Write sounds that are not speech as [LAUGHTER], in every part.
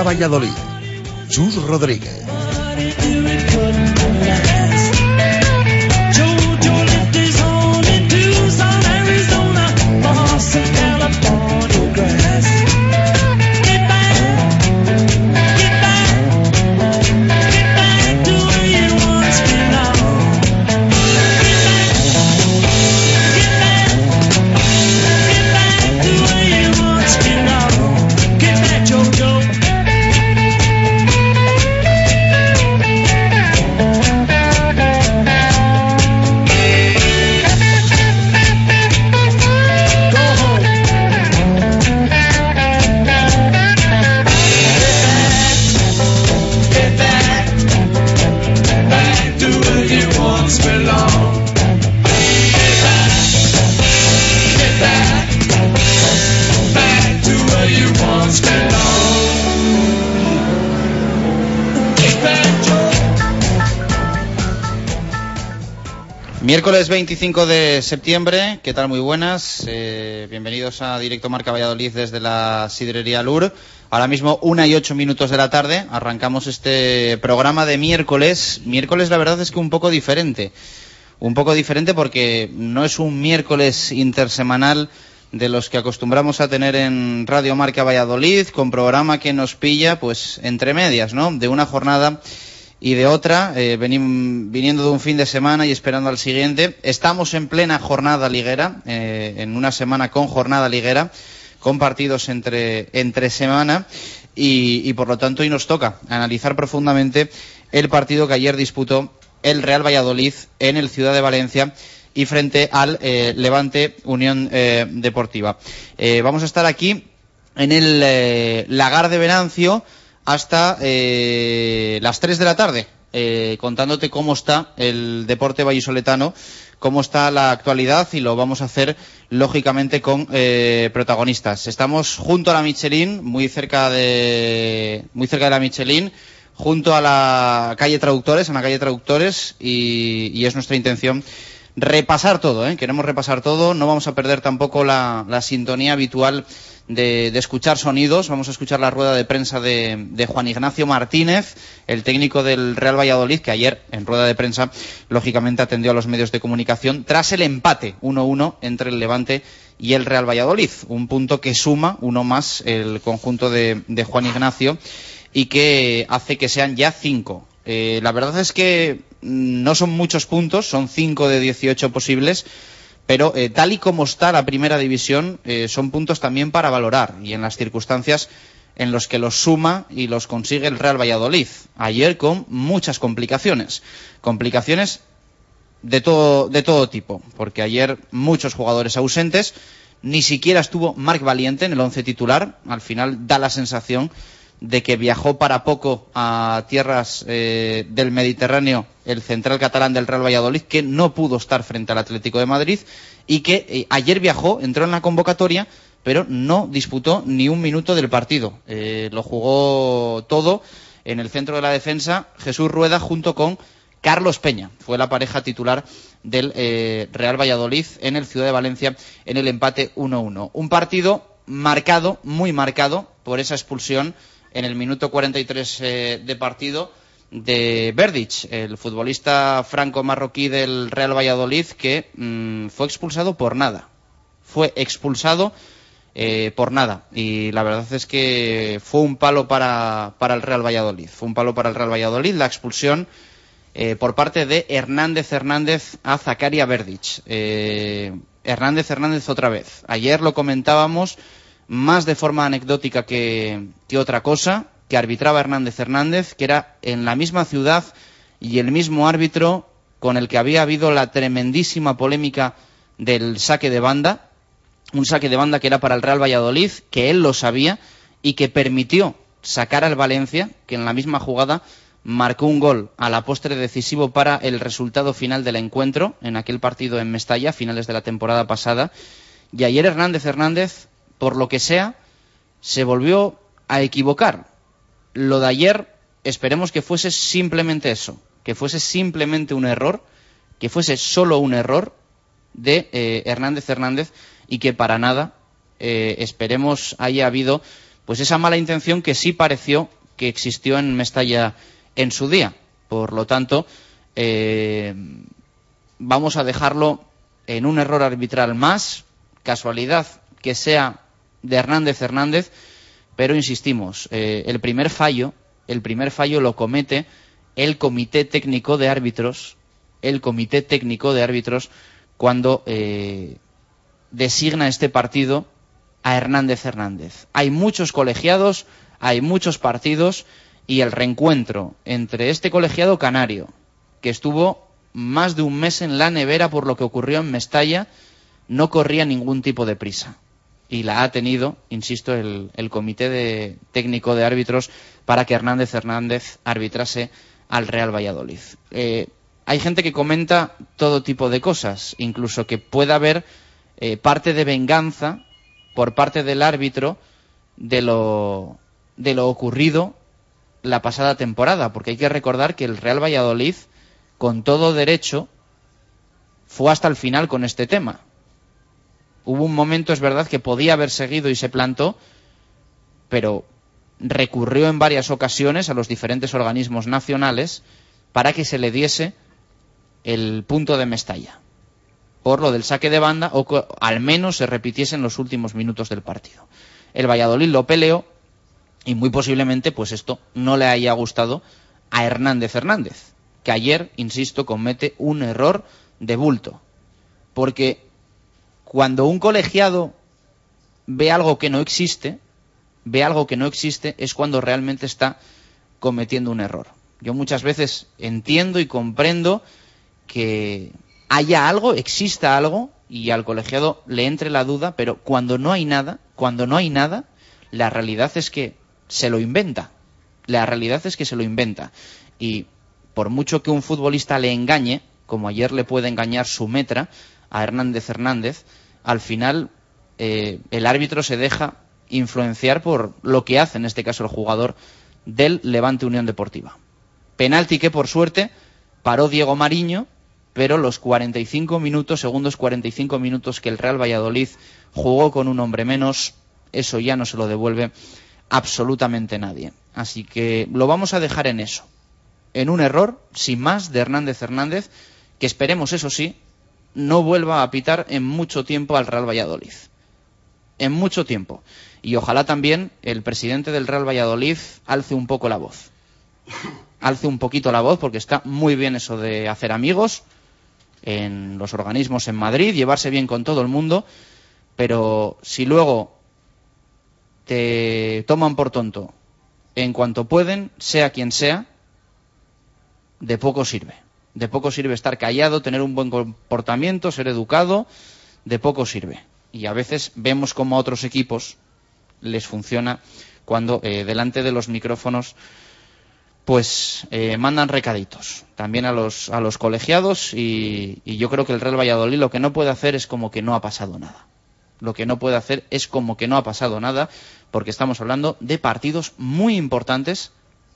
Valladolid. Chus Rodríguez. Miércoles 25 de septiembre, ¿qué tal? Muy buenas. Eh, bienvenidos a Directo Marca Valladolid desde la Sidrería Lur. Ahora mismo, una y ocho minutos de la tarde, arrancamos este programa de miércoles. Miércoles, la verdad es que un poco diferente. Un poco diferente porque no es un miércoles intersemanal de los que acostumbramos a tener en Radio Marca Valladolid, con programa que nos pilla, pues, entre medias, ¿no? De una jornada y de otra, eh, venim, viniendo de un fin de semana y esperando al siguiente. Estamos en plena jornada liguera, eh, en una semana con jornada liguera, con partidos entre, entre semana y, por lo tanto hoy nos toca analizar profundamente el partido que ayer disputó el Real Valladolid en el Ciudad de Valencia y frente al eh, Levante Unión Deportiva. Vamos a estar aquí en el Lagar de Venancio hasta eh, las 3 de la tarde, eh, contándote cómo está el deporte vallisoletano, cómo está la actualidad y lo vamos a hacer lógicamente con eh, protagonistas. Estamos junto a la Michelin, muy cerca de muy cerca de la Michelin, junto a la calle Traductores, en la calle Traductores y, es nuestra intención repasar todo, ¿eh? queremos repasar todo, no vamos a perder tampoco la sintonía habitual de, escuchar sonidos. Vamos a escuchar la rueda de prensa de, de, Juan Ignacio Martínez, el técnico del Real Valladolid, que ayer en rueda de prensa, lógicamente, atendió a los medios de comunicación tras el empate 1-1 entre el Levante y el Real Valladolid. Un punto que suma uno más el conjunto de, Juan Ignacio y que hace que sean ya cinco. Eh, la verdad es que no son muchos puntos, son cinco de 18 posibles pero eh, tal y como está la primera división, eh, son puntos también para valorar y en las circunstancias en los que los suma y los consigue el Real Valladolid. Ayer con muchas complicaciones. Complicaciones de todo, de todo tipo, porque ayer muchos jugadores ausentes, ni siquiera estuvo Marc Valiente en el once titular. Al final da la sensación de que viajó para poco a tierras eh, del Mediterráneo el central catalán del Real Valladolid, que no pudo estar frente al Atlético de Madrid y que eh, ayer viajó, entró en la convocatoria, pero no disputó ni un minuto del partido. Eh, lo jugó todo en el centro de la defensa Jesús Rueda junto con Carlos Peña. Fue la pareja titular del Real Valladolid en el Ciudad de Valencia en el empate 1-1. Un partido marcado, muy marcado, por esa expulsión en el minuto 43 eh, de partido de Verdic, el futbolista franco-marroquí del Real Valladolid, que mmm, fue expulsado por nada. Fue expulsado eh, por nada. Y la verdad es que fue un palo para, para el Real Valladolid. Fue un palo para el Real Valladolid la expulsión eh, por parte de Hernández Hernández a Zacaria Verdic. Eh, Hernández Hernández otra vez. Ayer lo comentábamos más de forma anecdótica que, otra cosa, que arbitraba Hernández Hernández, que era en la misma ciudad y el mismo árbitro con el que había habido la tremendísima polémica del saque de banda, un saque de banda que era para el Real Valladolid, que él lo sabía y que permitió sacar al Valencia, que en la misma jugada marcó un gol a la postre decisivo para el resultado final del encuentro en aquel partido en Mestalla, finales de la temporada pasada. Y ayer Hernández Hernández, por lo que sea, se volvió a equivocar. Lo de ayer, esperemos que fuese simplemente eso, que fuese simplemente un error, que fuese solo un error de eh, Hernández Hernández y que para nada eh, esperemos haya habido pues esa mala intención que sí pareció que existió en Mestalla en su día. Por lo tanto, eh, vamos a dejarlo en un error arbitral más, casualidad que sea de Hernández Hernández, pero insistimos, el primer fallo, el primer fallo lo comete el Comité Técnico de Árbitros, el Comité Técnico de Árbitros, cuando eh, designa este partido a Hernández Hernández. Hay muchos colegiados, hay muchos partidos y el reencuentro entre este colegiado canario, que estuvo más de un mes en la nevera por lo que ocurrió en Mestalla, no corría ningún tipo de prisa. Y la ha tenido, insisto, el, Comité Técnico de Árbitros para que Hernández Hernández arbitrase al Real Valladolid. Eh, hay gente que comenta todo tipo de cosas, incluso que pueda haber eh, parte de venganza por parte del árbitro de lo ocurrido la pasada temporada, porque hay que recordar que el Real Valladolid, con todo derecho, fue hasta el final con este tema. Hubo un momento, es verdad, que podía haber seguido y se plantó, pero recurrió en varias ocasiones a los diferentes organismos nacionales para que se le diese el punto de Mestalla por lo del saque de banda o que al menos se repitiese en los últimos minutos del partido. El Valladolid lo peleó y muy posiblemente pues esto no le haya gustado a Hernández Hernández, que ayer, insisto, comete un error de bulto. Porque cuando un colegiado ve algo que no existe, ve algo que no existe, es cuando realmente está cometiendo un error. Yo muchas veces entiendo y comprendo que haya algo, exista algo, y al colegiado le entre la duda, pero cuando no hay nada, cuando no hay nada, la realidad es que se lo inventa. La realidad es que se lo inventa. Y por mucho que un futbolista le engañe, como ayer le puede engañar su metra a Hernández Hernández, al final eh, el árbitro se deja influenciar por lo que hace en este caso el jugador del Levante Unión Deportiva. Penalti que por suerte paró Diego Mariño, pero los 45 minutos, segundos 45 minutos que el Real Valladolid jugó con un hombre menos, eso ya no se lo devuelve absolutamente nadie. Así que lo vamos a dejar en eso, en un error, sin más, de Hernández Hernández, que esperemos, eso sí, no vuelva a pitar en mucho tiempo al Real Valladolid. En mucho tiempo y ojalá también el presidente del Real Valladolid alce un poco la voz. Alce un poquito la voz porque está muy bien eso de hacer amigos en los organismos en Madrid, llevarse bien con todo el mundo, pero si luego te toman por tonto en cuanto pueden, sea quien sea, de poco sirve. De poco sirve estar callado, tener un buen comportamiento, ser educado, de poco sirve. Y a veces vemos como otros equipos les funciona cuando eh, delante de los micrófonos pues eh, mandan recaditos también a los, a los colegiados y, y, yo creo que el Real Valladolid lo que no puede hacer es como que no ha pasado nada. Lo que no puede hacer es como que no ha pasado nada porque estamos hablando de partidos muy importantes,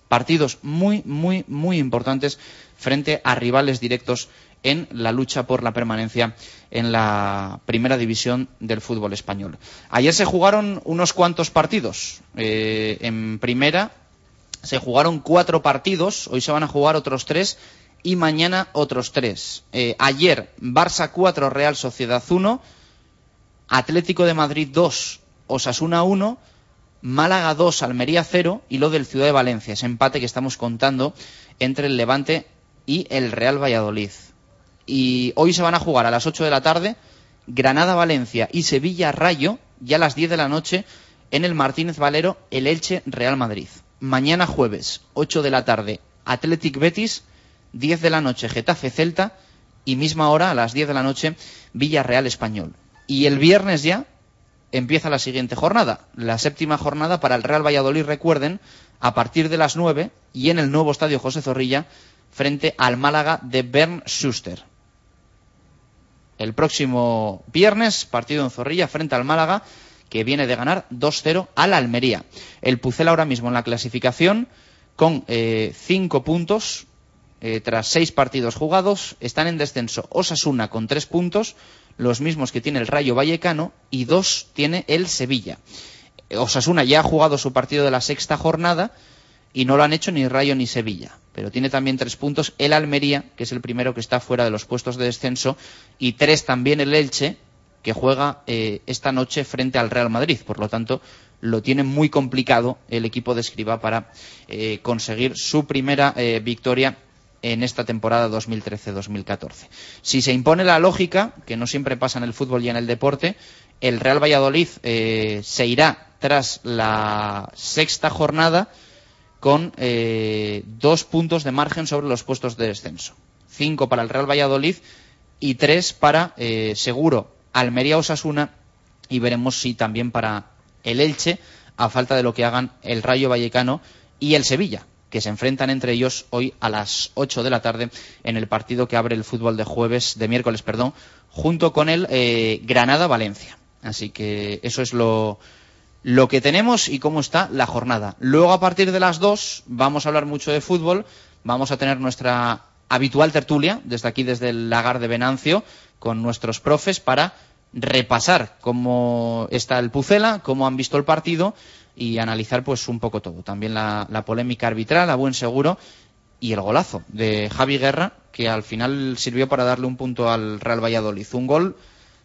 partidos muy, muy, muy importantes frente a rivales directos en la lucha por la permanencia en la primera división del fútbol español. Ayer se jugaron unos cuantos partidos. Eh, en primera se jugaron cuatro partidos, hoy se van a jugar otros tres y mañana otros tres. Eh, ayer Barça 4, Real Sociedad 1, Atlético de Madrid 2, Osasuna 1, Málaga 2, Almería 0 y lo del Ciudad de Valencia, ese empate que estamos contando entre el Levante y el Real Valladolid. Y hoy se van a jugar a las 8 de la tarde Granada-Valencia y Sevilla-Rayo, ya a las 10 de la noche, en el Martínez Valero, el Elche Real Madrid. Mañana jueves, 8 de la tarde, Athletic Betis, 10 de la noche, Getafe Celta y misma hora, a las 10 de la noche, Villarreal Español. Y el viernes ya empieza la siguiente jornada, la séptima jornada para el Real Valladolid, recuerden, a partir de las 9 y en el nuevo estadio José Zorrilla, frente al Málaga de Bern Schuster. El próximo viernes, partido en Zorrilla frente al Málaga, que viene de ganar 2-0 al Almería. El Pucel ahora mismo en la clasificación con 5 eh, puntos eh, tras 6 partidos jugados. Están en descenso Osasuna con 3 puntos, los mismos que tiene el Rayo Vallecano, y 2 tiene el Sevilla. Osasuna ya ha jugado su partido de la sexta jornada y no lo han hecho ni Rayo ni Sevilla. Pero tiene también tres puntos el Almería, que es el primero que está fuera de los puestos de descenso, y tres también el Elche, que juega eh, esta noche frente al Real Madrid. Por lo tanto, lo tiene muy complicado el equipo de Escriba para eh, conseguir su primera eh, victoria en esta temporada 2013-2014. Si se impone la lógica, que no siempre pasa en el fútbol y en el deporte, el Real Valladolid se irá tras la sexta jornada con dos puntos de margen sobre los puestos de descenso. Cinco para el Real Valladolid y tres para, seguro, Almería Osasuna y veremos si también para el Elche, a falta de lo que hagan el Rayo Vallecano y el Sevilla, que se enfrentan entre ellos hoy a las 8 de la tarde en el partido que abre el fútbol de jueves, de miércoles, perdón, junto con el eh, Granada-Valencia. Así que eso es lo, lo que tenemos y cómo está la jornada. Luego, a partir de las 2, vamos a hablar mucho de fútbol. Vamos a tener nuestra habitual tertulia, desde aquí, desde el lagar de Venancio, con nuestros profes para repasar cómo está el Pucela, cómo han visto el partido y analizar pues un poco todo. También la, polémica arbitral, a buen seguro, y el golazo de Javi Guerra, que al final sirvió para darle un punto al Real Valladolid. Un gol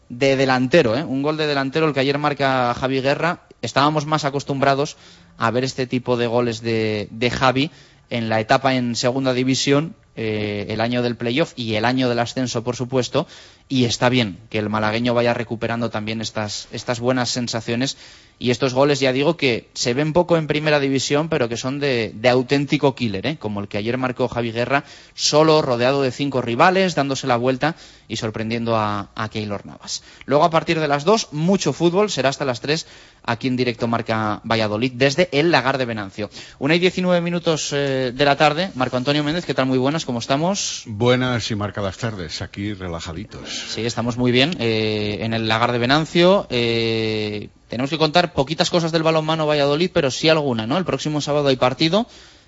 de delantero, ¿eh? un gol de delantero el que ayer marca Javi Guerra. Estábamos más acostumbrados a ver este tipo de goles de, de Javi en la etapa en segunda división eh, el año del playoff y el año del ascenso, por supuesto, y está bien que el malagueño vaya recuperando también estas, estas buenas sensaciones y estos goles, ya digo, que se ven poco en primera división, pero que son de, auténtico killer, ¿eh? como el que ayer marcó Javi Guerra, solo rodeado de cinco rivales, dándose la vuelta y sorprendiendo a, a Keylor Navas. Luego, a partir de las dos, mucho fútbol, será hasta las tres, aquí en directo marca Valladolid, desde el Lagar de Venancio. Una y diecinueve minutos eh, de la tarde, Marco Antonio Méndez, ¿qué tal? Muy buenas, ¿cómo estamos? Buenas y marcadas tardes, aquí relajaditos. Sí, estamos muy bien eh, en el Lagar de Venancio. Eh, tenemos que contar poquitas cosas del balonmano Valladolid, pero sí alguna, ¿no? El próximo sábado hay partido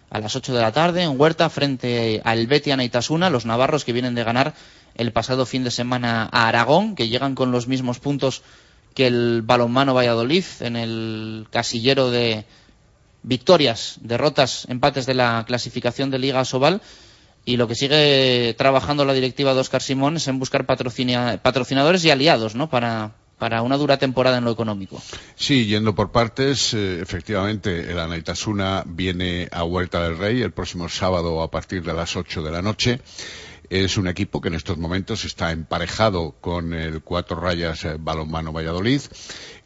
a las 8 de la tarde en Huerta frente al Betia Naitasuna, los navarros que vienen de ganar el pasado fin de semana a Aragón, que llegan con los mismos puntos que el balonmano Valladolid en el casillero de victorias, derrotas, empates de la clasificación de Liga Sobal. Y lo que sigue trabajando la directiva de Oscar Simón es en buscar patrocinadores y aliados, ¿no? Para, para una dura temporada en lo económico. Sí, yendo por partes, eh, efectivamente, el Anaitasuna viene a Huerta del Rey el próximo sábado a partir de las 8 de la noche. Es un equipo que en estos momentos está emparejado con el Cuatro Rayas eh, Balonmano Valladolid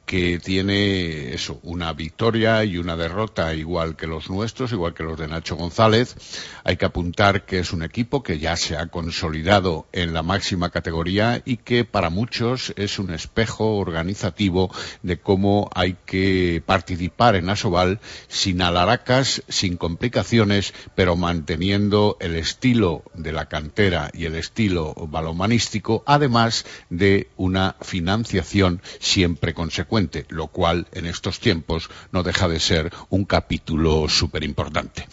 que tiene eso, una victoria y una derrota igual que los nuestros, igual que los de Nacho González. Hay que apuntar que es un equipo que ya se ha consolidado en la máxima categoría y que para muchos es un espejo organizativo de cómo hay que participar en Asobal sin alaracas, sin complicaciones, pero manteniendo el estilo de la cantera y el estilo balomanístico, además de una financiación siempre consecuente lo cual en estos tiempos no deja de ser un capítulo súper importante.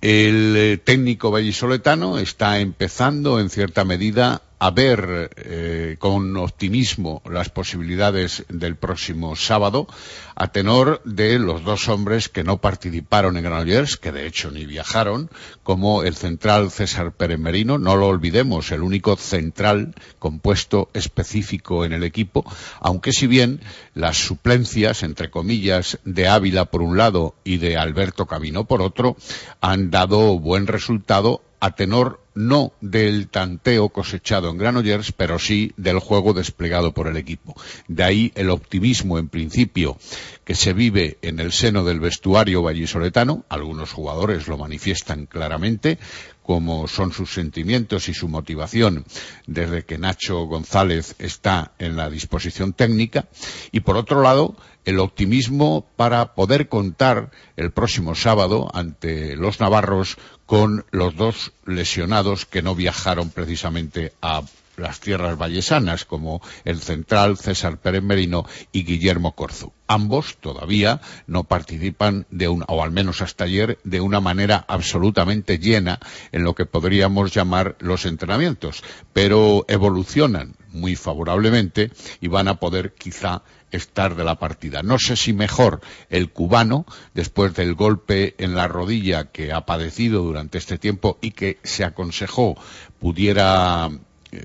El eh, técnico vallisoletano está empezando en cierta medida a ver eh, con optimismo las posibilidades del próximo sábado, a tenor de los dos hombres que no participaron en Granollers, que de hecho ni viajaron, como el central César Pérez Merino, no lo olvidemos, el único central compuesto específico en el equipo, aunque si bien las suplencias, entre comillas, de Ávila por un lado y de Alberto Cabino por otro, han dado buen resultado a tenor no del tanteo cosechado en Granollers, pero sí del juego desplegado por el equipo. De ahí el optimismo, en principio, que se vive en el seno del vestuario vallisoletano. Algunos jugadores lo manifiestan claramente, como son sus sentimientos y su motivación desde que Nacho González está en la disposición técnica. Y por otro lado, el optimismo para poder contar el próximo sábado ante los navarros con los dos lesionados que no viajaron precisamente a las tierras vallesanas, como el central César Pérez Merino y Guillermo Corzu. Ambos todavía no participan de un, o al menos hasta ayer, de una manera absolutamente llena en lo que podríamos llamar los entrenamientos, pero evolucionan muy favorablemente y van a poder quizá estar de la partida. No sé si mejor el cubano, después del golpe en la rodilla que ha padecido durante este tiempo y que se aconsejó pudiera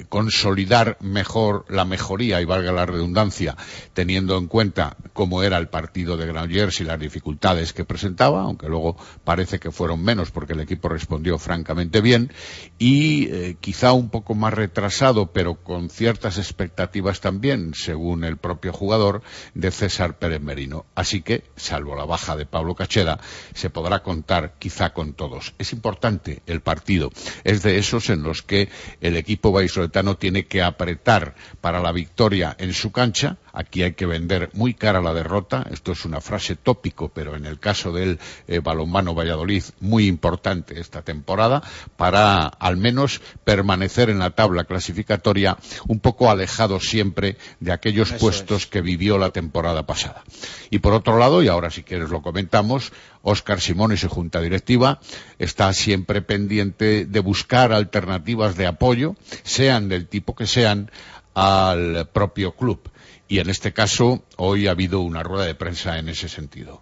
consolidar mejor la mejoría, y valga la redundancia, teniendo en cuenta cómo era el partido de Granollers y las dificultades que presentaba, aunque luego parece que fueron menos porque el equipo respondió francamente bien, y eh, quizá un poco más retrasado, pero con ciertas expectativas también, según el propio jugador, de César Pérez Merino. Así que, salvo la baja de Pablo Cacheda, se podrá contar quizá con todos. Es importante el partido. Es de esos en los que el equipo va Soletano tiene que apretar para la victoria en su cancha. Aquí hay que vender muy cara la derrota. Esto es una frase tópico, pero en el caso del eh, balonmano Valladolid, muy importante esta temporada, para al menos permanecer en la tabla clasificatoria un poco alejado siempre de aquellos puestos que vivió la temporada pasada. Y por otro lado, y ahora si quieres lo comentamos, Óscar Simón y su junta directiva está siempre pendiente de buscar alternativas de apoyo, sean del tipo que sean, al propio club. Y en este caso, hoy ha habido una rueda de prensa en ese sentido.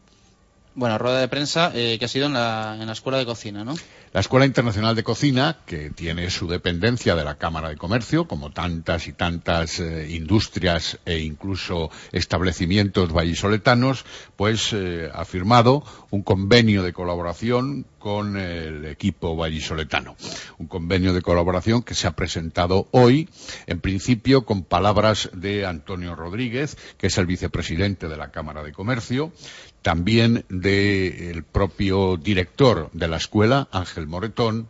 Bueno, rueda de prensa eh, que ha sido en la, en la Escuela de Cocina, ¿no? La Escuela Internacional de Cocina, que tiene su dependencia de la Cámara de Comercio, como tantas y tantas eh, industrias e incluso establecimientos vallisoletanos, pues eh, ha firmado un convenio de colaboración con el equipo vallisoletano. Un convenio de colaboración que se ha presentado hoy, en principio con palabras de Antonio Rodríguez, que es el vicepresidente de la Cámara de Comercio, también del propio director de la escuela, Ángel Moretón,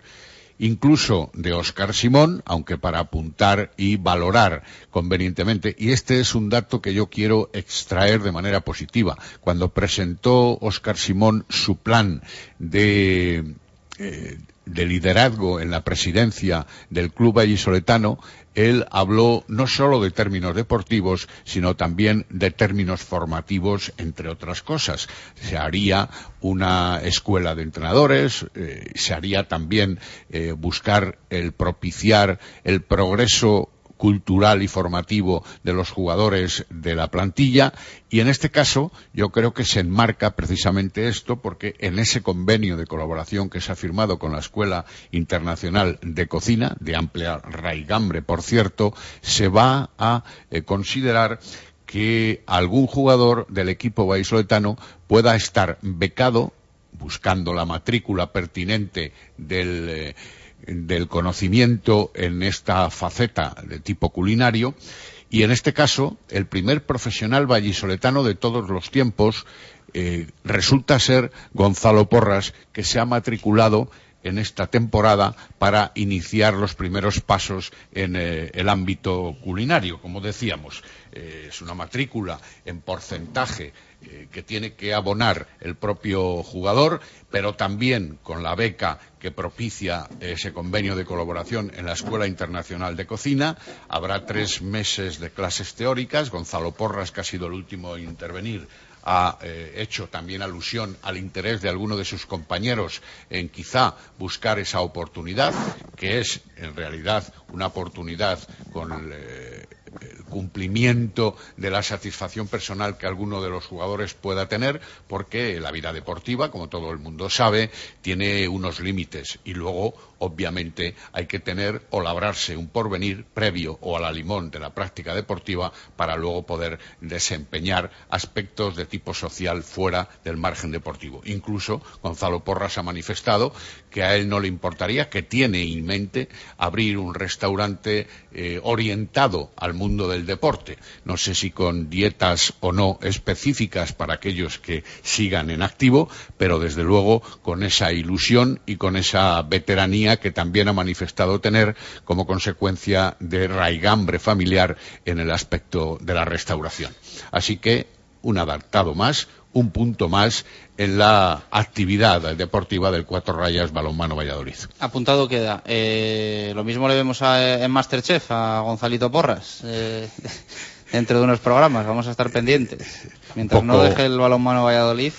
incluso de Óscar Simón, aunque para apuntar y valorar convenientemente. Y este es un dato que yo quiero extraer de manera positiva. Cuando presentó Óscar Simón su plan de, eh, de liderazgo en la presidencia del club vallisoletano, él habló no solo de términos deportivos, sino también de términos formativos, entre otras cosas. Se haría una escuela de entrenadores, eh, se haría también eh, buscar el propiciar el progreso cultural y formativo de los jugadores de la plantilla. Y en este caso yo creo que se enmarca precisamente esto porque en ese convenio de colaboración que se ha firmado con la Escuela Internacional de Cocina, de amplia raigambre por cierto, se va a eh, considerar que algún jugador del equipo vallisoletano pueda estar becado buscando la matrícula pertinente del eh, del conocimiento en esta faceta de tipo culinario y en este caso el primer profesional vallisoletano de todos los tiempos eh, resulta ser Gonzalo Porras que se ha matriculado en esta temporada para iniciar los primeros pasos en eh, el ámbito culinario, como decíamos. Eh, es una matrícula en porcentaje eh, que tiene que abonar el propio jugador, pero también con la beca que propicia ese convenio de colaboración en la Escuela Internacional de Cocina. Habrá tres meses de clases teóricas. Gonzalo Porras, que ha sido el último a intervenir, ha eh, hecho también alusión al interés de alguno de sus compañeros en quizá buscar esa oportunidad, que es en realidad una oportunidad con eh, el cumplimiento de la satisfacción personal que alguno de los jugadores pueda tener, porque la vida deportiva, como todo el mundo sabe, tiene unos límites. Y luego, obviamente, hay que tener o labrarse un porvenir previo o a la limón de la práctica deportiva para luego poder desempeñar aspectos de tipo social fuera del margen deportivo. Incluso Gonzalo Porras ha manifestado que a él no le importaría, que tiene en mente abrir un restaurante eh, orientado al mundo del deporte. No sé si con dietas o no específicas para aquellos que sigan en activo, pero desde luego con esa ilusión y con esa veteranía que también ha manifestado tener como consecuencia de raigambre familiar en el aspecto de la restauración. Así que un adaptado más, un punto más en la actividad deportiva del Cuatro Rayas Balonmano Valladolid. Apuntado queda. Eh, lo mismo le vemos a, en Masterchef a Gonzalito Porras eh, [LAUGHS] dentro de unos programas. Vamos a estar pendientes. Mientras Poco... no deje el balonmano Valladolid.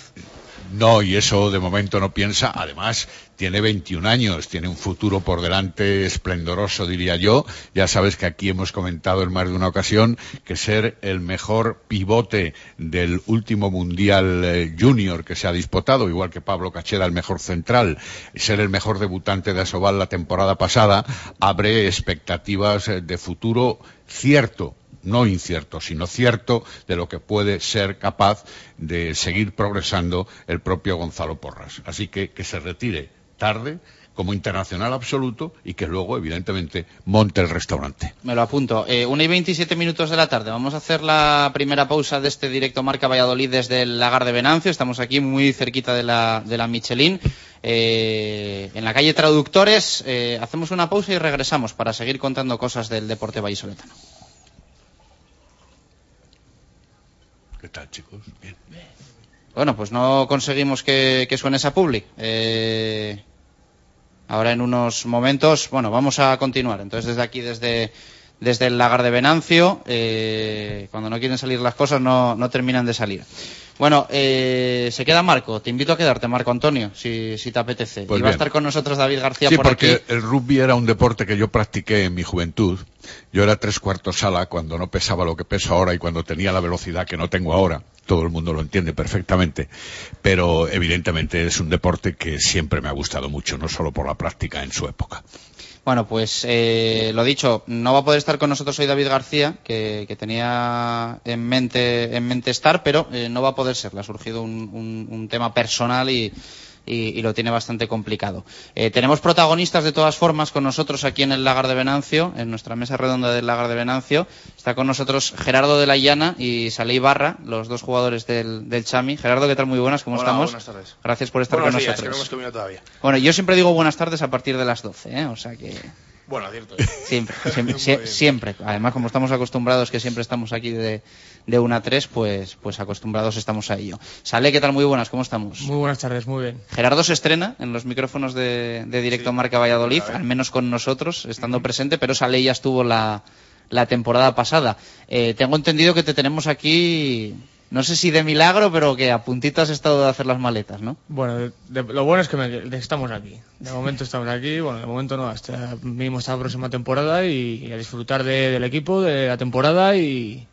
No, y eso de momento no piensa. Además, tiene 21 años, tiene un futuro por delante esplendoroso, diría yo. Ya sabes que aquí hemos comentado en más de una ocasión que ser el mejor pivote del último Mundial eh, Junior que se ha disputado, igual que Pablo Cacheda, el mejor central, ser el mejor debutante de Asobal la temporada pasada, abre expectativas eh, de futuro cierto no incierto, sino cierto de lo que puede ser capaz de seguir progresando el propio Gonzalo Porras. Así que que se retire tarde como internacional absoluto y que luego, evidentemente, monte el restaurante. Me lo apunto. Eh, 1 y 27 minutos de la tarde. Vamos a hacer la primera pausa de este directo Marca Valladolid desde el Lagar de Venancio. Estamos aquí muy cerquita de la, de la Michelin. Eh, en la calle Traductores. Eh, hacemos una pausa y regresamos para seguir contando cosas del deporte vallisoletano. ¿Qué tal, chicos? Bien. Bueno, pues no conseguimos que, que suene esa public. Eh, ahora en unos momentos, bueno, vamos a continuar. Entonces desde aquí, desde, desde el lagar de Venancio, eh, cuando no quieren salir las cosas no, no terminan de salir. Bueno, eh, se queda Marco. Te invito a quedarte, Marco Antonio, si, si te apetece. Pues y va a estar con nosotros David García Sí, por porque aquí. el rugby era un deporte que yo practiqué en mi juventud. Yo era tres cuartos sala cuando no pesaba lo que peso ahora y cuando tenía la velocidad que no tengo ahora. Todo el mundo lo entiende perfectamente. Pero evidentemente es un deporte que siempre me ha gustado mucho, no solo por la práctica en su época. Bueno, pues eh, lo dicho, no va a poder estar con nosotros hoy David García, que, que tenía en mente, en mente estar, pero eh, no va a poder ser. Le ha surgido un, tema personal y, y- y lo tiene bastante complicado. Eh, tenemos protagonistas de todas formas con nosotros aquí en el Lagar de Venancio, en nuestra mesa redonda del Lagar de Venancio. Está con nosotros Gerardo de la Llana y Saley Barra, los dos jugadores del, del Chami. Gerardo, ¿qué tal? Muy buenas, ¿cómo Hola, estamos? buenas tardes. Gracias por estar Buenos con días, que nosotros. no hemos comido todavía. Bueno, yo siempre digo buenas tardes a partir de las 12, ¿eh? O sea que... Bueno, cierto. Siempre, [LAUGHS] siempre, siempre. Además, como estamos acostumbrados que siempre estamos aquí de, de una a tres, pues, pues acostumbrados estamos a ello. Sale, ¿qué tal? Muy buenas, ¿cómo estamos? Muy buenas tardes, muy bien. Gerardo se estrena en los micrófonos de, de Directo Sí, Marca Valladolid, al menos con nosotros, estando presente, pero Sale ya estuvo la, la temporada pasada. Eh, tengo entendido que te tenemos aquí, no sé si de milagro, pero que a puntito has estado de hacer las maletas, ¿no? Bueno, de- de- lo bueno es que me- de- estamos aquí. De momento estamos aquí, bueno, de momento no, hasta hasta la próxima temporada y, y a disfrutar de- del equipo, de la temporada y,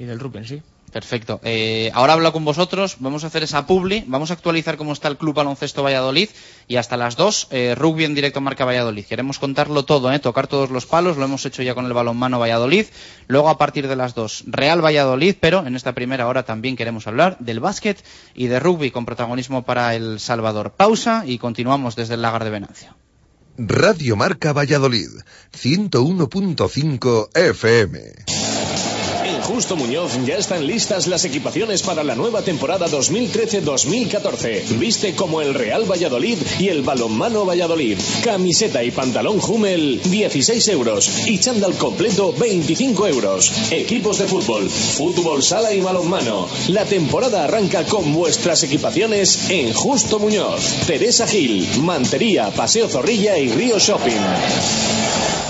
y del rugby en sí. Perfecto. Eh, ahora hablo con vosotros, vamos a hacer esa publi, vamos a actualizar cómo está el Club Baloncesto Valladolid y hasta las 2, eh, rugby en directo Marca Valladolid. Queremos contarlo todo, eh, tocar todos los palos, lo hemos hecho ya con el balonmano Valladolid. Luego a partir de las 2, Real Valladolid, pero en esta primera hora también queremos hablar del básquet y de rugby con protagonismo para El Salvador. Pausa y continuamos desde el Lagar de Venancio. Radio Marca Valladolid, 101.5 FM. En Justo Muñoz ya están listas las equipaciones para la nueva temporada 2013-2014. Viste como el Real Valladolid y el Balonmano Valladolid. Camiseta y pantalón Hummel 16 euros y chándal completo 25 euros. Equipos de fútbol, fútbol sala y balonmano. La temporada arranca con vuestras equipaciones en Justo Muñoz. Teresa Gil, Mantería, Paseo Zorrilla y Río Shopping.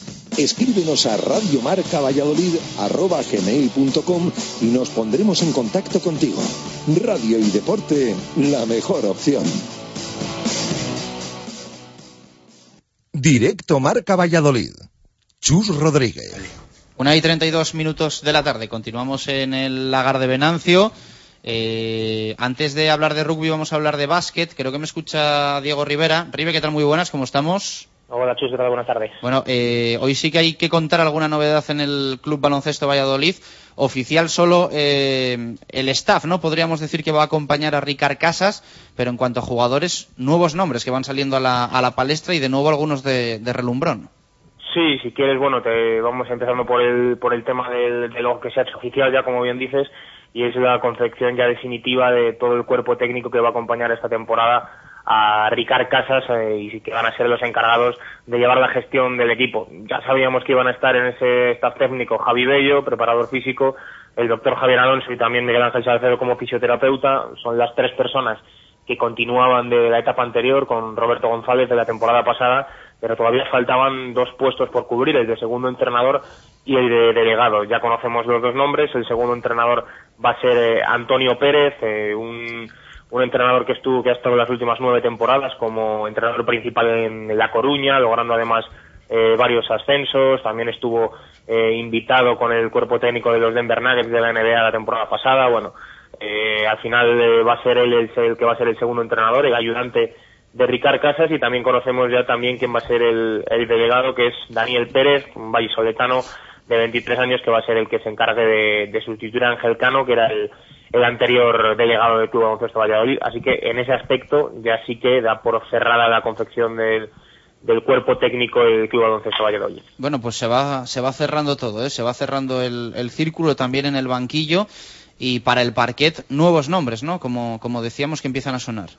Escríbenos a radiomarcavalladolid.com y nos pondremos en contacto contigo. Radio y deporte, la mejor opción. Directo Marca Valladolid. Chus Rodríguez. Una y 32 minutos de la tarde. Continuamos en el lagar de Venancio. Eh, antes de hablar de rugby, vamos a hablar de básquet. Creo que me escucha Diego Rivera. Ribe, ¿qué tal? Muy buenas, ¿cómo estamos? Hola, Chus, Buenas tardes. Bueno, eh, hoy sí que hay que contar alguna novedad en el Club Baloncesto Valladolid. Oficial solo eh, el staff, ¿no? Podríamos decir que va a acompañar a Ricard Casas, pero en cuanto a jugadores, nuevos nombres que van saliendo a la, a la palestra y de nuevo algunos de, relumbrón. Sí, si quieres, bueno, te vamos empezando por el, por el tema de lo que se ha hecho oficial, ya como bien dices, y es la concepción ya definitiva de todo el cuerpo técnico que va a acompañar esta temporada a Ricard Casas eh, y que van a ser los encargados de llevar la gestión del equipo. Ya sabíamos que iban a estar en ese staff técnico Javi Bello, preparador físico, el doctor Javier Alonso y también Miguel Ángel Salcedo como fisioterapeuta. Son las tres personas que continuaban de la etapa anterior con Roberto González de la temporada pasada, pero todavía faltaban dos puestos por cubrir, el de segundo entrenador y el de delegado. Ya conocemos los dos nombres, el segundo entrenador va a ser eh, Antonio Pérez, eh, un un entrenador que estuvo que ha estado en las últimas nueve temporadas como entrenador principal en La Coruña, logrando además eh, varios ascensos, también estuvo eh, invitado con el cuerpo técnico de los Denver Nuggets de la NBA la temporada pasada, bueno, eh, al final va a ser él el, que va a ser el segundo entrenador, el ayudante de Ricard Casas. Y también conocemos ya también quién va a ser el, delegado que es Daniel Pérez, un vallisoletano de 23 años que va a ser el que se encargue de, de sustituir a Ángel Cano, que era el, el anterior delegado del Club Baloncesto Valladolid. Así que en ese aspecto ya sí que da por cerrada la confección del, del cuerpo técnico del Club Baloncesto Valladolid. Bueno, pues se va, se va cerrando todo, ¿eh? se va cerrando el, el círculo también en el banquillo y para el parquet nuevos nombres, ¿no? Como, como decíamos que empiezan a sonar.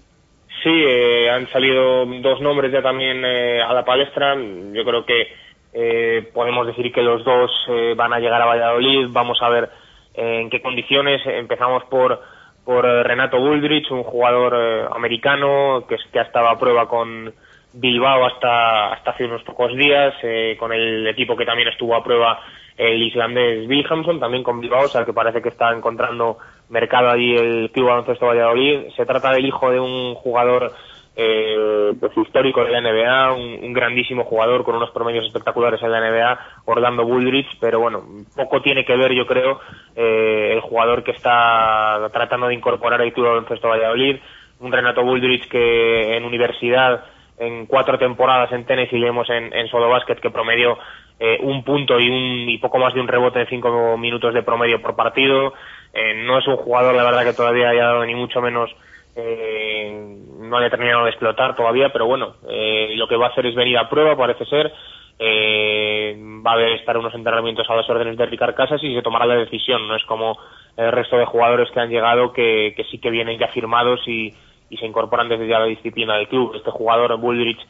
Sí, eh, han salido dos nombres ya también eh, a la palestra. Yo creo que eh, podemos decir que los dos van a llegar a Valladolid. Vamos a ver en qué condiciones. Empezamos por, por eh, Renato Buldrich, un jugador eh, americano que, que ha estado a prueba con Bilbao hasta, hasta hace unos pocos días, eh, con el equipo que también estuvo a prueba el islandés Wilhelmsson, también con Bilbao, o sea que parece que está encontrando mercado allí el Club Baloncesto Valladolid. Se trata del hijo de un jugador eh, pues histórico de la NBA, un, grandísimo jugador con unos promedios espectaculares en la NBA, Orlando Bullrich, pero bueno, poco tiene que ver, yo creo, eh, el jugador que está tratando de incorporar el club baloncesto Valladolid, un Renato Bullrich que en universidad, en cuatro temporadas en tenis y leemos en, en solo básquet que promedió eh, un punto y, un, y poco más de un rebote de cinco minutos de promedio por partido. Eh, no es un jugador, la verdad, que todavía haya dado ni mucho menos eh, no ha terminado de explotar todavía, pero bueno, eh, lo que va a hacer es venir a prueba, parece ser. Eh, va a estar unos entrenamientos a las órdenes de Ricard Casas y se tomará la decisión. No es como el resto de jugadores que han llegado que, sí que vienen ya firmados y, se incorporan desde ya la disciplina del club. Este jugador, Bullrich,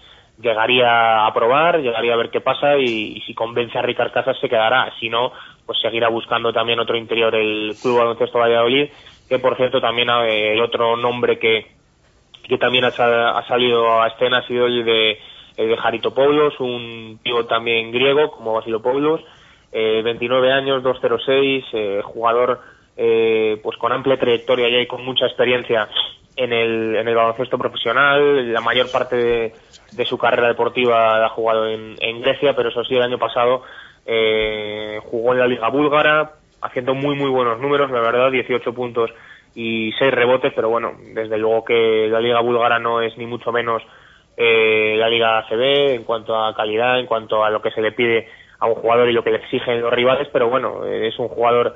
llegaría a probar, llegaría a ver qué pasa y, si convence a Ricard Casas se quedará. Si no, pues seguirá buscando también otro interior el Club Baloncesto Valladolid que por cierto también el otro nombre que, que también ha, salido a escena ha sido el de, el de Jaritopoulos, un tío también griego como Basilopoulos, eh, 29 años, 206, eh, jugador eh, pues con amplia trayectoria y con mucha experiencia en el, en el baloncesto profesional, la mayor parte de, su carrera deportiva la ha jugado en, en Grecia, pero eso sí, el año pasado eh, jugó en la Liga Búlgara, haciendo muy, muy buenos números, la verdad, 18 puntos y 6 rebotes, pero bueno, desde luego que la Liga Búlgara no es ni mucho menos eh, la Liga ACB en cuanto a calidad, en cuanto a lo que se le pide a un jugador y lo que le exigen los rivales, pero bueno, es un jugador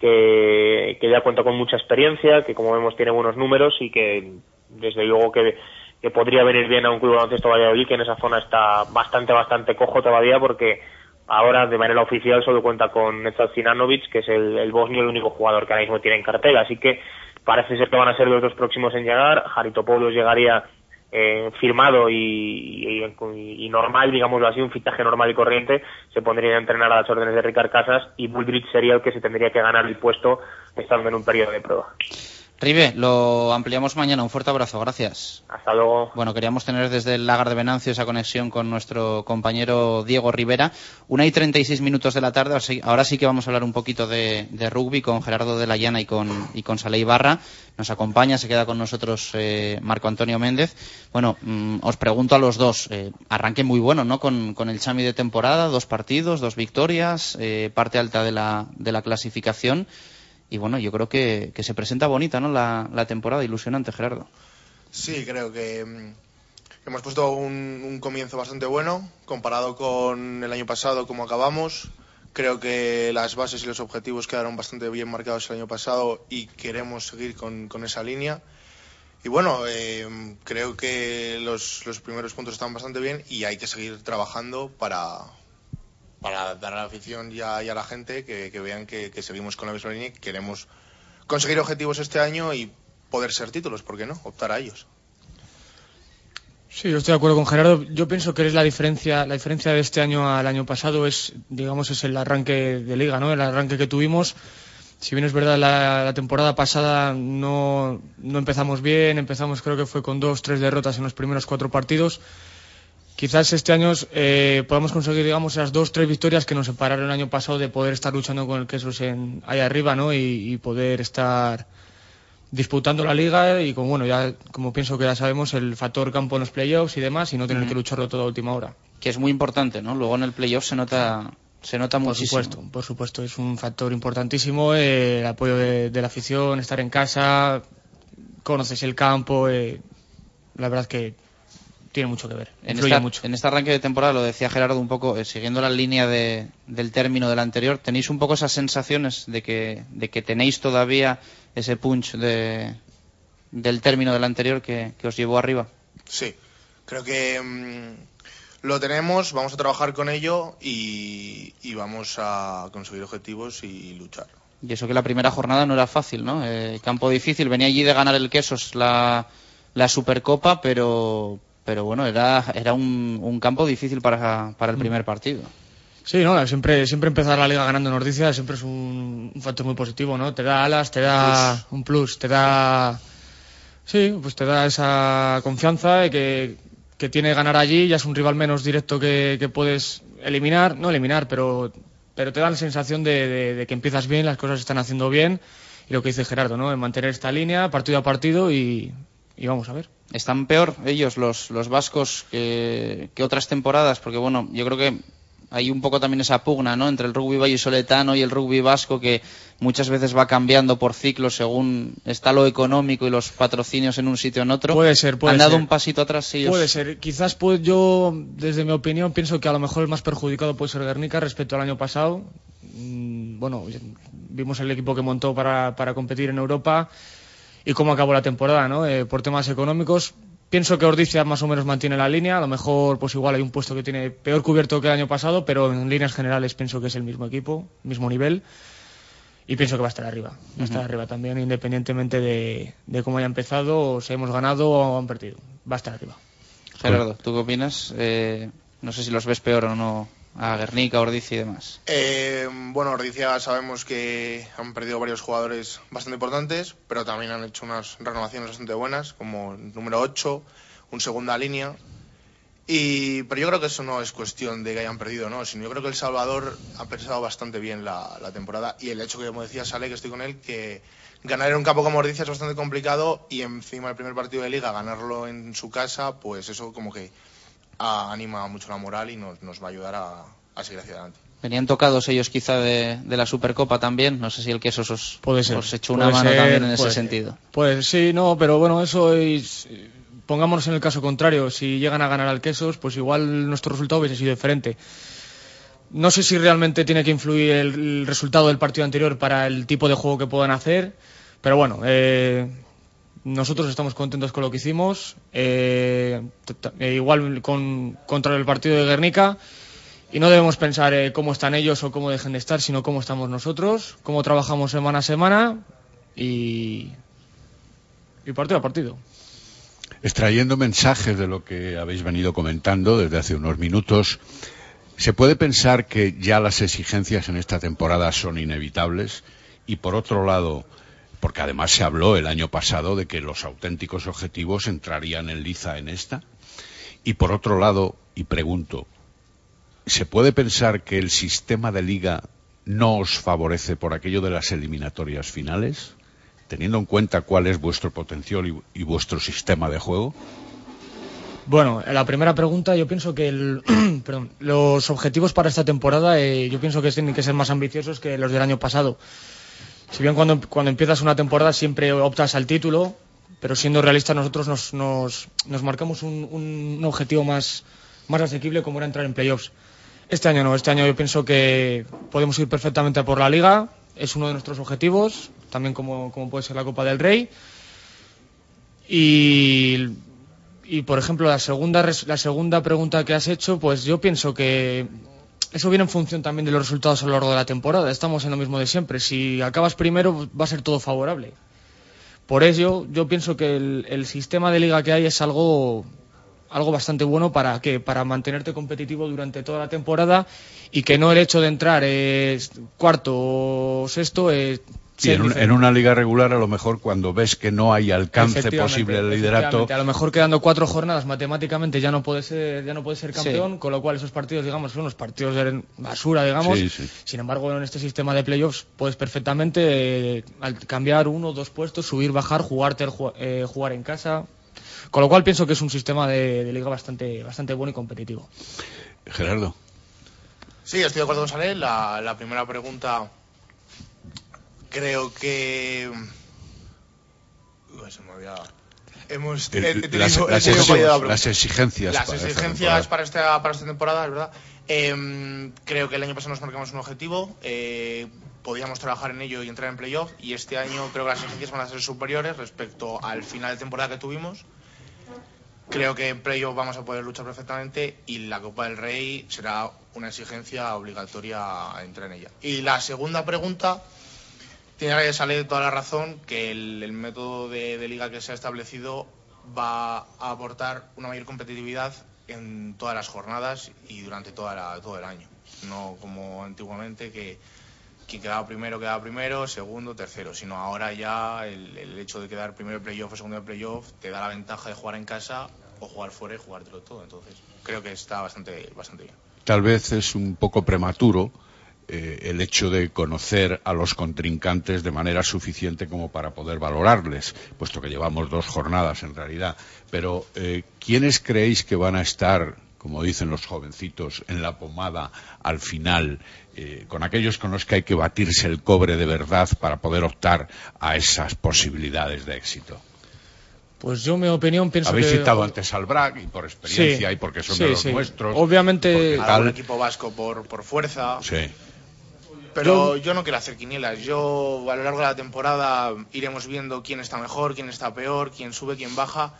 que, que ya cuenta con mucha experiencia, que como vemos tiene buenos números y que desde luego que, que podría venir bien a un club baloncesto Valladolid que en esa zona está bastante, bastante cojo todavía porque ahora de manera oficial solo cuenta con Netzat Sinanovic, que es el, el bosnio, el único jugador que ahora mismo tiene en cartera, así que parece ser que van a ser los dos próximos en llegar, Jaritopoulos llegaría eh, firmado y, y, y, normal, digámoslo así, un fichaje normal y corriente, se pondría a entrenar a las órdenes de Ricard Casas y Bullrich sería el que se tendría que ganar el puesto estando en un periodo de prueba. Ribe, lo ampliamos mañana. Un fuerte abrazo, gracias. Hasta luego. Bueno, queríamos tener desde el lagar de Venancio esa conexión con nuestro compañero Diego Rivera. Una y treinta y seis minutos de la tarde. Ahora sí que vamos a hablar un poquito de, de rugby con Gerardo de la Llana y con, y con Saley Barra. Nos acompaña, se queda con nosotros eh, Marco Antonio Méndez. Bueno, mmm, os pregunto a los dos. Eh, arranque muy bueno, ¿no? Con, con, el Chami de temporada, dos partidos, dos victorias, eh, parte alta de la, de la clasificación y bueno, yo creo que, que se presenta bonita ¿no? La, la, temporada, ilusionante, Gerardo. Sí, creo que mm, hemos puesto un, un, comienzo bastante bueno comparado con el año pasado, como acabamos. Creo que las bases y los objetivos quedaron bastante bien marcados el año pasado y queremos seguir con, con esa línea. Y bueno, eh, creo que los, los primeros puntos están bastante bien y hay que seguir trabajando para, para dar a la afición y a, y a la gente que, que vean que, que, seguimos con la misma línea y que queremos conseguir objetivos este año y poder ser títulos, ¿por qué no? Optar a ellos. Sí, yo estoy de acuerdo con Gerardo. Yo pienso que es la diferencia, la diferencia de este año al año pasado es, digamos, es el arranque de liga, ¿no? El arranque que tuvimos. Si bien es verdad, la, la temporada pasada no, no empezamos bien, empezamos creo que fue con dos, tres derrotas en los primeros cuatro partidos quizás este año eh, podamos conseguir, digamos, esas dos, tres victorias que nos separaron el año pasado de poder estar luchando con el Quesos en, ahí arriba, ¿no? Y, y, poder estar disputando la liga y como, bueno, ya, como pienso que ya sabemos, el factor campo en los playoffs y demás y no tener mm. que lucharlo toda última hora. Que es muy importante, ¿no? Luego en el playoff se nota... Se nota por muchísimo. supuesto, por supuesto, es un factor importantísimo eh, el apoyo de, de, la afición, estar en casa, conoces el campo, eh, la verdad que tiene mucho que ver. En, esta, mucho. en este arranque de temporada, lo decía Gerardo un poco, eh, siguiendo la línea de, del término del anterior, ¿tenéis un poco esas sensaciones de que, de que tenéis todavía ese punch de, del término del anterior que, que, os llevó arriba? Sí, creo que mmm, lo tenemos, vamos a trabajar con ello y, y, vamos a conseguir objetivos y luchar. Y eso que la primera jornada no era fácil, ¿no? Eh, campo difícil, venía allí de ganar el Quesos la, la Supercopa, pero, pero bueno, era, era un, un campo difícil para, para el primer partido. Sí, no, siempre, siempre empezar la liga ganando Nordicia siempre es un, un, factor muy positivo, ¿no? Te da alas, te da un plus, te da, sí, pues te da esa confianza de que, que tiene ganar allí, ya es un rival menos directo que, que puedes eliminar, no eliminar, pero, pero te da la sensación de, de, de que empiezas bien, las cosas se están haciendo bien y lo que dice Gerardo, ¿no? En mantener esta línea partido a partido y, y vamos a ver. ¿Están peor ellos, los, los vascos, que, que, otras temporadas? Porque, bueno, yo creo que hay un poco también esa pugna, ¿no? Entre el rugby vallisoletano y el rugby vasco, que muchas veces va cambiando por ciclos según está lo económico y los patrocinios en un sitio o en otro. Puede ser, puede ¿Han dado ser. un pasito atrás ellos? Puede ser. Quizás pues, yo, desde mi opinión, pienso que a lo mejor el más perjudicado puede ser Guernica respecto al año pasado. Mm, bueno, vimos el equipo que montó para, para competir en Europa y cómo acabó la temporada, ¿no? Eh, por temas económicos, pienso que Ordizia más o menos mantiene la línea. A lo mejor, pues igual hay un puesto que tiene peor cubierto que el año pasado, pero en líneas generales pienso que es el mismo equipo, mismo nivel. Y pienso que va a estar arriba. Va a uh -huh. estar arriba también, independientemente de, de, cómo haya empezado, o si hemos ganado o han perdido. Va a estar arriba. Gerardo, ¿tú qué opinas? Eh, no sé si los ves peor o no a Guernica, Ordicia y demás? Eh, bueno, Ordicia sabemos que han perdido varios jugadores bastante importantes, pero también han hecho unas renovaciones bastante buenas, como el número 8, un segunda línea. Y, pero yo creo que eso no es cuestión de que hayan perdido, ¿no? Sino yo creo que El Salvador ha pensado bastante bien la, temporada y el hecho que, como decía Sale, que estoy con él, que ganar en un campo como Ordicia es bastante complicado y encima el primer partido de liga, ganarlo en su casa, pues eso como que a, anima mucho la moral y nos, nos va a ayudar a, a seguir hacia adelante. Venían tocados ellos quizá de, de la Supercopa también. No sé si el queso os, Puede ser. os echó una Puede mano ser, también en ese sentido. Pues sí, no, pero bueno, eso es. Pongámonos en el caso contrario. Si llegan a ganar al Quesos, pues igual nuestro resultado hubiese sido diferente. No sé si realmente tiene que influir el, el resultado del partido anterior para el tipo de juego que puedan hacer, pero bueno, eh, nosotros estamos contentos con lo que hicimos. eh, igual con, contra el partido de Guernica. Y no debemos pensar eh, cómo están ellos o cómo dejen de estar, sino cómo estamos nosotros, cómo trabajamos semana a semana y partido a partido. Extrayendo mensajes de lo que habéis venido comentando desde hace unos minutos, ¿se puede pensar que ya las exigencias en esta temporada son inevitables? Y por otro lado, porque además se habló el año pasado de que los auténticos objetivos entrarían en liza en esta. Y por otro lado, y pregunto, ¿se puede pensar que el sistema de liga no os favorece por aquello de las eliminatorias finales? Teniendo en cuenta cuál es vuestro potencial y, vuestro sistema de juego. Bueno, en la primera pregunta yo pienso que el- [CLEARS THROAT] perdón, los objetivos para esta temporada eh, yo pienso que tienen que ser más ambiciosos que los del año pasado. Si bien cuando, cuando empiezas una temporada siempre optas al título, pero siendo realistas nosotros nos, nos, nos marcamos un, un objetivo más, más asequible como era entrar en playoffs. Este año no, este año yo pienso que podemos ir perfectamente por la liga, es uno de nuestros objetivos, también como, como puede ser la Copa del Rey. Y y por ejemplo, la segunda, la segunda pregunta que has hecho, pues yo pienso que eso viene en función también de los resultados a lo largo de la temporada. Estamos en lo mismo de siempre. Si acabas primero, va a ser todo favorable. Por ello, yo pienso que el, el sistema de liga que hay es algo, algo bastante bueno para que para mantenerte competitivo durante toda la temporada y que no el hecho de entrar eh, cuarto o sexto eh, Sea en, un- diferente. en una liga regular, a lo mejor cuando ves que no hay alcance posible del liderato. A lo mejor quedando cuatro jornadas matemáticamente ya no puede ser, ya no puede ser Sí. campeón, con lo cual esos partidos, digamos, son los partidos de basura, digamos. Sí, sí. Sin embargo, en este sistema de playoffs puedes perfectamente eh, al cambiar uno o dos puestos, subir, bajar, jugarte eh, jugar en casa. Con lo cual pienso que es un sistema de, de liga bastante, bastante bueno y competitivo. Gerardo. Sí, estoy de acuerdo con Saleh. La, la primera pregunta creo que... Uy, se me había... Hemos El- he tenido- las, he las exigencias. Las para exigencias para esta, para esta temporada, es verdad. Em, creo que el año pasado nos marcamos un objetivo, eh, podíamos trabajar en ello y entrar en playoff, y este año creo que las exigencias van a ser superiores respecto al final de temporada que tuvimos. Creo que en playoff vamos a poder luchar perfectamente y la Copa del Rey será una exigencia obligatoria a entrar en ella. Y la segunda pregunta, tiene que salir toda la razón que el, método de, liga que se ha establecido va a aportar una mayor competitividad en todas las jornadas y durante toda la- todo el año. No como antiguamente que quien quedaba primero quedaba primero, segundo, tercero, sino ahora ya el, el hecho de quedar primero en playoff o segundo en playoff te da la ventaja de jugar en casa o jugar fuera y jugártelo todo. Entonces creo que está bastante, bastante bien. Tal vez es un poco prematuro eh, el hecho de conocer a los contrincantes de manera suficiente como para poder valorarles, puesto que llevamos dos jornadas en realidad. Pero, eh, ¿quiénes creéis que van a estar, como dicen los jovencitos, en la pomada al final, eh, con aquellos con los que hay que batirse el cobre de verdad para poder optar a esas posibilidades de éxito? Pues yo, mi opinión, pienso Habéis que... citado antes al BRAC y por experiencia Sí, y porque son sí, de los sí. nuestros. Obviamente- Algún tal. equipo vasco por, por fuerza. Sí. Pero yo no quiero hacer quinielas. Yo a lo largo de la temporada iremos viendo quién está mejor, quién está peor, quién sube, quién baja.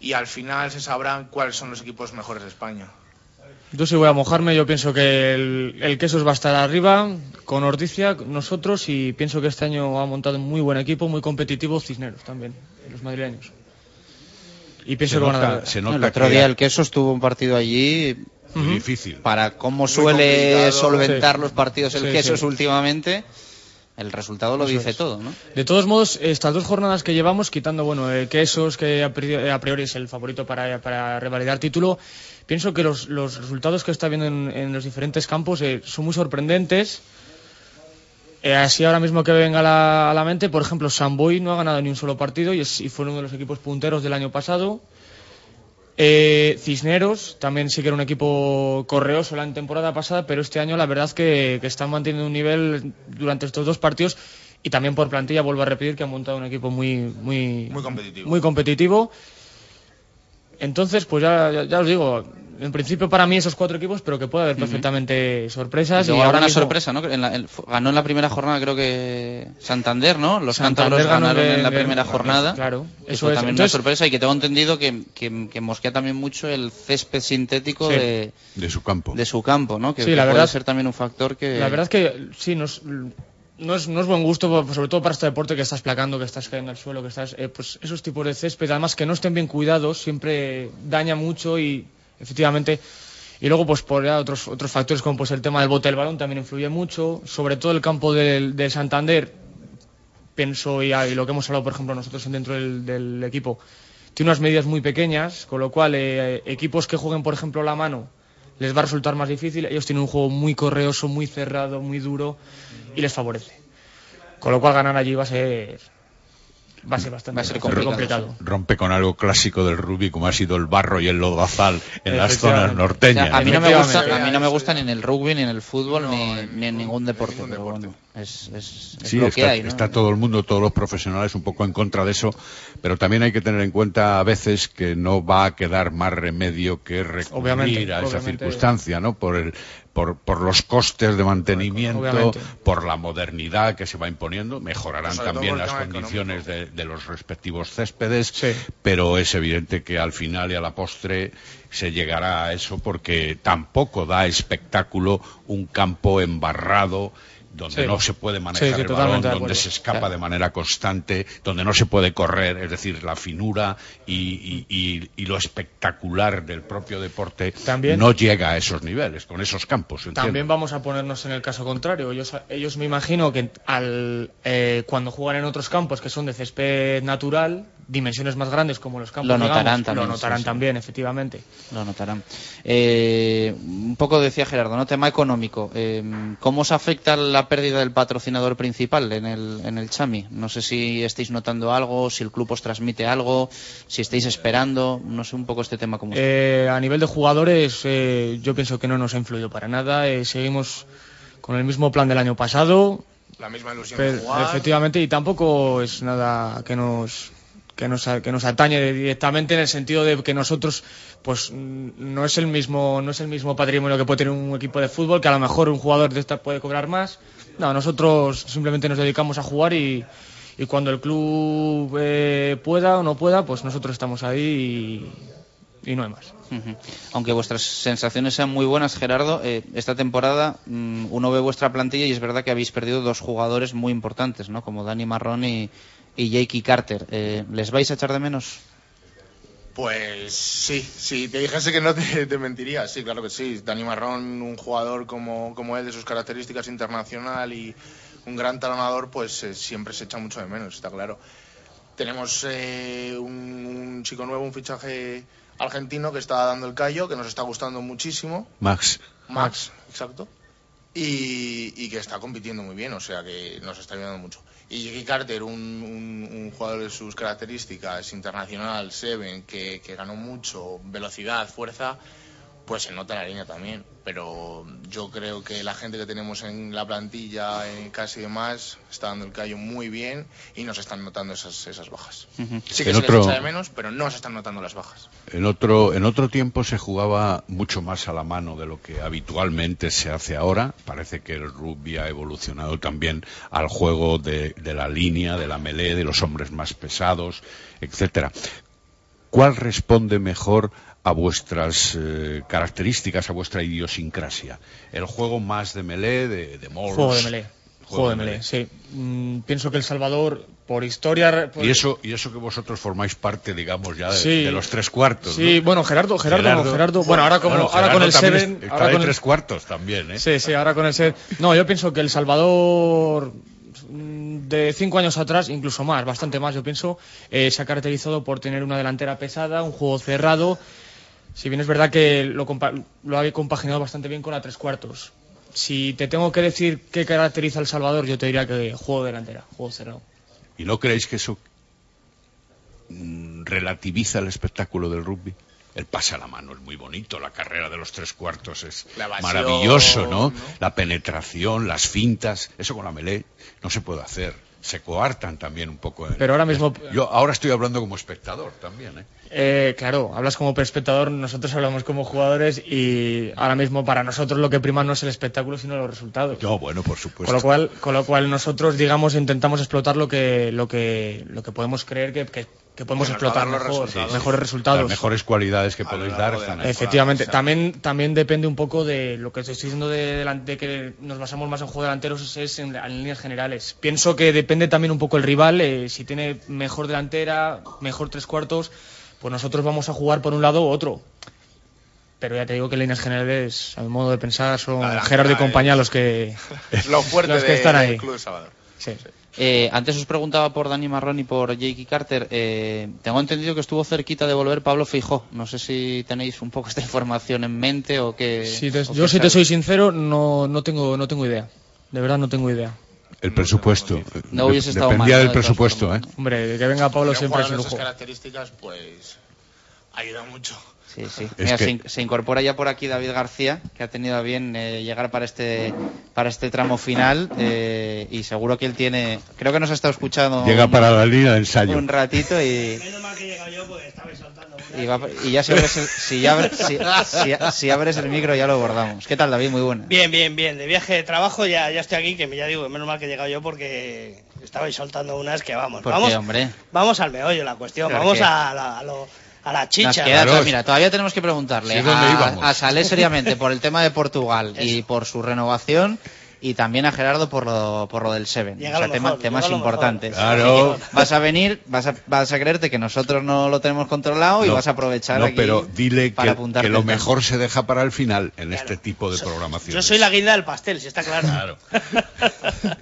Y al final se sabrán cuáles son los equipos mejores de España. Yo sí voy a mojarme, yo pienso que el, el Quesos va a estar arriba con Ordicia, nosotros, y pienso que este año ha montado un muy buen equipo, muy competitivo, Cisneros también, los madrileños. Y pienso Se que van a nota- dar- se El nota otro que día el Quesos tuvo un partido allí muy difícil. para cómo suele solventar Sí. los partidos el Sí, Quesos sí. últimamente. El resultado lo Eso dice es. todo, ¿no? De todos modos, estas dos jornadas que llevamos, quitando, bueno, eh, Quesos, que a priori, a priori es el favorito para, para revalidar título, pienso que los, los resultados que está viendo en, en los diferentes campos eh, son muy sorprendentes. Eh, así ahora mismo que venga a la, a la mente, por ejemplo, Samboy no ha ganado ni un solo partido y, es- y fue uno de los equipos punteros del año pasado. Eh, Cisneros también sí que era un equipo correoso la temporada pasada, pero este año la verdad que, que están manteniendo un nivel durante estos dos partidos y también por plantilla vuelvo a repetir que han montado un equipo muy muy Muy competitivo. muy competitivo. Entonces, pues ya, ya, ya os digo, en principio para mí esos cuatro equipos, pero que puede haber perfectamente sorpresas. Luego y ahora mismo- sorpresa, ¿no? En la- en- ganó en la primera jornada creo que Santander, ¿no? Los Santander cántabros ganaron en- en la primera jornada. claro, eso fue es. también Entonces- una sorpresa y que tengo entendido que, que, que mosquea también mucho el césped sintético Sí. de, de su campo. de su campo, ¿no? Que, Sí, que la puede verdad- ser también un factor que... La verdad es que sí, no es, no es, no es buen gusto, sobre todo para este deporte que estás placando, que estás cayendo al suelo, que estás. eh, pues esos tipos de césped, además que no estén bien cuidados, siempre daña mucho y efectivamente. Y luego, pues por ya otros, otros factores como pues el tema del bote del balón también influye mucho. Sobre todo el campo del, del Santander, pienso, y, y lo que hemos hablado, por ejemplo, nosotros dentro del, equipo, tiene unas medidas muy pequeñas, con lo cual eh, equipos que jueguen, por ejemplo, la mano, les va a resultar más difícil. Ellos tienen un juego muy correoso, muy cerrado, muy duro y les favorece. Con lo cual ganar allí va a ser va a ser bastante, Va a ser bastante complicado, complicado. Rompe con algo clásico del rugby como ha sido el barro y el lodazal en las zonas. O norteñas. sea, a mí no me gusta, a mí no me gusta ni en el rugby, ni en el fútbol, No, ni, en ni en ningún deporte, ningún pero deporte. bueno, es, es, es Sí, lo que está, hay, ¿no? está todo el mundo, todos los profesionales un poco en contra de eso, pero también hay que tener en cuenta a veces que no va a quedar más remedio que recurrir Obviamente, a esa obviamente. circunstancia, ¿no? Por el, por, por los costes de mantenimiento, Obviamente. por la modernidad que se va imponiendo, mejorarán también las condiciones de, de los respectivos céspedes, Sí. pero es evidente que al final y a la postre se llegará a eso porque tampoco da espectáculo un campo embarrado donde Sí. no se puede manejar Sí, el balón, donde se escapa Claro. de manera constante, donde no se puede correr, es decir, la finura y, y- y- y lo espectacular del propio deporte También- no llega a esos niveles, con esos campos. También vamos a ponernos en el caso contrario. Ellos, ellos me imagino que al, eh, cuando juegan en otros campos que son de césped natural, dimensiones más grandes como los campos Lo notarán digamos, también, lo notarán sí, sí. también, efectivamente. Lo notarán. Eh, un poco decía Gerardo, ¿no? Tema económico. Eh, ¿Cómo os afecta la pérdida del patrocinador principal en el, en el Chami? No sé si estáis notando algo, si el club os transmite algo, si estáis esperando, no sé un poco este tema como Eh, a nivel de jugadores, eh, yo pienso que no nos ha influido para nada. Eh, seguimos con el mismo plan del año pasado, La misma ilusión pero- de jugar. efectivamente, y tampoco es nada que nos que nos, que nos atañe directamente en el sentido de que nosotros pues no es el mismo no es el mismo patrimonio que puede tener un equipo de fútbol que a lo mejor un jugador de esta puede cobrar más no nosotros simplemente nos dedicamos a jugar y, y cuando el club eh, pueda o no pueda pues nosotros estamos ahí y, no hay más. Aunque vuestras sensaciones sean muy buenas, Gerardo, eh, esta temporada mm, uno ve vuestra plantilla y es verdad que habéis perdido dos jugadores muy importantes, ¿no? Como Dani Marrón y, y Jakey Carter. Eh, ¿Les vais a echar de menos? Pues sí, si te dijese que no te, te mentiría, sí, claro que sí. Dani Marrón, un jugador como, como él, de sus características internacional y un gran talonador, pues eh, siempre se echa mucho de menos, está claro. Tenemos eh, un, un chico nuevo, un fichaje argentino que está dando el callo, que nos está gustando muchísimo. Max, Max, exacto. Y, y que está compitiendo muy bien, o sea que nos está ayudando mucho. Y Jackie Carter, un, un- un jugador de sus características, internacional, Seven, que, que ganó mucho, velocidad, fuerza, pues se nota en la línea también. Pero yo creo que la gente que tenemos en la plantilla, en casi demás, está dando el callo muy bien y nos están notando esas, esas bajas. Sí que El se otro- les echa de menos, pero no se están notando las bajas. En otro, en otro tiempo se jugaba mucho más a la mano de lo que habitualmente se hace ahora. Parece que el rugby ha evolucionado también al juego de, de la línea, de la melee, de los hombres más pesados, etcétera. ¿Cuál responde mejor a vuestras eh, características, a vuestra idiosincrasia? ¿El juego más de melee, de, de juego de melee juego de melee sí Mm, pienso que el Salvador por historia por- Y eso, y eso que vosotros formáis parte, digamos, ya de, Sí. de los tres cuartos. Sí, ¿no? bueno, Gerardo, Gerardo, no, Gerardo, bueno, ahora, como, Bueno, ahora con el Seven, es- está ahora de con el- tres cuartos también, ¿eh? Sí, sí, ahora con el Seven. No, yo pienso que El Salvador mm, de cinco años atrás, incluso más, bastante más, yo pienso, eh, se ha caracterizado por tener una delantera pesada, un juego cerrado. Si bien es verdad que lo, compa- lo ha compaginado bastante bien con la tres cuartos. Si te tengo que decir qué caracteriza El Salvador, yo te diría que juego delantera, juego cerrado. ¿Y no creéis que eso mm, relativiza el espectáculo del rugby? el pase a la mano es muy bonito, la carrera de los tres cuartos es evasión, maravilloso, ¿no? ¿no? La penetración, las fintas, eso con la melé no se puede hacer. Se coartan también un poco. Pero ahora mismo- Yo ahora estoy hablando como espectador también, ¿eh? Eh, claro, hablas como espectador, nosotros hablamos como jugadores y ahora mismo para nosotros lo que prima no es el espectáculo sino los resultados. No, bueno, por supuesto. Con lo cual, con lo cual nosotros, digamos, intentamos explotar lo que, lo que, lo que podemos creer que, que- que podemos Que explotar los resultados. mejores resultados. Las mejores cualidades que podéis dar están ahí. Efectivamente, también, también depende un poco de lo que estoy diciendo de, de que nos basamos más en juego de delanteros es en, en líneas generales. Pienso que depende también un poco el rival, eh, si tiene mejor delantera, mejor tres cuartos, pues nosotros vamos a jugar por un lado u otro. Pero ya te digo que en líneas generales, a mi modo de pensar, son Gerardo y compañía los que... [LAUGHS] Lo fuerte Los que de- están ahí. Club de Salvador. sí. Eh, antes os preguntaba por Dani Marrón y por Jakey Carter. Eh, tengo entendido que estuvo cerquita de volver Pablo Feijó. No sé si tenéis un poco esta [LAUGHS] información en mente o que. Si te- o yo que si te soy sincero, no, no, tengo, no tengo idea. De verdad no tengo idea. El presupuesto. No hubiese estado Dependía mal, del. De presupuesto, ¿eh? Hombre, que venga Pablo siempre es un lujo. características, pues ayuda mucho. Sí, sí. Mira, que- se, in- se incorpora ya por aquí David García, que ha tenido a bien eh, llegar para este para este tramo final eh, y seguro que él tiene. Creo que nos ha estado escuchando. Llega un- para la línea de ensayo. un ratito y, Menos mal que he llegado yo porque estaba saltando. y, va- y ya si abres, el, si, ya si- [LAUGHS] si- si abres el micro ya lo abordamos. ¿Qué tal, David? Muy buena. Bien, bien, bien. De viaje de trabajo ya, ya estoy aquí, que me- ya digo, menos mal que he llegado yo porque estabais soltando unas que vamos. ¿Por vamos, qué, hombre? vamos al meollo la cuestión, ¿Por vamos qué? a la, a, lo- a la chicha. queda- Claro. mira, todavía tenemos que preguntarle Sí, ¿dónde a, íbamos? a Salé [LAUGHS] seriamente por el tema de Portugal y por su renovación y también a Gerardo por lo, por lo del Seven. Llega o sea, lo tema- mejor, temas importantes. Claro. Vas a venir, vas a, vas a creerte que nosotros no lo tenemos controlado y No, vas a aprovechar no, aquí pero dile para que, apuntarte que lo mejor se deja para el final en Claro. este tipo de programación. Yo soy la guinda del pastel, si está claro. Claro. [LAUGHS]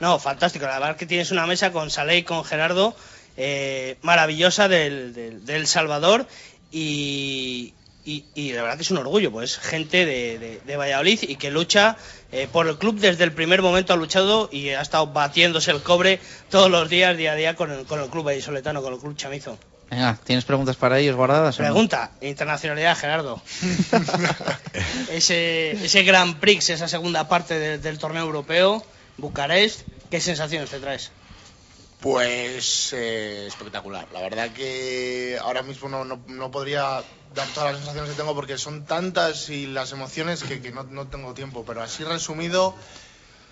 no, fantástico. La verdad que tienes una mesa con Salé y con Gerardo eh, maravillosa del, del, del Salvador y, y, y la verdad que es un orgullo, pues gente de, de- de Valladolid y que lucha eh, por el club desde el primer momento ha luchado y ha estado batiéndose el cobre todos los días, día a día con el, con el club vallisoletano, con el club chamizo. Venga, ¿tienes preguntas para ellos guardadas? no? Pregunta, internacionalidad, Gerardo. [LAUGHS] ese, ese Grand Prix, esa segunda parte de- del torneo europeo, Bucarest, ¿qué sensaciones te traes? Pues eh, espectacular. La verdad que ahora mismo no, no, no podría dar todas las sensaciones que tengo porque son tantas y las emociones que, que no, no tengo tiempo. Pero así resumido,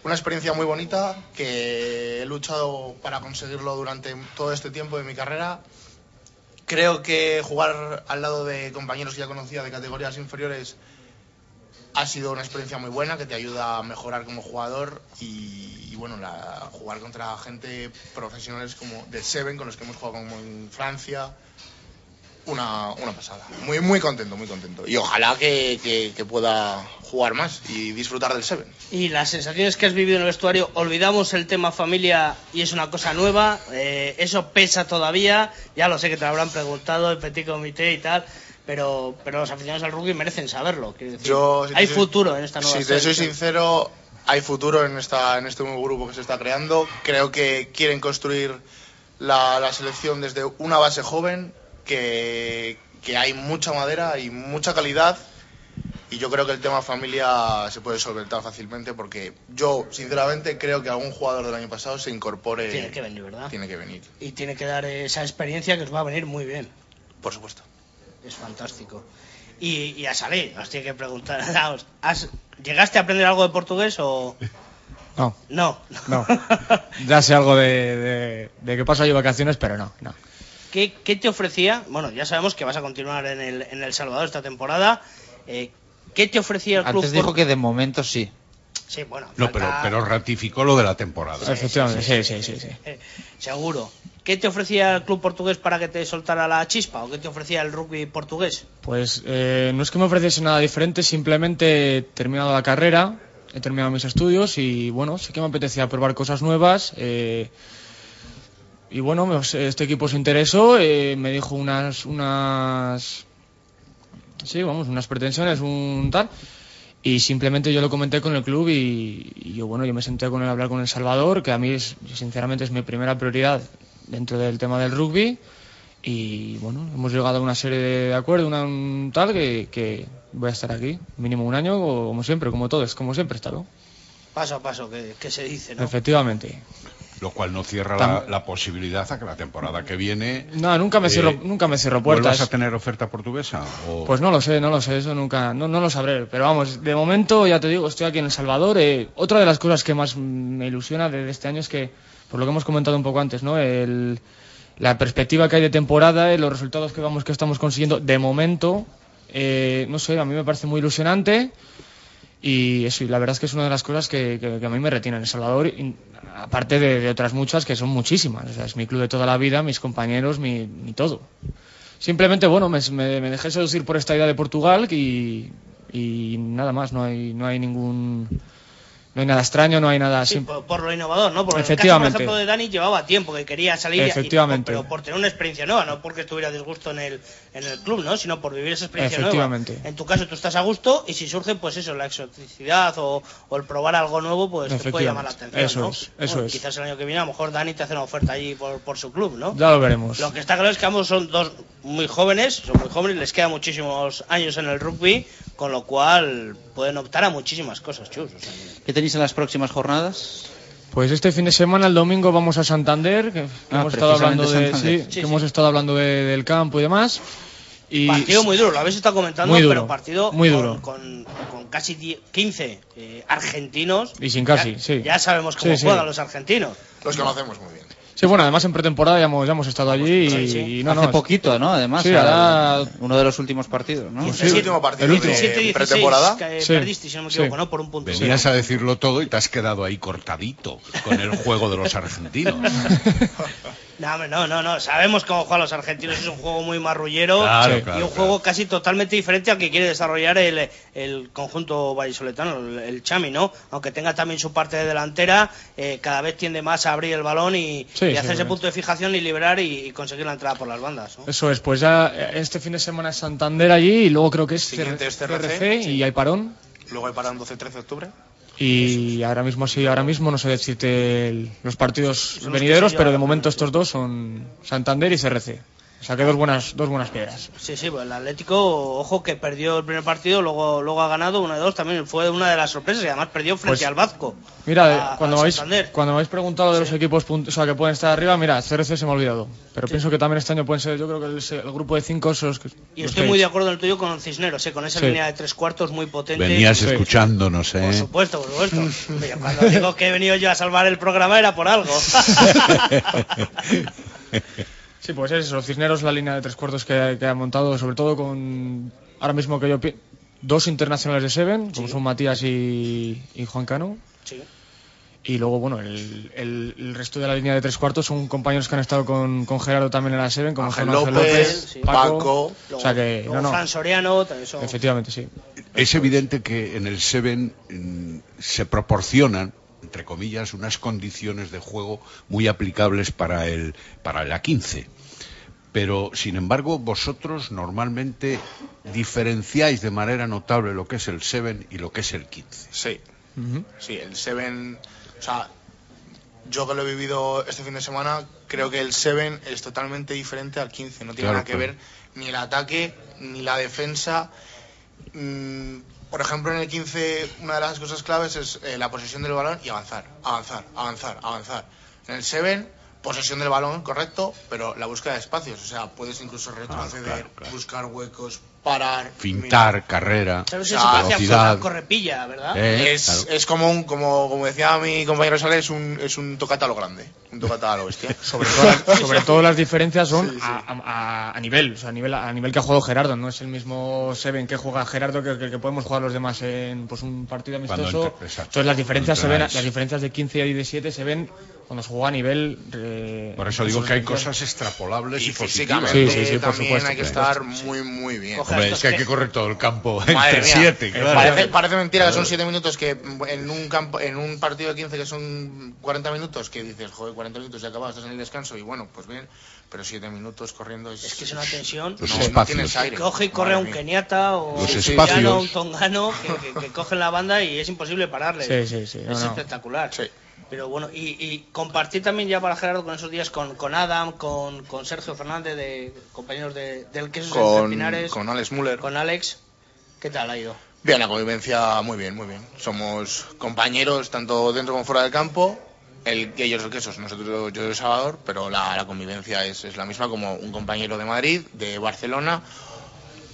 una experiencia muy bonita que he luchado para conseguirlo durante todo este tiempo de mi carrera. Creo que jugar al lado de compañeros que ya conocía de categorías inferiores ha sido una experiencia muy buena que te ayuda a mejorar como jugador y, bueno, la- jugar contra gente profesionales como de Seven, con los que hemos jugado como en Francia, una, una pasada. Muy, muy contento, muy contento. Y ojalá que, que- que pueda jugar más y disfrutar del Seven. Y las sensaciones que has vivido en el vestuario, olvidamos el tema familia y es una cosa nueva, eh, eso pesa todavía, ya lo sé que te lo habrán preguntado el petit comité y tal, pero, pero los aficionados al rugby merecen saberlo. quiero decir, Yo, si hay soy- futuro en esta nueva Si te soy sincero, hay futuro en, esta, en este nuevo grupo que se está creando. Creo que quieren construir la, la selección desde una base joven, que, que hay mucha madera y mucha calidad. Y yo creo que el tema familia se puede solventar fácilmente porque yo, sinceramente, creo que algún jugador del año pasado se incorpore. Tiene que venir, ¿verdad? Tiene que venir, Y tiene que dar esa experiencia que os va a venir muy bien. por supuesto. Es fantástico. Y, y a salir, os tiene que preguntar, [LAUGHS] ¿has- ¿llegaste a aprender algo de portugués o...? No, No. no. Ya sé algo de, de, de que paso ahí vacaciones, pero no, no. ¿Qué, qué te ofrecía? Bueno, ya sabemos que vas a continuar en el, en el Salvador esta temporada. Eh, ¿Qué te ofrecía el club? Antes dijo por- que de momento sí. Sí, bueno. No, falta- pero, pero ratificó lo de la temporada. Efectivamente, sí, sí, sí. sí. Eh, seguro. ¿Qué te ofrecía el club portugués para que te soltara la chispa? ¿O qué te ofrecía el rugby portugués? Pues eh, no es que me ofreciese nada diferente, simplemente he terminado la carrera, he terminado mis estudios y bueno, sí que me apetecía probar cosas nuevas. eh, y bueno, este equipo se interesó, eh, me dijo unas, unas, sí, vamos, unas pretensiones, un tal. Y simplemente yo lo comenté con el club y, y yo, bueno, yo me senté con él a hablar con El Salvador, que a mí, es, sinceramente, es mi primera prioridad dentro del tema del rugby. Y bueno, hemos llegado a una serie de acuerdos, una, un tal que, que voy a estar aquí, mínimo un año, o como siempre, como todo, es como siempre he estado. Paso a paso, que, que se dice, ¿no? Efectivamente. Lo cual no cierra la, la posibilidad a que la temporada que viene. No, nunca me eh, cierro, nunca me cierro puertas. ¿Vuelvas a tener oferta portuguesa? O... Pues no lo sé, no lo sé, eso nunca, no, no lo sabré. Pero vamos, de momento, ya te digo, estoy aquí en El Salvador. eh, otra de las cosas que más me ilusiona de este año es que, por lo que hemos comentado un poco antes, ¿no? El, la perspectiva que hay de temporada, eh, los resultados que vamos que estamos consiguiendo de momento, eh, no sé, a mí me parece muy ilusionante. Y eso, la verdad es que es una de las cosas que, a mí me retiene en El Salvador, aparte de, otras muchas que son muchísimas. Es mi club de toda la vida, mis compañeros, mi, todo. Simplemente, bueno, me, me- me dejé seducir por esta idea de Portugal y, y nada más, no hay, no hay ningún. No hay nada extraño, no hay nada. Sí, por, por lo innovador, ¿no? Porque Efectivamente. el caso, por ejemplo, de Dani llevaba tiempo que quería salir, y- Efectivamente. pero por tener una experiencia nueva, no porque estuviera disgusto en el, en el club, ¿no? Sino por vivir esa experiencia nueva. Efectivamente. En tu caso tú estás a gusto y si surge, pues eso, la exoticidad o, o el probar algo nuevo, pues te puede llamar la atención, Eso ¿no? es, eso Bueno, es. Quizás el año que viene a lo mejor Dani te hace una oferta allí por, por su club, ¿no? Ya lo veremos. Lo que está claro es que ambos son dos muy jóvenes, son muy jóvenes, les quedan muchísimos años en el rugby, con lo cual pueden optar a muchísimas cosas, chus. o sea que- ¿Qué tenéis en las próximas jornadas? Pues este fin de semana, el domingo, vamos a Santander, que, que Ah, hemos estado hablando de, precisamente sí, Santander. que Sí, hemos estado hablando de- del campo y demás. Y Partido muy duro, lo habéis estado comentando, Muy duro, pero partido muy con- duro. Con, con casi 10 15 eh, argentinos. Y sin casi, ya, sí. Ya sabemos cómo Sí, sí. juegan los argentinos. Los conocemos muy bien. Sí, bueno, además en pretemporada ya hemos, ya hemos estado allí y, Sí, sí. y no, Hace no, poquito, ¿no? Además, Sí, ahora- uno de los últimos partidos, ¿no? Es el último partido el último. de 17-16 pretemporada. que perdiste, si no me sí. equivoco, ¿no? Por un punto. Venías a decirlo todo y te has quedado ahí cortadito con el juego de los argentinos. [LAUGHS] No, no, no, no. Sabemos cómo juegan los argentinos. Es un juego muy marrullero Claro, y claro, un juego casi totalmente diferente al que quiere desarrollar el, el conjunto vallisoletano, el, el Chami, ¿no? Aunque tenga también su parte de delantera, eh, cada vez tiende más a abrir el balón y, Sí, y sí, hacer ese sí. punto de fijación y liberar y, y conseguir la entrada por las bandas, ¿no? Eso es, pues ya eh, este fin de semana es Santander allí y luego creo que es CRC, CRC y hay parón. Luego hay para un 12-13 de octubre. Y ahora mismo sí, ahora mismo no sé decirte el- los partidos venideros, pero de momento estos dos son Santander y CRC. O sea que dos buenas, dos buenas piedras. Sí, sí, pues el Atlético, ojo que perdió el primer partido, luego, luego ha ganado uno de dos, también fue una de las sorpresas y además perdió frente Pues, al Vasco. Mira, a- cuando, a me habéis, cuando me habéis preguntado de los equipos o sea, que pueden estar arriba, mira, CRC se me ha olvidado. Pero pienso que también este año pueden ser, yo creo que el, el grupo de cinco son los que. Y los estoy seis. muy de acuerdo en el tuyo con Cisneros, ¿eh? con esa Sí. línea de tres cuartos muy potente. Venías Sí. escuchándonos, Por ¿eh? supuesto, por supuesto. Cuando digo que he venido yo a salvar el programa era por algo. [LAUGHS] [LAUGHS] Sí, pues es eso, Cisneros, la línea de tres cuartos que, que ha montado, sobre todo con. Ahora mismo que yo. Dos internacionales de Seven, como son Matías y, y Juan Cano. Sí. Y luego, bueno, el, el- el resto de la línea de tres cuartos son compañeros que han estado con, con Gerardo también en la Seven, como Ángel López, sí. Paco. O sea que, Luego no, no, Fran Soriano, también son- efectivamente, sí. Es evidente que en el Seven se proporcionan, entre comillas, unas condiciones de juego muy aplicables para el para la 15. Pero, sin embargo, vosotros normalmente diferenciáis de manera notable lo que es el Seven y lo que es el 15. Sí, sí, el Seven. O sea, yo que lo he vivido este fin de semana, creo que el Seven es totalmente diferente al 15. No tiene Claro, nada que claro. ver ni el ataque, ni la defensa. Mm, por ejemplo, en el 15, una de las cosas claves es eh, la posesión del balón y avanzar, avanzar, avanzar, avanzar. En el Seven, posesión del balón, correcto, pero la búsqueda de espacios. O sea, puedes incluso retroceder, claro, claro. buscar huecos, parar. Fintar, mirar. carrera, ¿Sabes? Eso sea, parece a velocidad. correpilla, ¿verdad? Eh, Es, claro. es como un, como, como decía mi compañero Sale, es un, es un tocata a lo grande, un tocata a lo bestia. [LAUGHS] Sobre todo, las, sobre todo las diferencias son A, a- a nivel, o sea, a nivel, a nivel que ha jugado Gerardo. No es el mismo Seven que juega Gerardo que, que- que podemos jugar los demás en pues, un partido amistoso. Entonces las diferencias se ven, las diferencias de 15 y de 7 se ven cuando se juega a nivel. eh, Por eso digo que hay cosas extrapolables y, Y físicamente Sí, sí, sí, por también supuesto, hay que por estar muy, muy bien. Hombre, es que hay que- correr todo el campo Madre entre mía. siete, claro. Parece, parece mentira que son 7 minutos que en un campo en un partido de 15 que son 40 minutos que dices, joder, 40 minutos ya acabado, estás en el descanso y bueno, pues bien. pero siete minutos corriendo es... Es que es una tensión. Los no, no espacios. tienes aire. Coge y corre a un Madre mía. keniata o Los un espacios. siriano, un tongano que, que, que cogen la banda y es imposible pararle. Sí, sí, sí, no, Es no. espectacular. Sí. Pero bueno, y, y compartir también ya para Gerardo con esos días con, con Adam, con, con Sergio Fernández, de compañeros de, del Quesos entre Con, Pinares, con Alex Müller. con Alex. ¿Qué tal ha ido? Bien, la convivencia muy bien, muy bien. Somos compañeros tanto dentro como fuera del campo. El, ellos el quesos, nosotros yo de Salvador, pero la, la convivencia es, es la misma como un compañero de Madrid, de Barcelona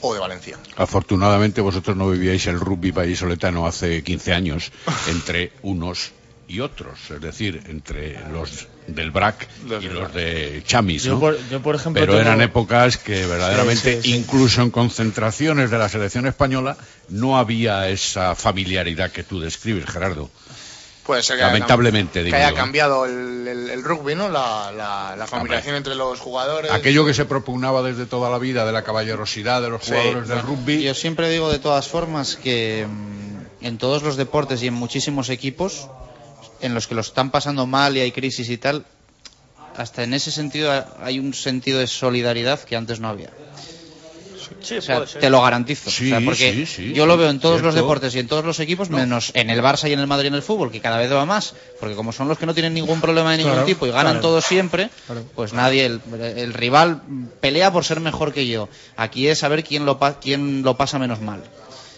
o de Valencia. Afortunadamente vosotros no vivíais el rugby vallisoletano hace 15 años [LAUGHS] entre unos y otros, es decir, entre los del BRAC Los y los de Chamis, Yo ¿no? por, yo, por ejemplo, Pero tengo- eran épocas que verdaderamente, Sí, sí, sí. incluso en concentraciones de la selección española, no había esa familiaridad que tú describes, Gerardo. Puede ser que Lamentablemente, haya, que haya yo. cambiado el, el- el rugby, ¿no? La, la, la familiarización entre los jugadores. Aquello que se propugnaba desde toda la vida de la caballerosidad de los Sí, jugadores del rugby, Yo siempre digo de todas formas que mm, en todos los deportes y en muchísimos equipos en los que lo están pasando mal y hay crisis y tal, hasta en ese sentido ha- hay un sentido de solidaridad que antes no había. Sí, O sea, te lo garantizo. Sí, O sea, porque sí, sí, yo lo veo en todos los deportes y en todos los equipos, menos en el Barça y en el Madrid y en el fútbol, que cada vez va más. Porque como son los que no tienen ningún problema de ningún Claro, tipo y ganan claro. todos siempre, Claro. pues nadie, el, el rival pelea por ser mejor que yo. Aquí es saber quién lo, pa- quién lo pasa menos mal.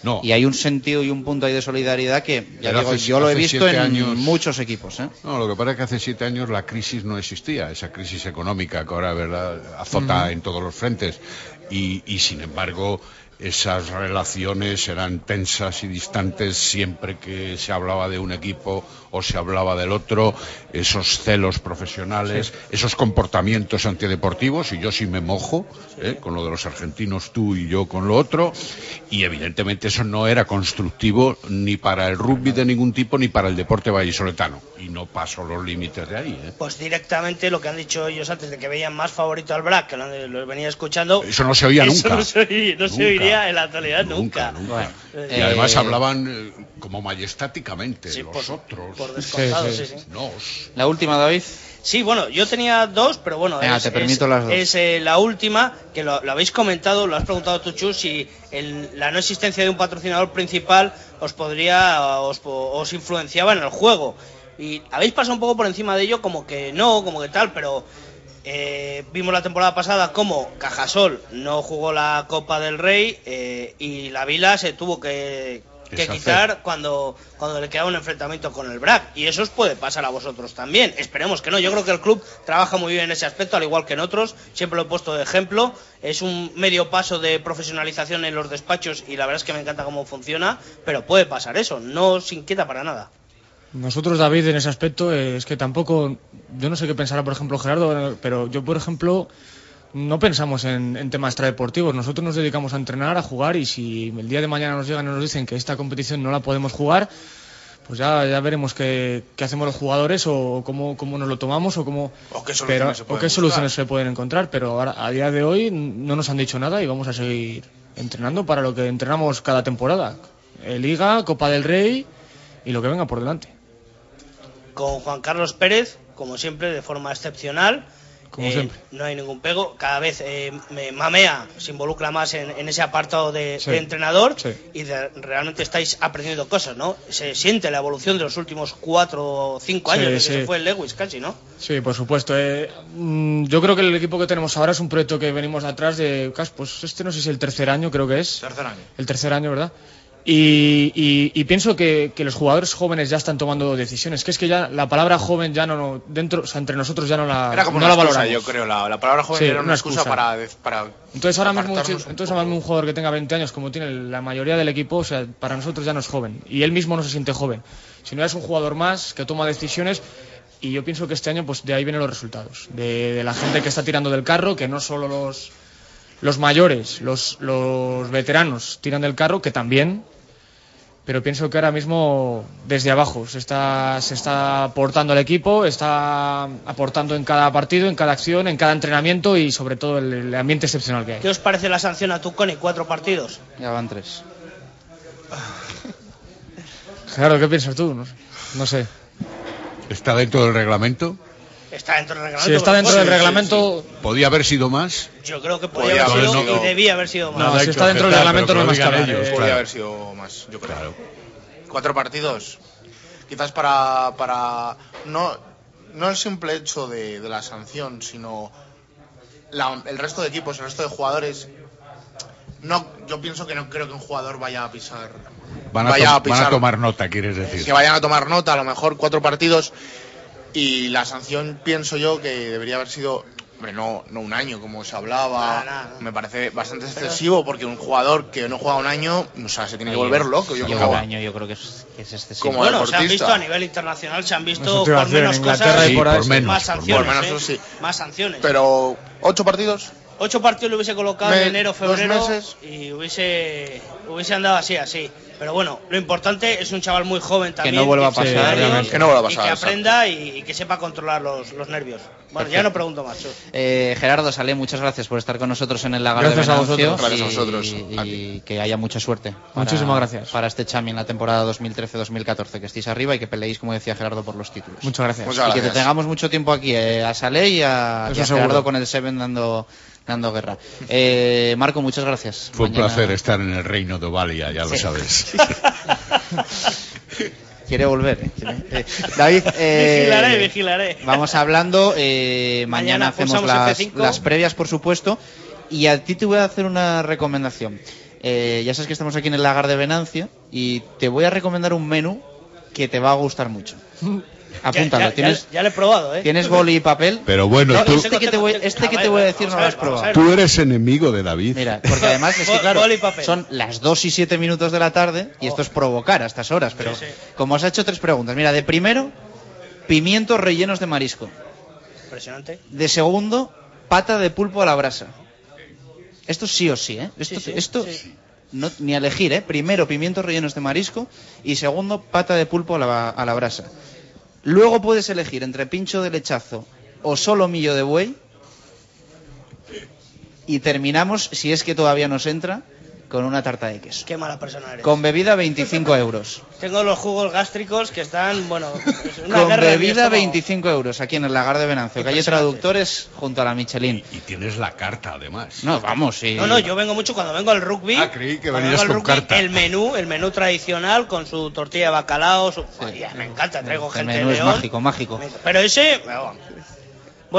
No. Y hay un sentido y un punto ahí de solidaridad que, ya digo, hace- yo lo he visto en años- muchos equipos. ¿eh? No, lo que pasa es que hace siete años la crisis no existía, esa crisis económica que ahora verdad azota en todos los frentes y, y, sin embargo esas relaciones eran tensas y distantes siempre que se hablaba de un equipo o se hablaba del otro, esos celos profesionales, esos comportamientos antideportivos y yo sí me mojo ¿eh? con lo de los argentinos tú y yo con lo otro y evidentemente eso no era constructivo ni para el rugby de ningún tipo ni para el deporte vallisoletano y no paso los límites de ahí. ¿eh? Pues directamente lo que han dicho ellos antes de que veían más favorito al Black, que lo, venía escuchando. Eso no se oía eso nunca. No se, oí- no se Nunca. En la actualidad nunca. nunca. Bueno, Y eh, además hablaban eh, como majestáticamente, Sí, los por, otros, por descontado, Sí, sí, sí. sí. nos. La última, David. Sí, bueno, yo tenía dos, pero bueno, Venga, es, te permito es- las dos. es, eh, la última, que lo, lo habéis comentado, lo has preguntado tú, Chus, si el- la no existencia de un patrocinador principal os podría, os, po- os influenciaba en el juego. Y habéis pasado un poco por encima de ello, como que no, como que tal, pero eh, vimos la temporada pasada como Cajasol no jugó la Copa del Rey eh, y la Vila se tuvo que, quitar cuando, cuando le quedaba un enfrentamiento con el BRAC. Y eso os puede pasar a vosotros también. Esperemos que no. Yo creo que el club trabaja muy bien en ese aspecto, al igual que en otros. Siempre lo he puesto de ejemplo. Es un medio paso de profesionalización en los despachos y la verdad es que me encanta cómo funciona. Pero puede pasar eso. No os inquieta para nada. Nosotros, David, en ese aspecto, eh, es que tampoco, yo no sé qué pensará, por ejemplo, Gerardo, pero yo, por ejemplo, no pensamos en, en temas extradeportivos. Nosotros nos dedicamos a entrenar, a jugar, y si el día de mañana nos llegan y nos dicen que esta competición no la podemos jugar, pues ya, ya veremos qué, qué hacemos los jugadores o cómo, cómo nos lo tomamos o cómo... O qué soluciones pero- se o pueden qué buscar. soluciones se pueden encontrar, pero ahora, a día de hoy no nos han dicho nada y vamos a seguir entrenando para lo que entrenamos cada temporada. Liga, Copa del Rey y lo que venga por delante. Con Juan Carlos Pérez, como siempre, de forma excepcional. Como Eh, siempre. No hay ningún pego. Cada vez eh, me mamea, se involucra más en, en ese apartado de, Sí. de entrenador Sí. y de- realmente estáis aprendiendo cosas, ¿no? Se siente la evolución de los últimos cuatro o cinco Sí, años desde sí. que se fue el Lewis casi, ¿no? Sí, por supuesto. eh, mm, yo creo que el equipo que tenemos ahora es un proyecto que venimos atrás de, pues este no sé si es el tercer año, creo que es. Tercer año. El tercer año, ¿verdad? Y, y- y pienso que, que los jugadores jóvenes ya están tomando decisiones. Que es que ya la palabra joven ya no, no- dentro, o sea, entre nosotros ya no la, Era como no una la excusa, valoramos. yo creo. La, la palabra joven Sí, era una, una excusa, excusa. para, para. Entonces ahora mismo, entonces ahora mismo un jugador que tenga 20 años, como tiene la mayoría del equipo, o sea, para nosotros ya no es joven. Y él mismo no se siente joven. Sino es un jugador más que toma decisiones. Y yo pienso que este año, pues de ahí vienen los resultados. De, de la gente que está tirando del carro, que no solo los, los mayores, los, los veteranos tiran del carro, que también. Pero pienso que ahora mismo, desde abajo, se está, se está aportando al equipo, está aportando en cada partido, en cada acción, en cada entrenamiento y sobre todo el, el ambiente excepcional que hay. ¿Qué os parece la sanción a Tuconi? Cuatro partidos. Ya van tres. Gerardo, ¿qué piensas tú? No sé. ¿Está dentro del reglamento? Está dentro del reglamento. Si está dentro del reglamento, ¿Podía haber sido más? Yo creo que podía Podía haber sido y debía haber sido más. no, si está dentro del reglamento no que más que ellos, claro. haber sido más, yo creo. Claro. Cuatro partidos. Quizás para, para no, no el simple hecho de, de la sanción, sino la- el resto de equipos, el resto de jugadores. No, yo pienso que no creo que un jugador vaya a pisar. Van a, vaya to- a pisar van a tomar nota, quieres decir. que vayan a tomar nota, a lo mejor cuatro partidos. Y la sanción pienso yo que debería haber sido, hombre, no, no un año como se hablaba. Nah, nah, nah. Me parece bastante excesivo porque un jugador que no juega un año, o sea, se tiene que volver loco. Yo creo. un año, yo creo que es, que es excesivo. Como Bueno, se han visto a nivel internacional, se han visto por menos cosas, por por menos, más por sanciones. menos, ¿eh? sí. Más sanciones. Pero, ¿ocho partidos? Ocho partidos lo hubiese colocado Me- en enero, febrero y hubiese, hubiese andado así, así. Pero bueno, lo importante es un chaval muy joven también. no vuelva a pasar. Que no vuelva a Y pasar, que exacto. aprenda y, y que sepa controlar los, los nervios. Bueno, ya no pregunto más. Eh, Gerardo Salé, muchas gracias por estar con nosotros en el Lagar Gracias de a Venancio. vosotros. Gracias a y- vosotros. Y, A que haya mucha suerte. para- Muchísimas gracias. Para este Chami en la temporada 2013-2014, que estéis arriba y que peleéis, como decía Gerardo, por los títulos. muchas gracias. Muchas y que te tengamos mucho tiempo aquí, eh, a Salé y a, y a. Gerardo con el Seven dando, dando guerra. Eh, Marco, muchas gracias. Fue un Mañana- placer estar en el reino de Ovalia, ya lo Sí. sabes. [LAUGHS] Quiere volver. eh, quiere- eh, [LAUGHS] David, eh, Vigilaré, vigilaré. Vamos hablando. eh, mañana, Mañana hacemos las, F5. las previas, por supuesto. Y a ti te voy a hacer una recomendación. Eh, ya sabes que estamos aquí en el lagar de Venancio y te voy a recomendar un menú que te va a gustar mucho. [LAUGHS] Apúntalo. Ya- ya- ¿Tienes, ya, ya lo he probado, ¿eh? ¿Tienes boli y papel? Pero bueno, No, tú, este que te voy, este que te voy a decir no lo has probado. tú eres enemigo de David. Mira, porque además es que [LAUGHS] claro, boli y papel. son las 2 y 7 minutos de la tarde y esto es provocar a estas horas, pero Sí, sí. como os ha hecho tres preguntas, mira, de primero, pimientos rellenos de marisco. Impresionante. De segundo, pata de pulpo a la brasa. Esto sí o sí, ¿eh? Esto, Sí, sí, esto sí. no, ni a elegir, ¿eh? Primero, pimientos rellenos de marisco y segundo, pata de pulpo a la, a la brasa. Luego puedes elegir entre pincho de lechazo o solo millo de buey. Y terminamos, si es que todavía nos entra, con una tarta de queso. Qué mala persona eres. Con bebida 25 euros. Tengo los jugos gástricos que están, bueno, es una Con guerra mi bebida estómago. 25 euros aquí en el lagar de Venancio, calle Impresionante. Traductores junto a la Michelin. Y tienes la carta, además. No, vamos, sí. No, no, yo vengo mucho cuando vengo al rugby. Ah, creí que cuando venías vengo al con rugby, carta. El menú, el menú tradicional con su tortilla de bacalao. Su... Me encanta, traigo Este gente menú de es León. mágico, mágico. Pero ese. Bueno,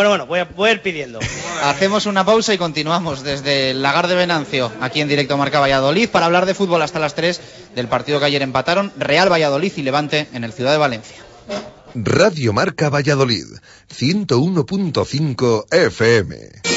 bueno, voy a, voy a ir pidiendo. Hacemos una pausa y continuamos desde el lagar de Venancio, aquí en directo Marca Valladolid, para hablar de fútbol hasta las 3 del partido que ayer empataron Real Valladolid y Levante en el Ciudad de Valencia. Radio Marca Valladolid, 101.5 FM.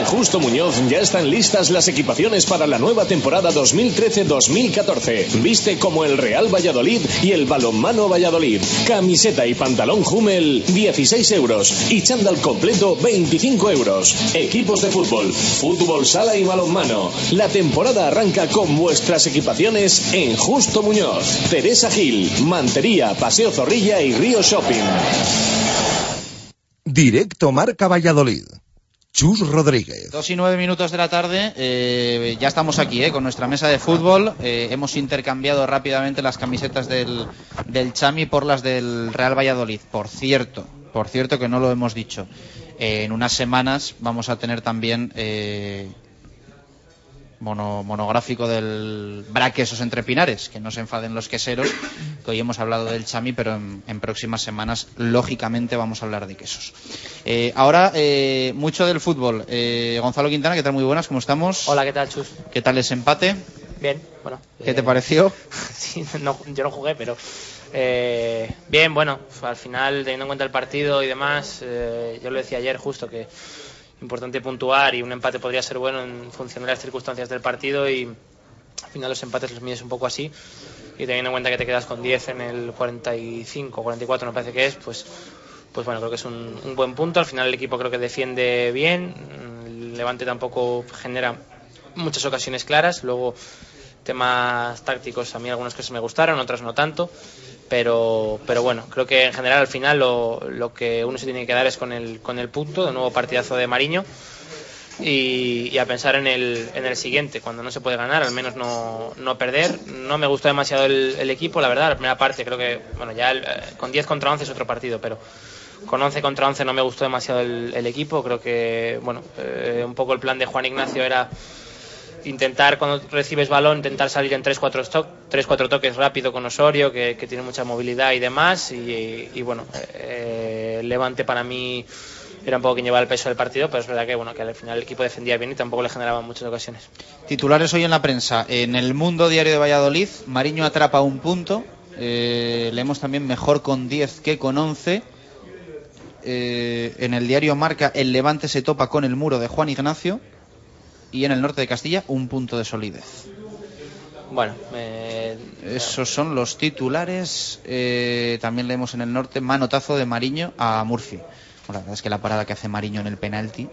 En Justo Muñoz ya están listas las equipaciones para la nueva temporada 2013-2014. Viste como el Real Valladolid y el Balonmano Valladolid. Camiseta y pantalón Hummel 16 euros y chándal completo 25 euros. Equipos de fútbol, fútbol sala y balonmano. La temporada arranca con vuestras equipaciones en Justo Muñoz. Teresa Gil, Mantería, Paseo Zorrilla y Río Shopping. Directo Marca Valladolid. Chus Rodríguez. Dos y nueve minutos de la tarde, eh, ya estamos aquí eh, con nuestra mesa de fútbol. Eh, hemos intercambiado rápidamente las camisetas del, del Chami por las del Real Valladolid. Por cierto, por cierto que no lo hemos dicho. eh, en unas semanas vamos a tener también eh, mono- monográfico del braquesos entre pinares, que no se enfaden los queseros, que hoy hemos hablado del chami, pero en, en próximas semanas, lógicamente, vamos a hablar de quesos. Eh, ahora, eh, mucho del fútbol. Eh, Gonzalo Quintana, ¿qué tal? Muy buenas, ¿cómo estamos? Hola, ¿qué tal, Chus? ¿Qué tal ese empate? Bien, bueno. ¿Qué te eh, pareció? [LAUGHS] sí, no- yo no jugué, pero. eh, bien, bueno, al final, teniendo en cuenta el partido y demás, eh, yo lo decía ayer justo que importante puntuar y un empate podría ser bueno en función de las circunstancias del partido y al final los empates los mides un poco así. Y teniendo en cuenta que te quedas con 10 en el 45, 44 me parece que es, pues pues bueno, creo que es un, buen punto. Al final el equipo creo que defiende bien, el Levante tampoco genera muchas ocasiones claras, luego temas tácticos a mí algunas cosas me gustaron, otras no tanto, pero, pero bueno, creo que en general al final lo, lo que uno se tiene que dar es con el, con el punto, de nuevo partidazo de Mariño. Y, a pensar en el, en el siguiente, cuando no se puede ganar, al menos no, no perder. No me gustó demasiado el, equipo, la verdad, la primera parte creo que, bueno, ya el- eh, con 10 contra 11 es otro partido, pero con 11 contra 11 no me gustó demasiado el, el equipo. Creo que, bueno, eh, un poco el plan de Juan Ignacio era intentar cuando recibes balón, intentar salir en 3-4 stock, tres, cuatro toques rápido con Osorio, que, tiene mucha movilidad y demás. Y, y bueno, eh, Levante para mí era un poco quien llevaba el peso del partido, pero es verdad que, bueno, que al final el equipo defendía bien y tampoco le generaban muchas ocasiones. Titulares hoy en la prensa. En el Mundo Diario de Valladolid, Mariño atrapa un punto. Eh, leemos también mejor con 10 que con 11. Eh, en el diario Marca, el Levante se topa con el muro de Juan Ignacio. Y en el norte de Castilla, un punto de solidez. Bueno, eh, Esos son los titulares. Eh, también leemos en el norte, manotazo de Mariño a Murphy. Bueno, la verdad es que la parada que hace Mariño en el penalti.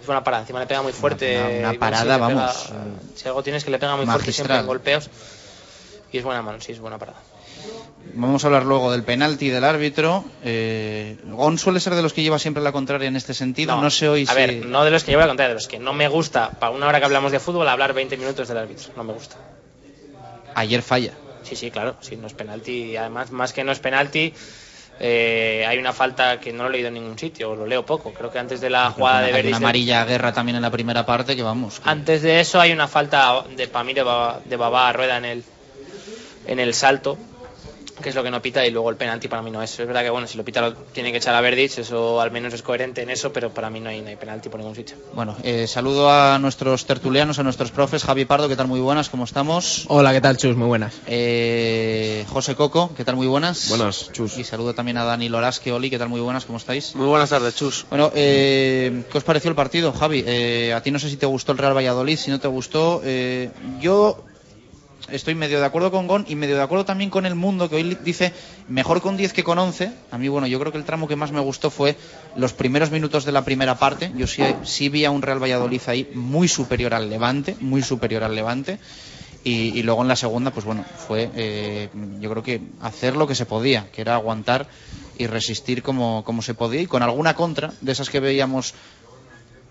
fue una parada, encima le pega muy fuerte. Una- una parada, pega- vamos, si algo tienes que le pega muy fuerte siempre magistral. en golpeos. Y es buena mano, sí, es buena parada. Vamos a hablar luego del penalti del árbitro. Eh, Gon suele ser de los que lleva siempre la contraria en este sentido. No, sé hoy A si. ver, no de los que llevo la contraria, de los que no me gusta, para una hora que hablamos de fútbol, hablar 20 minutos del árbitro. No me gusta. Ayer falla. Sí, sí, claro, sí, no es penalti. Además, más que no es penalti, eh, hay una falta que no lo he leído en ningún sitio, lo leo poco. Creo que antes de la jugada de Hay Verdis una amarilla guerra también en la primera parte que vamos. que- Antes de eso hay una falta de para mí de Babá a Rueda en el en el salto, que es lo que no pita y luego el penalti para mí no es. Es verdad que bueno, si lo pita lo tiene que echar a Verdic, eso al menos es coherente en eso, pero para mí no hay, no hay penalti por ningún sitio. Bueno, eh, saludo a nuestros tertulianos, a nuestros profes. Javi Pardo, ¿qué tal? Muy buenas, ¿cómo estamos? Hola, ¿qué tal, Chus? Muy buenas. Eh, José Coco, ¿qué tal? Muy buenas. Buenas, Chus. Y saludo también a Dani Lorasque, Oli, ¿qué tal? Muy buenas, ¿cómo estáis? Muy buenas tardes, Chus. Bueno, eh, ¿qué os pareció el partido, Javi? Eh, a ti no sé si te gustó el Real Valladolid, si no te gustó. eh, yo estoy medio de acuerdo con Gon y medio de acuerdo también con el mundo que hoy dice mejor con 10 que con 11. A mí, bueno, yo creo que el tramo que más me gustó fue los primeros minutos de la primera parte. Yo sí, vi a un Real Valladolid ahí muy superior al Levante, muy superior al Levante. Y, y luego en la segunda, pues bueno, fue eh, yo creo que hacer lo que se podía, que era aguantar y resistir como, como se podía y con alguna contra de esas que veíamos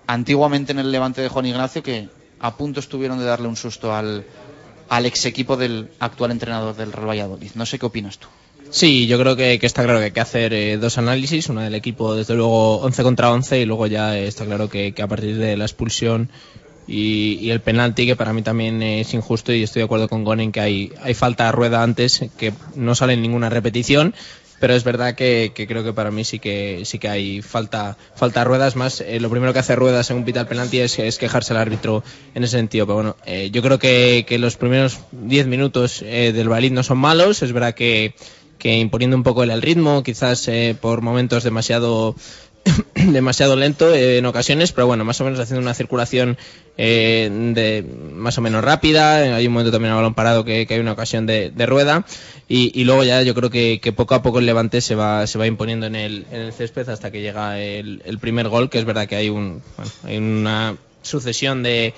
antiguamente en el Levante de Juan Ignacio que a punto estuvieron de darle un susto al, al ex equipo del actual entrenador del Real Valladolid. No sé qué opinas tú. Sí, yo creo que, está claro que hay que hacer eh, dos análisis, una del equipo desde luego 11 contra 11 y luego ya eh, está claro que, a partir de la expulsión y, el penalti que para mí también es injusto y estoy de acuerdo con Gon en que hay, hay falta a rueda antes que no sale ninguna repetición pero es verdad que, que creo que para mí sí que sí que hay falta falta ruedas más. Eh, lo primero que hace ruedas en un pita el penalti es, es quejarse al árbitro en ese sentido. Pero bueno eh, yo creo que, los primeros 10 minutos eh, del Valid no son malos. Es verdad que imponiendo un poco el, el ritmo, quizás por momentos demasiado [CLEARS THROAT] demasiado lento eh, en ocasiones, pero bueno, más o menos haciendo una circulación eh, de más o menos rápida. Hay un momento también a balón parado que, que hay una ocasión de, de rueda y, y luego ya yo creo que, que poco a poco el Levante se va se va imponiendo en el, en el césped hasta que llega el, el primer gol, que es verdad que hay un bueno, hay una sucesión de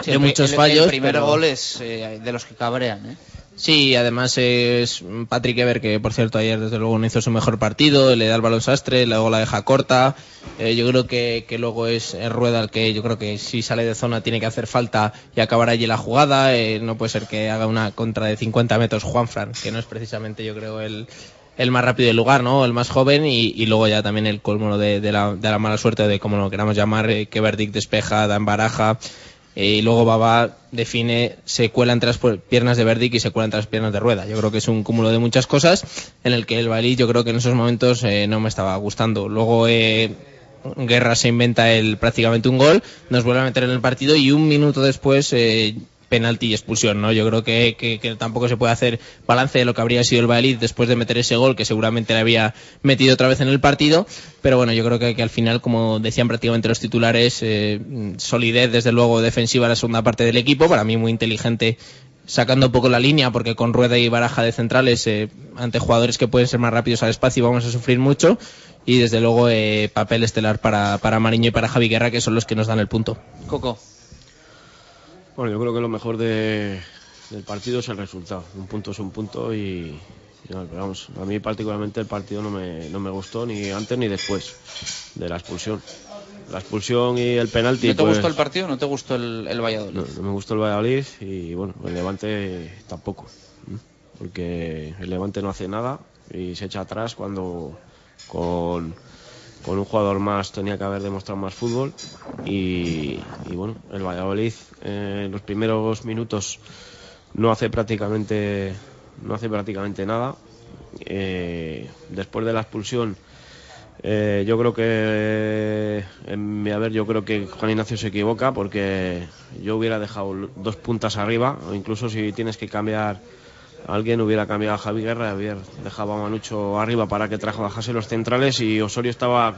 Sí, de el, muchos el- fallos. El primer pero- gol es eh, de los que cabrean. ¿eh? Sí, además es Patrick Ever, que por cierto ayer desde luego no hizo su mejor partido, le da el balón sastre, luego la deja corta. Eh, yo creo que, que luego es, Rueda el que yo creo que si sale de zona tiene que hacer falta y acabar allí la jugada. Eh, no puede ser que haga una contra de 50 metros Juanfran, que no es precisamente yo creo el, el más rápido del lugar, ¿no? El más joven y, luego ya también el colmo de, de la, de la mala suerte de como lo queramos llamar, eh, que Verdic despeja, da en baraja. Eh, y luego Baba define, se cuela entre las piernas de Verdic y se cuela entre las piernas de Rueda. Yo creo que es un cúmulo de muchas cosas en el que el Valladolid yo creo que en esos momentos eh, no me estaba gustando. Luego eh, Guerra se inventa el prácticamente un gol, nos vuelve a meter en el partido y un minuto después penalti y expulsión, ¿no? Yo creo que, tampoco se puede hacer balance de lo que habría sido el Valladolid después de meter ese gol que seguramente le había metido otra vez en el partido, pero bueno, yo creo que, al final, como decían prácticamente los titulares, eh, solidez desde luego defensiva en la segunda parte del equipo, para mí muy inteligente sacando un poco la línea porque con Rueda y Baraja de centrales eh, ante jugadores que pueden ser más rápidos al espacio vamos a sufrir mucho y desde luego eh, papel estelar para, para Mariño y para Javi Guerra que son los que nos dan el punto. Coco. Bueno, yo creo que lo mejor de- del partido es el resultado. Un punto es un punto y, y nada, pero vamos, a mí particularmente el partido no me, no me gustó ni antes ni después de la expulsión. La expulsión y el penalti. ¿No te pues, gustó el partido o no te gustó el, el Valladolid? No, no me gustó el Valladolid y bueno, el Levante tampoco. Porque el Levante no hace nada y se echa atrás cuando con, con un jugador más tenía que haber demostrado más fútbol. Y, bueno, el Valladolid eh, en los primeros minutos no hace prácticamente, no hace prácticamente nada. Eh, después de la expulsión. Eh, yo creo que, en mi haber, yo creo que Juan Ignacio se equivoca porque yo hubiera dejado dos puntas arriba, o incluso si tienes que cambiar a alguien, hubiera cambiado a Javi Guerra, hubiera a Manucho arriba para que trabajase los centrales y Osorio estaba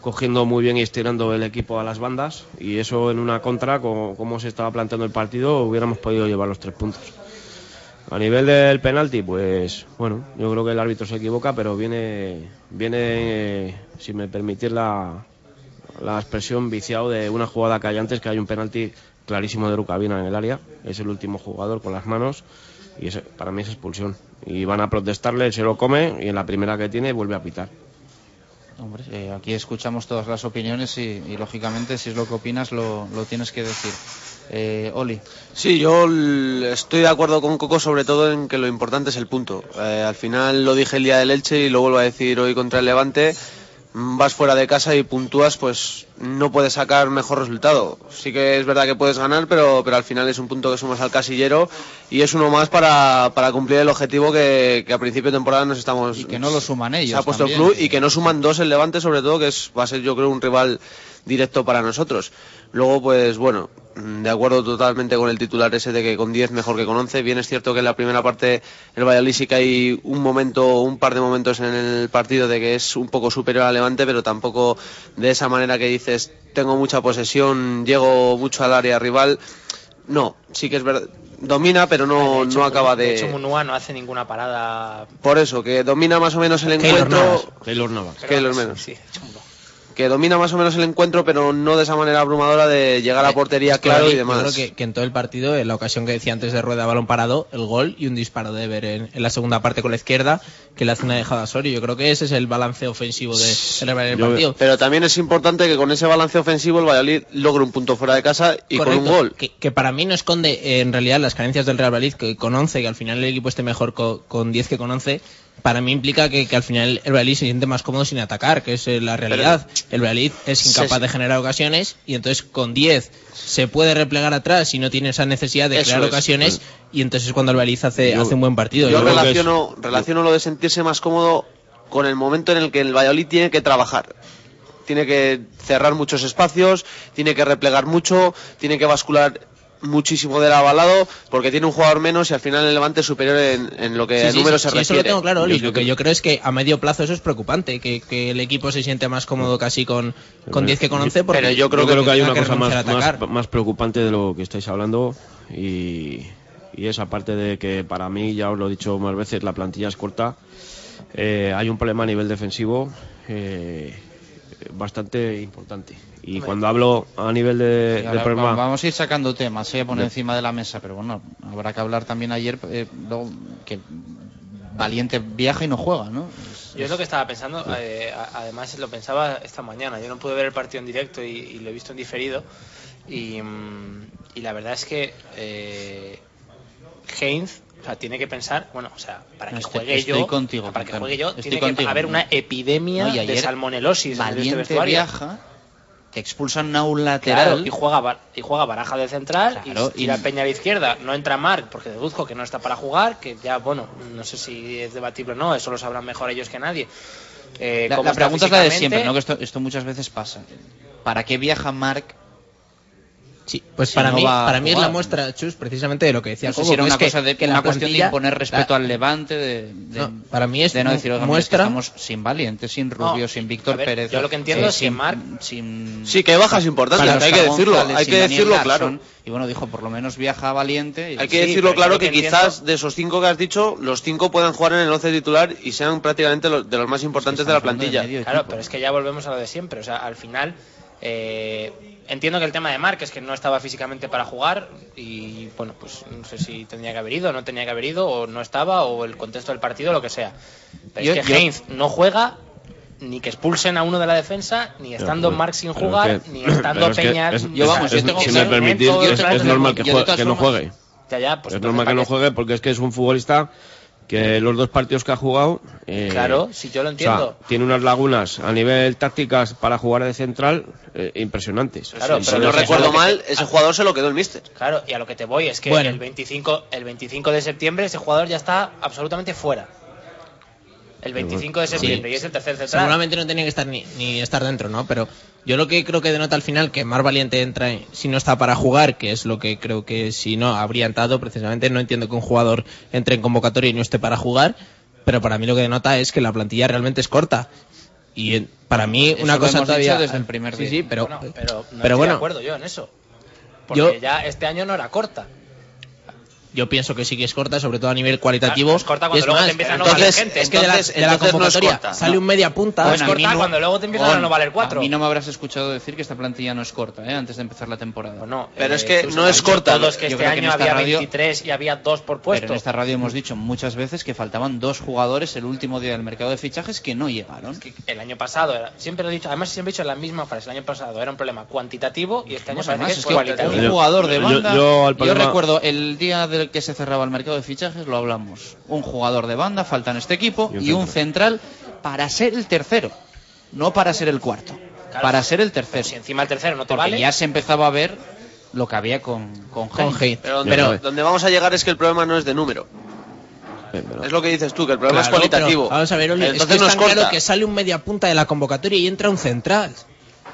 cogiendo muy bien y estirando el equipo a las bandas. Y eso en una contra, como, se estaba planteando el partido, hubiéramos podido llevar los tres puntos. A nivel del penalti, pues bueno, yo creo que el árbitro se equivoca, pero viene, viene si me permitís la, la expresión, viciado de una jugada que hay antes, que hay un penalti clarísimo de Rucabina en el área, es el último jugador con las manos y ese- para mí es expulsión. Y van a protestarle, él se lo come y en la primera que tiene vuelve a pitar. Hombre, eh, aquí escuchamos todas las opiniones y, y, lógicamente si es lo que opinas lo, lo tienes que decir. Eh, Oli. Sí, yo estoy de acuerdo con Coco sobre todo en que lo importante es el punto. Eh, al final lo dije el día del Elche y lo vuelvo a decir hoy contra el Levante. Mm, Vas fuera de casa y puntúas, pues no puedes sacar mejor resultado. Sí que es verdad que puedes ganar, pero, pero al final es un punto que sumas al casillero y es uno más para, para cumplir el objetivo que, que a principio de temporada nos estamos... Y que no lo suman ellos Se ha puesto también. el club y que no suman dos el Levante sobre todo, que es, va a ser yo creo un rival directo para nosotros. Luego, pues bueno, de acuerdo totalmente con el titular ese de que con 10 mejor que con 11. Bien es cierto que en la primera parte el Valladolid sí que hay un momento, un par de momentos en el partido de que es un poco superior al Levante, pero tampoco de esa manera que dices, tengo mucha posesión, llego mucho al área rival. No, sí que es verdad. Domina, pero no, no acaba De de... hecho, Munúa no hace ninguna parada. Por eso, que domina más o menos el Keylor encuentro. Navas. Keylor Navas. Keylor menos. Sí, Que domina más o menos el encuentro, pero no de esa manera abrumadora de llegar a portería Es que claro y demás. Yo creo que, que en todo el partido, en la ocasión que decía antes de rueda balón parado, el gol y un disparo de Ever en, en la segunda parte con la izquierda, que le hace una dejada a Osorio. Yo creo que ese es el balance ofensivo de, del partido. Pero también es importante que con ese balance ofensivo el Valladolid logre un punto fuera de casa y con un gol. Que, que para mí no esconde eh, en realidad las carencias del Real Madrid, que con 11, que al final el equipo esté mejor co- con 10 que con 11, para mí implica que, que al final el Valladolid se siente más cómodo sin atacar, que es eh, la realidad. el Valladolid es incapaz Sí, de generar ocasiones y entonces con 10 se puede replegar atrás y no tiene esa necesidad de Eso crear es. ocasiones y entonces es cuando el Valladolid hace, hace un buen partido. Yo es- relaciono, relaciono lo de sentirse más cómodo con el momento en el que el Valladolid tiene que trabajar. Tiene que cerrar muchos espacios, tiene que replegar mucho, tiene que bascular muchísimo del avalado porque tiene un jugador menos y al final el Levante es superior en, en lo que Sí, a sí, números sí, se sí, eso refiere. lo tengo claro, Oli. Yo Lo que yo creo es que a medio plazo eso es preocupante, que, que el equipo se siente más cómodo casi con, con 10 que con 11. Porque yo creo, que, hay una cosa más, más, más preocupante de lo que estáis hablando y, y es aparte de que para mí, ya os lo he dicho más veces, la plantilla es corta. eh, hay un problema a nivel defensivo eh, bastante importante. Y cuando hablo a nivel de, Y de ahora problema... va- Vamos a ir sacando temas, se voy a poner De- encima de la mesa, pero bueno, habrá que hablar también ayer eh, luego que Valiente viaja y no juega, ¿no? Yo es lo que estaba pensando, eh, además lo pensaba esta mañana. Yo no pude ver el partido en directo y, y lo he visto en diferido. Y, mm, y la verdad es que eh, Heinz o sea, tiene que pensar, bueno, o sea, para que Estoy- juegue estoy yo, contigo, para que juegue yo, Estoy tiene que haber una epidemia No, de salmonelosis en este Valiente vestuario. viaja que expulsan a un lateral. Claro, y juega y juega Baraja de central Claro, y y- tira Peña a la izquierda. No entra Marc porque deduzco que no está para jugar, que ya, bueno, no sé si es debatible o no, eso lo sabrán mejor ellos que nadie. Eh, La, la pregunta es la de siempre, ¿no? Que esto, esto muchas veces pasa. ¿Para qué viaja Marc? Sí, pues si para no mí, para mí es la muestra, Chus, precisamente de lo que decía No sé si era que una, es que- cosa de, que la una cuestión de imponer respeto la- al Levante, de, de- No, para mí es de no decir, es que muestra- estamos sin Valiente, sin Rubio, No, sin Víctor ver, Pérez. yo lo que entiendo eh, es que sin, Marc- sin- Sí, que hay bajas importantes, hay que decirlo, González, hay que decirlo claro. Y bueno, dijo, por lo menos viaja Valiente. y- Hay que Sí, decirlo claro que, entiendo- quizás de esos cinco que has dicho, los cinco puedan jugar en el once titular y sean prácticamente los, de los más importantes de la plantilla. Claro, pero es que ya volvemos a lo de siempre. O sea, al final, eh, entiendo que el tema de Marc es que no estaba físicamente para jugar y, bueno, pues no sé si tendría que haber ido, no tenía que haber ido, o no estaba, o el contexto del partido, lo que sea. Pero Yo- es que yo- Heinz no juega ni que expulsen a uno de la defensa, ni estando pero- Marc sin jugar, que- ni estando [CLEARS THROAT] Peña. es- yo vamos, es- yo tengo si me permitís, es, normal que, que no juegue. Ya, ya, pues es normal que ¿para no juegue porque es que es un futbolista que los dos partidos que ha jugado. eh, Claro, si yo lo o sea, entiendo. tiene unas lagunas a nivel tácticas para jugar de central eh, impresionantes. Claro, Si pero no lo que- recuerdo mal, ese jugador se lo quedó el míster. Claro, y a lo que te voy es que Bueno. el 25 el 25 de septiembre ese jugador ya está absolutamente fuera. El 25 de septiembre y es el tercer central. Seguramente no tenía que estar ni, ni estar dentro, ¿no? Pero yo lo que creo que denota al final que Mar Valiente entra en- si no está para jugar, que es lo que creo que si no habría entrado precisamente. No entiendo que un jugador entre en convocatoria y no esté para jugar, pero para mí lo que denota es que la plantilla realmente es corta. Y para mí Eso una lo cosa hemos todavía dicho desde el primer sí día. sí pero Bueno, pero no pero estoy bueno de acuerdo yo en eso. Porque Yo- ya este año no era corta. Yo pienso que sí que es corta sobre todo a nivel cualitativo Claro, es corta cuando es luego más, te empieza a no valer gente. es que de la, Entonces- de la no corta. sale No. un media punta Bueno, es corta no- cuando luego te empiezan a no valer cuatro. A mí no me habrás escuchado decir que esta plantilla no es corta, ¿eh? Antes de empezar la temporada. No, Pero eh, es que no es corta. Todos que Yo este que año había radio- 23 y había dos por Pero puesto. en esta radio hemos dicho muchas veces que faltaban dos jugadores el último día del mercado de fichajes que no llegaron. que el año pasado, era- siempre lo he dicho, además siempre he dicho la misma frase, el año pasado era un problema cuantitativo y este año parece que es cualitativo. un jugador de Yo- banda. yo recuerdo el día del que se cerraba el mercado de fichajes, lo hablamos. Un jugador de banda, falta en este equipo, Y un y un central para ser el tercero, no para ser el cuarto, Claro. para ser el tercero. Si encima el tercero no te Porque vale, ya se empezaba a ver lo que había con, con, con. Heinz. Pero donde, Pero- donde vamos a llegar es que el problema no es de número. Pero- Es lo que dices tú, que el problema Claro, es cualitativo. pero Vamos a ver, Oli, es Entonces que es tan corta. claro que sale un media punta de la convocatoria y entra un central.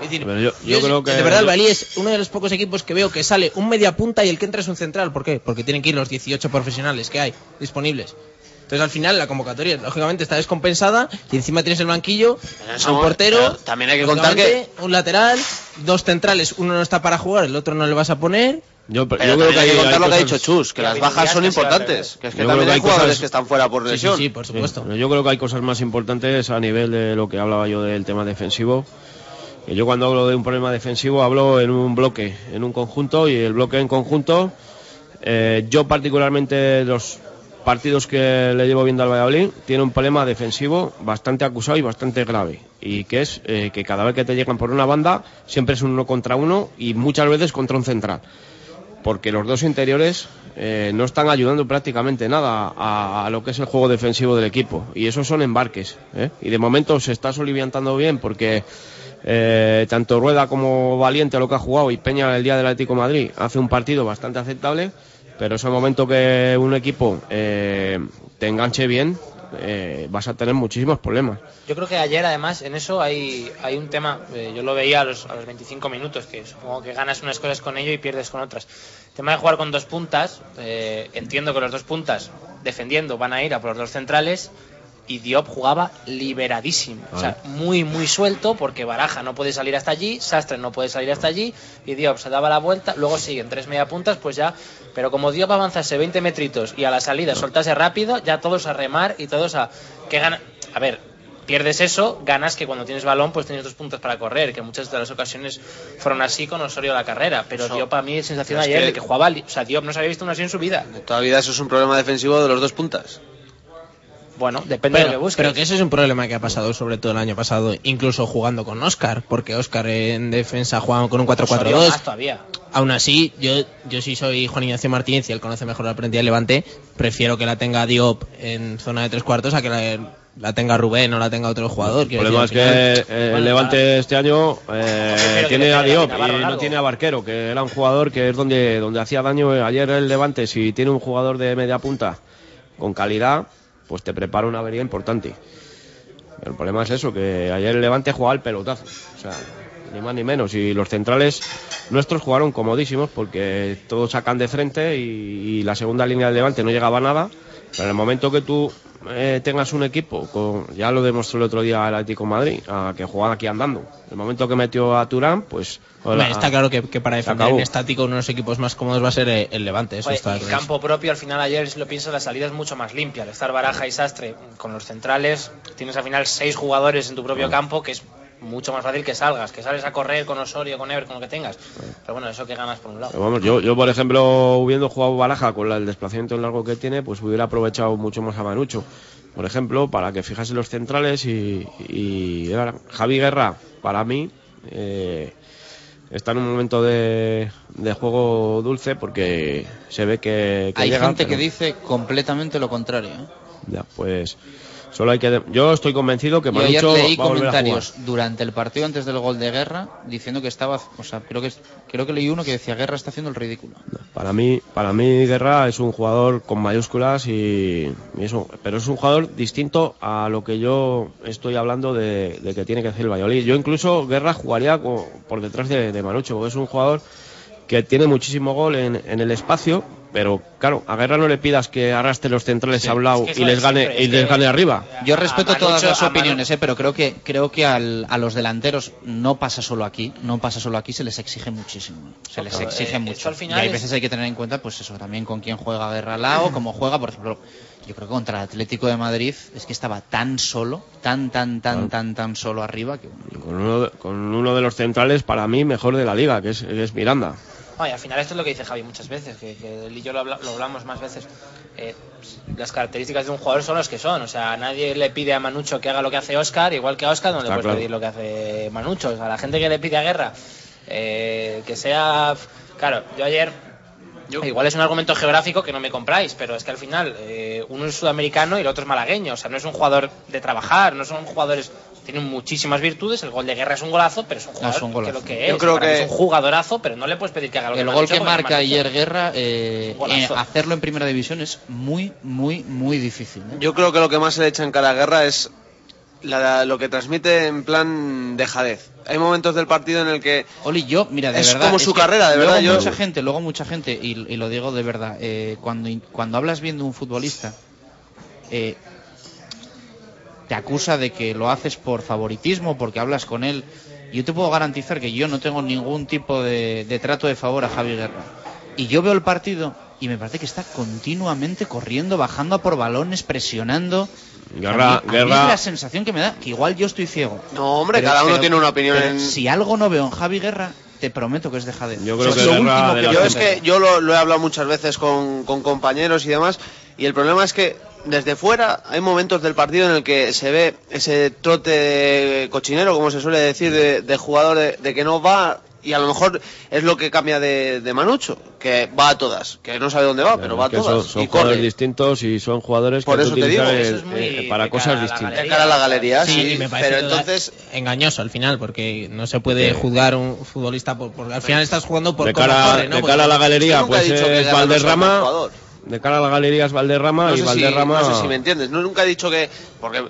Es decir, Pero yo- yo creo que- de verdad el Valí es uno de los pocos equipos que veo que sale un media punta y el que entra es un central. ¿Por qué? Porque tienen que ir los 18 profesionales que hay disponibles. Entonces al final la convocatoria lógicamente está descompensada y encima tienes el banquillo, eso, un portero, también hay que contar lógicamente, un lateral, dos centrales, uno no está para jugar, el otro no le vas a poner. Yo, Pero yo creo que hay que contar hay lo que ha dicho Chus, que las bajas son que importantes. Que es que Yo también que hay hay jugadores cosas- que están fuera por Sí, sí, lesión. sí, por supuesto. Pero yo creo que hay cosas más importantes a nivel de lo que hablaba yo del tema defensivo. Yo cuando hablo de un problema defensivo hablo en un bloque, en un conjunto y el bloque en conjunto. eh, yo particularmente los partidos que le llevo viendo al Valladolid tiene un problema defensivo bastante acusado y bastante grave y que es eh, que cada vez que te llegan por una banda siempre es un uno contra uno y muchas veces contra un central porque los dos interiores eh, no están ayudando prácticamente nada a, a lo que es el juego defensivo del equipo. Y esos son embarques. Y de momento se está soliviantando bien porque eh, tanto Rueda como Valiente, lo que ha jugado, y Peña el día del Atlético Madrid, hace un partido bastante aceptable. Pero es el momento que un equipo eh, te enganche bien, eh, vas a tener muchísimos problemas. Yo creo que ayer, además, en eso hay, hay un tema. eh, yo lo veía a los, a los 25 minutos, que supongo que ganas unas cosas con ello y pierdes con otras. El tema de jugar con dos puntas, eh, entiendo que los dos puntas defendiendo van a ir a por los dos centrales. Y Diop jugaba liberadísimo, o sea, muy, muy suelto, porque Baraja no puede salir hasta allí, Sastre no puede salir hasta allí, y Diop se daba la vuelta, luego siguen tres media puntas, pues ya. Pero como Diop avanzase 20 metritos y a la salida soltase rápido, ya todos a remar y todos a. que gana A ver, pierdes eso, ganas que cuando tienes balón pues tienes dos puntos para correr, que muchas de las ocasiones fueron así con Osorio la carrera, pero. Diop a mí sensación ayer que- de que jugaba, o sea, Diop no se había visto una así en su vida. De toda vida eso es un problema defensivo de los dos puntas. Bueno, depende de lo que busques. pero que ese es un problema que ha pasado sobre todo el año pasado, incluso jugando con Oscar, porque Oscar en defensa jugaba con un Osorio 4-4-2. más todavía. Aún así, yo, yo sí soy Juan Ignacio Martínez y él conoce mejor la plantilla del Levante, prefiero que la tenga Diop en zona de tres cuartos a que la, la tenga Rubén o la tenga otro jugador. El problema es decir, que eh, Bueno, el Levante este año eh, tiene a Diop y no tiene a Barquero, que era un jugador que es donde, donde hacía daño. Ayer el Levante, si tiene un jugador de media punta con calidad, pues te prepara una avería importante. El problema es eso, que ayer el Levante jugaba el pelotazo. O sea, ni más ni menos. Y los centrales nuestros jugaron comodísimos porque todos sacan de frente y, y la segunda línea del Levante no llegaba a nada. Pero en el momento que tú eh, tengas un equipo, con, ya lo demostró el otro día el Atlético de Madrid, a que jugaba aquí andando. El momento que metió a Turán, pues... Está claro que, que para defender en estático uno de los equipos más cómodos va a ser eh, el Levante. Eso Joder, está clarísimo. campo propio, al final ayer, si lo piensas, la salida es mucho más limpia. Al estar Baraja y Sastre con los centrales, tienes al final seis jugadores en tu propio campo, que es mucho más fácil que salgas, que sales a correr con Osorio, con Ever, con lo que tengas. Pero bueno, eso que ganas por un lado. Pero vamos, yo, yo, por ejemplo, hubiendo jugado Baraja con el desplazamiento largo que tiene, pues hubiera aprovechado mucho más a Manucho. Por ejemplo, para que fijase los centrales y, y ahora, Javi Guerra, para mí, eh, está en un momento de, de juego dulce porque se ve que, que Hay llega, gente que pero- dice completamente lo contrario. ¿eh? Ya, pues solo hay que... Yo estoy convencido que Yo ayer Manucho leí va a volver a jugar. comentarios durante el partido antes del gol de Guerra diciendo que estaba, o sea, creo que creo que leí uno que decía Guerra está haciendo el ridículo. Para mí, para mí Guerra es un jugador con mayúsculas y, y eso, pero es un jugador distinto a lo que yo estoy hablando de, de que tiene que hacer el Valladolid. Yo incluso Guerra jugaría por detrás de, de Manucho, porque es un jugador que tiene muchísimo gol en, en el espacio, pero claro, a Guerra no le pidas que arrastre los centrales Sí. a un lado Es que eso y les es gane siempre, y es les que- gane arriba. Yo respeto todas las opiniones, ¿eh? pero creo que creo que al- a los delanteros no pasa solo aquí, no pasa solo aquí, se les exige muchísimo, se les exige eh, mucho. al final y hay es- veces hay que tener en cuenta, pues eso, también con quién juega Guerra al lado, cómo juega, por ejemplo. Yo creo que contra el Atlético de Madrid es que estaba tan solo, tan, tan, tan, tan, tan solo arriba que Con uno, de, con uno de los centrales para mí mejor de la liga, que es, que es Miranda. No, y al final esto es lo que dice Javi muchas veces, que, que él y yo lo, habla- lo hablamos más veces. Eh, las características de un jugador son las que son. O sea, nadie le pide a Manucho que haga lo que hace Oscar, igual que a Oscar no le puedes claro. pedir lo que hace Manucho. O sea, la gente que le pide a Guerra, eh, que sea... Claro, yo ayer... Igual es un argumento geográfico que no me compráis, pero es que al final eh, uno es sudamericano y el otro es malagueño. O sea, no es un jugador de trabajar, no son jugadores... Tienen muchísimas virtudes, el gol de guerra es un golazo, pero es un No, jugador es un que lo que Yo es. creo que- es un jugadorazo, pero no le puedes pedir que haga lo que el gol que marca ayer Guerra, eh, eh, hacerlo en primera división es muy, muy, muy difícil. ¿eh? Yo creo que lo que más se le echa en cara a Guerra es la- lo que transmite en plan dejadez. Hay momentos del partido en el que Oli, yo, mira, de es verdad. como es su que carrera, de luego verdad. Yo, mucha gente, luego mucha gente, y, y lo digo de verdad, eh, cuando, cuando hablas bien de un futbolista, eh, te acusa de que lo haces por favoritismo, porque hablas con él. Yo te puedo garantizar que yo no tengo ningún tipo de, de trato de favor a Javi Guerra. Y yo veo el partido y me parece que está continuamente corriendo, bajando a por balones, presionando. Guerra- a mí, a mí Guerra- es la sensación que me da, que igual yo estoy ciego. No, hombre, cada uno tiene una opinión en- Si algo no veo en Javi Guerra, te prometo que es dejadez. Yo creo O sea, que es lo Guerra último de que yo yo es que yo lo, lo he hablado muchas veces con, con compañeros y demás, y el problema es que desde fuera hay momentos del partido en el que se ve ese trote cochinero, como se suele decir, de, de jugador de, de que no va, y a lo mejor es lo que cambia de, de Manucho, que va a todas, que no sabe dónde va, pero va a todas, son, son y jugadores corre. distintos y son jugadores Por que eso te digo, utilizar eso el- es muy eh, para cosas distintas. De cara a la galería, Sí, sí, y me parece pero entonces engañoso al final, porque no se puede juzgar un futbolista por, porque al final estás jugando por de cara, corre, ¿no? de cara a la galería pues es Valderrama jugador. De cara a la galería es Valderrama no y sé, si, Valderrama no sé si me entiendes. No, nunca he dicho que. Porque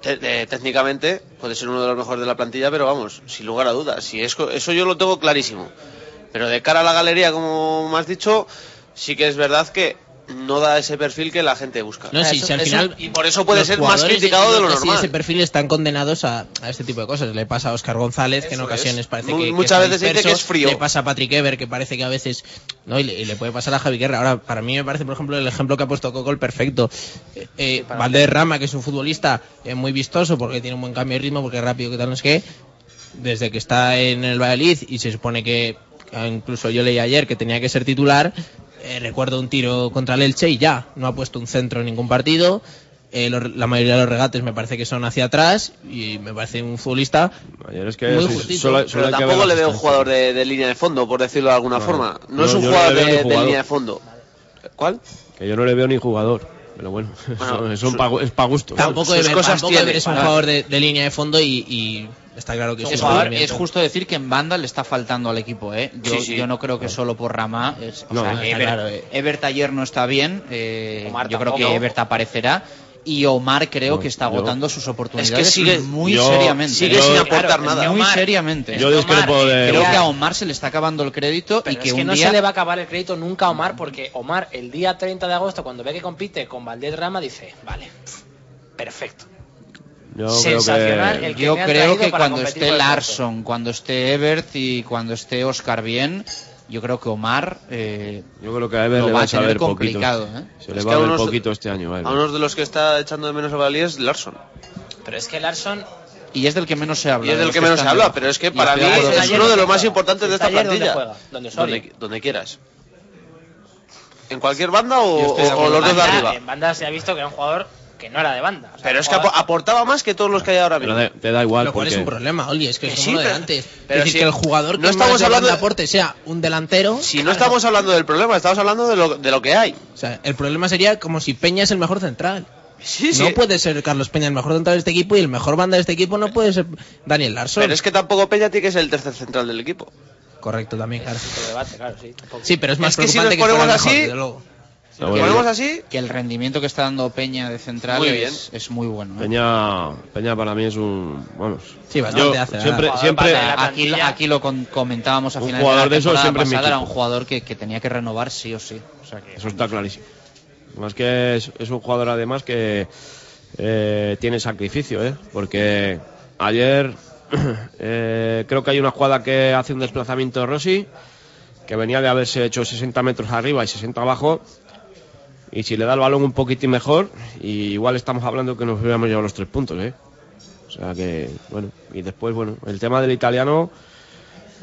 te- te- técnicamente puede ser uno de los mejores de la plantilla, pero vamos, sin lugar a dudas. Si es, eso yo lo tengo clarísimo. Pero de cara a la galería, como me has dicho, sí que es verdad que no da ese perfil que la gente busca. No, sí, Eso- si al eso- final. y por eso puede ser más criticado de lo que sí, normal. ese perfil están condenados a, a este tipo de cosas. Le pasa a Oscar González, que en ocasiones es. parece que. muchas veces se dice que disperso. es frío. Le pasa a Patrick Ever, que parece que a veces. ¿no? Y, le, y le puede pasar a Javi Guerra. Ahora, para mí me parece, por ejemplo, el ejemplo que ha puesto Coco el perfecto. Eh, eh, Valderrama, que es un futbolista eh, muy vistoso porque tiene un buen cambio de ritmo, porque es rápido, que tal, no es que. Desde que está en el Valladolid y se supone que. que Incluso yo leí ayer que tenía que ser titular. Eh, recuerdo un tiro contra el Elche y ya, no ha puesto un centro en ningún partido. Eh, los- la mayoría de los regates me parece que son hacia atrás y me parece un futbolista es que muy justito. solo- solo Pero tampoco le veo un jugador de, de línea de fondo, por decirlo de alguna No, forma. No, no, es un no jugador veo de, ni de jugador. línea de fondo. ¿Cuál? que yo no le veo ni jugador Pero bueno, Bueno, [LAUGHS] eso, su- es pa- es para gusto. Tampoco cosas tampoco tiene. Es un jugador de, de línea de fondo y, y está claro que Es, es, jugador- movimiento. es justo decir que en banda le está faltando al equipo, ¿eh? Yo, Sí, sí. yo no creo que solo por Rama. Es, o No, sea, está Ebert, claro, eh. Ebert ayer no está bien. eh, Omar yo creo tampoco. que Ebert aparecerá. Y Omar creo No, que está yo- agotando sus oportunidades Es que sigue- muy yo- seriamente. Sigue Yo- sin aportar Claro, nada. muy Omar- seriamente. Yo discrepo Omar, de. Creo que a Omar se le está acabando el crédito Pero y que es que un no día se le va a acabar el crédito nunca a Omar porque Omar el día 30 de agosto cuando ve que compite con Valdés Rama dice, vale, perfecto. Yo Sensacional creo que. el que Yo creo que para cuando esté. Larson, cuando esté Ebert y cuando esté Oscar bien, yo creo que Omar eh, Yo creo que a lo le va a tener poquito. complicado. ¿eh? Se le Es va a ver unos- poquito este año. a. A uno de los que está echando de menos a Valíes es Larson. Pero es que Larson Y es del que menos se habla. Y es de del que menos se habla, pero es que para mí es uno de los ¿Dónde más juega? importantes de esta ¿Está ayer dónde plantilla. juega? ¿Dónde Soria? Donde, donde quieras. ¿En cualquier banda o, o- o los dos de arriba? En banda se ha visto que era un jugador que no era de banda. O sea, Pero es que aportaba más que todos los que hay ahora mismo. te, te da igual. Lo cual porque... es un problema, Oli, es que, Que es sí, como lo de antes. pero es decir, si que el jugador no que estamos más hablando de- aporte sea un delantero. Si no estamos hablando del problema, estamos hablando de lo, de lo que hay. O sea, el problema sería como si Peña es el mejor central. Sí, sí. No puede ser Carlos Peña el mejor central de este equipo y el mejor banda de este equipo no puede ser Daniel Larson. Pero es que tampoco Peña tiene que ser el tercer central del equipo. Correcto, también, claro. Otro debate, claro, sí. pero es más Es que si preocupante nos ponemos mejor, así- lo ponemos así, Que el rendimiento que está dando Peña de central Muy es, es muy bueno. ¿eh? Peña, Peña para mí es un. Vamos. Sí, bastante Yo hace, siempre, siempre, Aquí, aquí lo con- comentábamos a Un finales jugador de de la temporada mi pasada, era un jugador que, que tenía que renovar sí o sí. O sea que- Eso está clarísimo. Más que es, es un jugador además que eh, tiene sacrificio, ¿eh? Porque ayer [CLEARS THROAT] eh, creo que hay una jugada que hace un desplazamiento de Rossi, que venía de haberse hecho 60 metros arriba y 60 abajo. Y si le da el balón un poquitín mejor, y igual estamos hablando que nos hubiéramos llevado los tres puntos, ¿eh? O sea que, bueno, y después, bueno, el tema del italiano,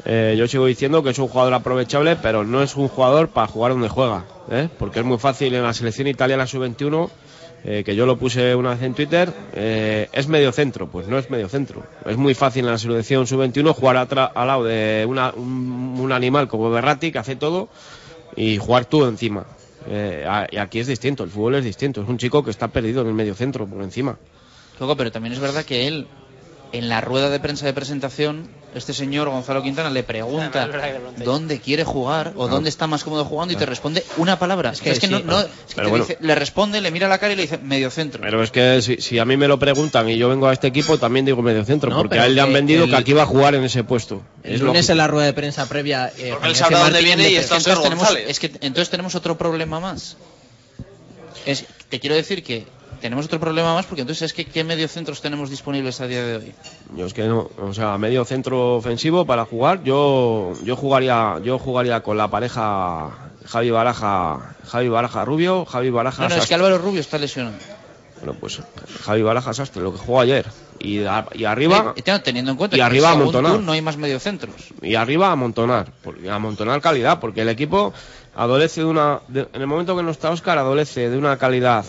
eh, yo sigo diciendo que es un jugador aprovechable, pero no es un jugador para jugar donde juega, ¿eh? porque es muy fácil en la selección italiana sub-21, eh, que yo lo puse una vez en Twitter, eh, es medio centro, pues no es medio centro. Es muy fácil en la selección sub-21 jugar al lado de una- un, un animal como Berratti que hace todo y jugar tú encima. Eh, aquí es distinto, el fútbol es distinto, es un chico que está perdido en el medio centro por encima. Luego, pero también es verdad que él, en la rueda de prensa de presentación, este señor Gonzalo Quintana le pregunta [LAUGHS] dónde quiere jugar o dónde está más cómodo jugando y te responde una palabra. Es que, que no, sí. no- es que Pero te bueno. dice- le responde, le mira la cara y le dice medio centro. Pero es que si, si a mí me lo preguntan y yo vengo a este equipo, también digo medio centro, No, porque a él le han vendido el- que aquí va a jugar en ese puesto. El Es lunes en la rueda de prensa previa. Eh, Porque él sabrá dónde viene y está entonces tenemos, González. es que entonces tenemos otro problema más. Es, te quiero decir que tenemos otro problema más porque entonces es que ¿qué mediocentros tenemos disponibles a día de hoy? Yo es que no, o sea, medio centro ofensivo para jugar, yo yo jugaría yo jugaría con la pareja Javi Baraja, Javi Baraja Rubio, Javi Baraja No, no, es que. Álvaro Rubio está lesionado. Bueno, pues Javi Baraja Sastre, lo que jugó ayer. Y, a- y arriba Eh, tengo- teniendo en cuenta y que arriba amontonar. no hay más mediocentros. y arriba a amontonar, amontonar calidad, porque el equipo adolece de una de- en el momento que no está Oscar adolece de una calidad.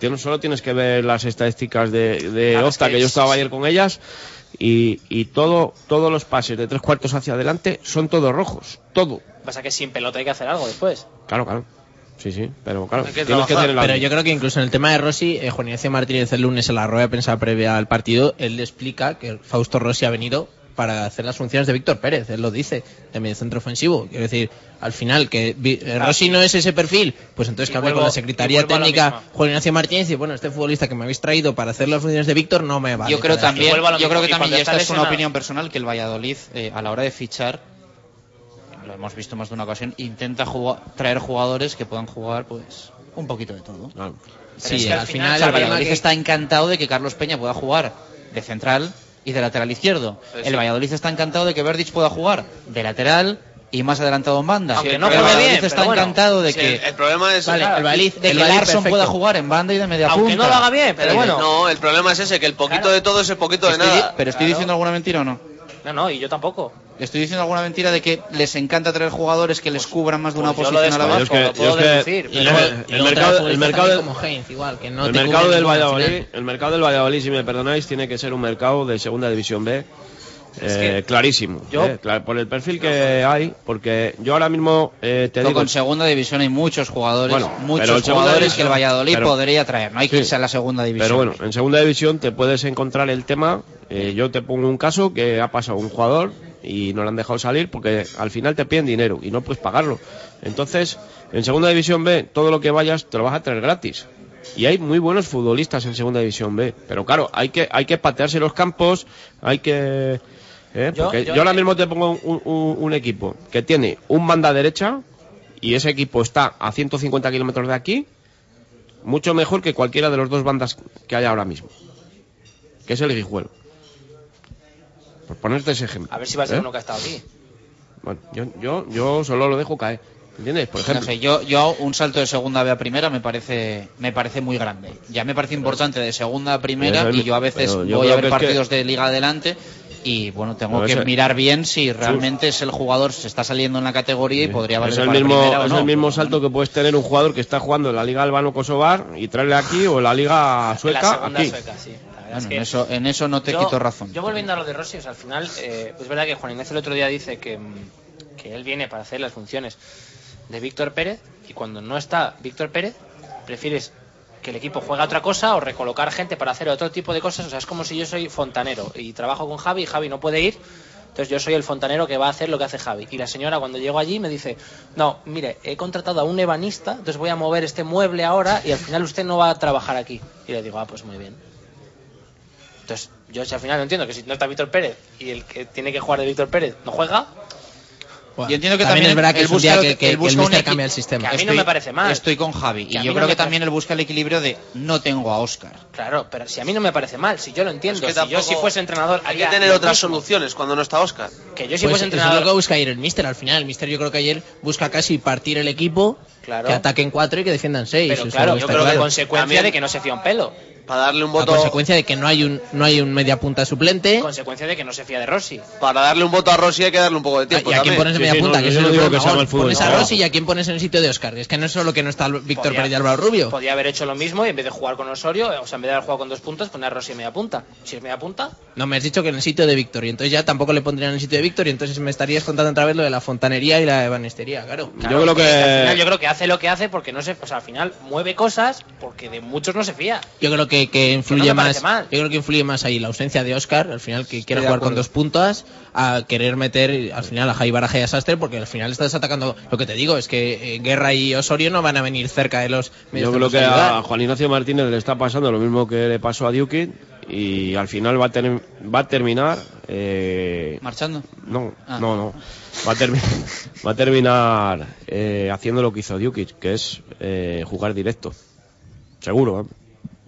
Tien- solo tienes que ver las estadísticas de, de Claro, es Opta, que que yo es- estaba ayer con ellas y, y todo todos los pases de tres cuartos hacia adelante son todos rojos, todo. Pasa que sin pelota hay que hacer algo después. Claro, claro. Sí, sí, pero claro, Hay que tienes que trabajar, tener la Pero yo creo que incluso en el tema de Rossi, eh, Juan Ignacio Martínez el lunes en la rueda de prensa previa al partido, él le explica que Fausto Rossi ha venido para hacer las funciones de Víctor Pérez, él lo dice, de medio centro ofensivo. Quiero decir, al final, que eh, Rossi no es ese perfil, pues entonces Y que hable vuelvo- con la Secretaría Técnica. Juan Ignacio Martínez y bueno, este futbolista que me habéis traído para hacer las funciones de Víctor no me vale. yo creo también, yo creo que también y esta es una opinión personal que el Valladolid eh, a la hora de fichar lo hemos visto más de una ocasión intenta jugar- traer jugadores que puedan jugar pues un poquito de todo. Claro. Sí, es que al al final, el Valladolid que- está encantado de que Carlos Peña pueda jugar de central y de lateral izquierdo. El sí. Valladolid está encantado de que Verdich pueda jugar de lateral y más adelantado en banda. Aunque el no juegue bien, está bueno. encantado de Sí, que el, el problema es Vale, el Valladolid- de el que Larson pueda jugar en banda y de media Aunque punta. no lo haga bien, pero bueno. No, el problema es ese, que el poquito Claro. de todo es el poquito de Estoy nada. pero estoy Claro. diciendo alguna mentira o no. No, no, y yo tampoco. Estoy diciendo alguna mentira de que les encanta traer jugadores que les cubran más de una pues yo lo posición a la vez. desconozco, Yo es lo que- puedo yo es que- deducir. Y el- mercado- del Valladolid, el mercado del Valladolid, si me perdonáis, tiene que ser un mercado de segunda división B Es que clarísimo. yo- eh, por el perfil que hay, porque yo ahora mismo eh, te digo. con segunda división hay muchos jugadores, Bueno, muchos en jugadores que el Valladolid pero- podría traer. No hay que Sí. irse a la segunda división. Pero bueno, en segunda división te puedes encontrar el tema. eh, yo te pongo un caso que ha pasado un jugador y no le han dejado salir porque al final te piden dinero y no puedes pagarlo. Entonces, en segunda división B, todo lo que vayas te lo vas a traer gratis. Y hay muy buenos futbolistas en segunda división B. Pero claro, hay que, hay que patearse los campos, hay que. ¿Eh? Yo- Porque yo- yo, ahora mismo te pongo un, un- un equipo que tiene un banda derecha y ese equipo está a 150 kilómetros de aquí, mucho mejor que cualquiera de los dos bandas que hay ahora mismo, que es el Guijuelo. Por ponerte ese ejemplo. A ver si va a ser ¿eh? uno que ha estado aquí. Bueno, yo, yo, yo solo lo dejo caer. ¿Entiendes? Por No ejemplo. sé, yo, yo un salto de segunda a primera me parece me parece muy grande. Ya me parece importante de segunda a primera y yo a veces yo voy a ver es que- partidos de liga adelante y bueno, tengo que ese- mirar bien si realmente es el jugador, se está saliendo en la categoría y podría valer es el para mismo, primera o es no. el mismo salto que puedes tener un jugador que está jugando en la Liga Albano-Kosovar y traerle aquí o en la Liga sueca la aquí. sueca, sí. La verdad Bueno, es que en, eso, en eso no te yo- quito razón. Yo volviendo a lo de Rossi, o sea, al final, eh, es verdad que Juan Ignacio el otro día dice que, mm, que él viene para hacer las funciones de Víctor Pérez y cuando no está Víctor Pérez, prefieres que el equipo juegue a otra cosa o recolocar gente para hacer otro tipo de cosas. O sea, es como si yo soy fontanero y trabajo con Javi y Javi no puede ir. Entonces yo soy el fontanero que va a hacer lo que hace Javi. Y la señora cuando llego allí me dice, no, mire, he contratado a un ebanista, entonces voy a mover este mueble ahora y al final usted no va a trabajar aquí. Y le digo, ah, pues muy bien. Entonces, yo si al final no entiendo que si no está Víctor Pérez y el que tiene que jugar de Víctor Pérez no juega, Yo entiendo que también también es verdad que un busca que- que- el busca equi- cambia el sistema. Que a mí no me parece mal. Estoy con Javi. Y yo no creo me que también él busca el equilibrio de no tengo a Oscar. claro, pero si a mí no me parece mal, si yo lo entiendo, Es si yo si fuese entrenador Hay que tener otras mismo. soluciones cuando no está Oscar. Que yo si Pues fuese eso es entrenador lo que busca ayer el Mister al final. El Mister yo creo que ayer busca casi partir el equipo, Claro. que ataquen cuatro y que defiendan seis. Pero claro, yo creo que claro. a consecuencia También- de que no se fía un pelo. Para darle un A voto consecuencia de que no hay un no hay un media punta suplente. Consecuencia de que no se fía de Rossi. para darle un voto a Rossi hay que darle un poco de ¿Y tiempo a quién pones en media sí, punta? no, que yo no digo que mal fútbol, Pones a. Rossi y a quién pones en el sitio de Oscar. Es que no es solo que no está Víctor Podía- Pérez y Álvaro Rubio. Podía haber hecho lo mismo y en vez de jugar con Osorio, o sea, en vez de haber jugado con dos puntas, poner a Rossi en media punta. Si es media punta, No, me has dicho que en el sitio de Víctor. Y entonces ya tampoco le pondrían en el sitio de Víctor. Y entonces me estarías contando otra vez lo de la fontanería y la ebanistería, claro. claro, yo creo que al final yo creo que hace lo que hace porque no se, o sea, al final mueve cosas porque de muchos no se fía. Yo creo que, que influye más. Yo creo que influye más ahí la ausencia de Oscar, al final que quiere jugar con dos puntas, a querer meter al final a Javi Baraja y a Sastre, porque al final estás atacando. Lo que te digo es que eh, Guerra y Osorio no van a venir cerca de los. yo creo medios que ayudar. a Juan Ignacio Martínez le está pasando lo mismo que le pasó a Dukic y al final va a, tener- va a terminar eh, ¿Marchando? No, Ah. no, no. Va a, termi- [LAUGHS] va a terminar eh, haciendo lo que hizo Dukic, que es eh, jugar directo. Seguro, ¿eh?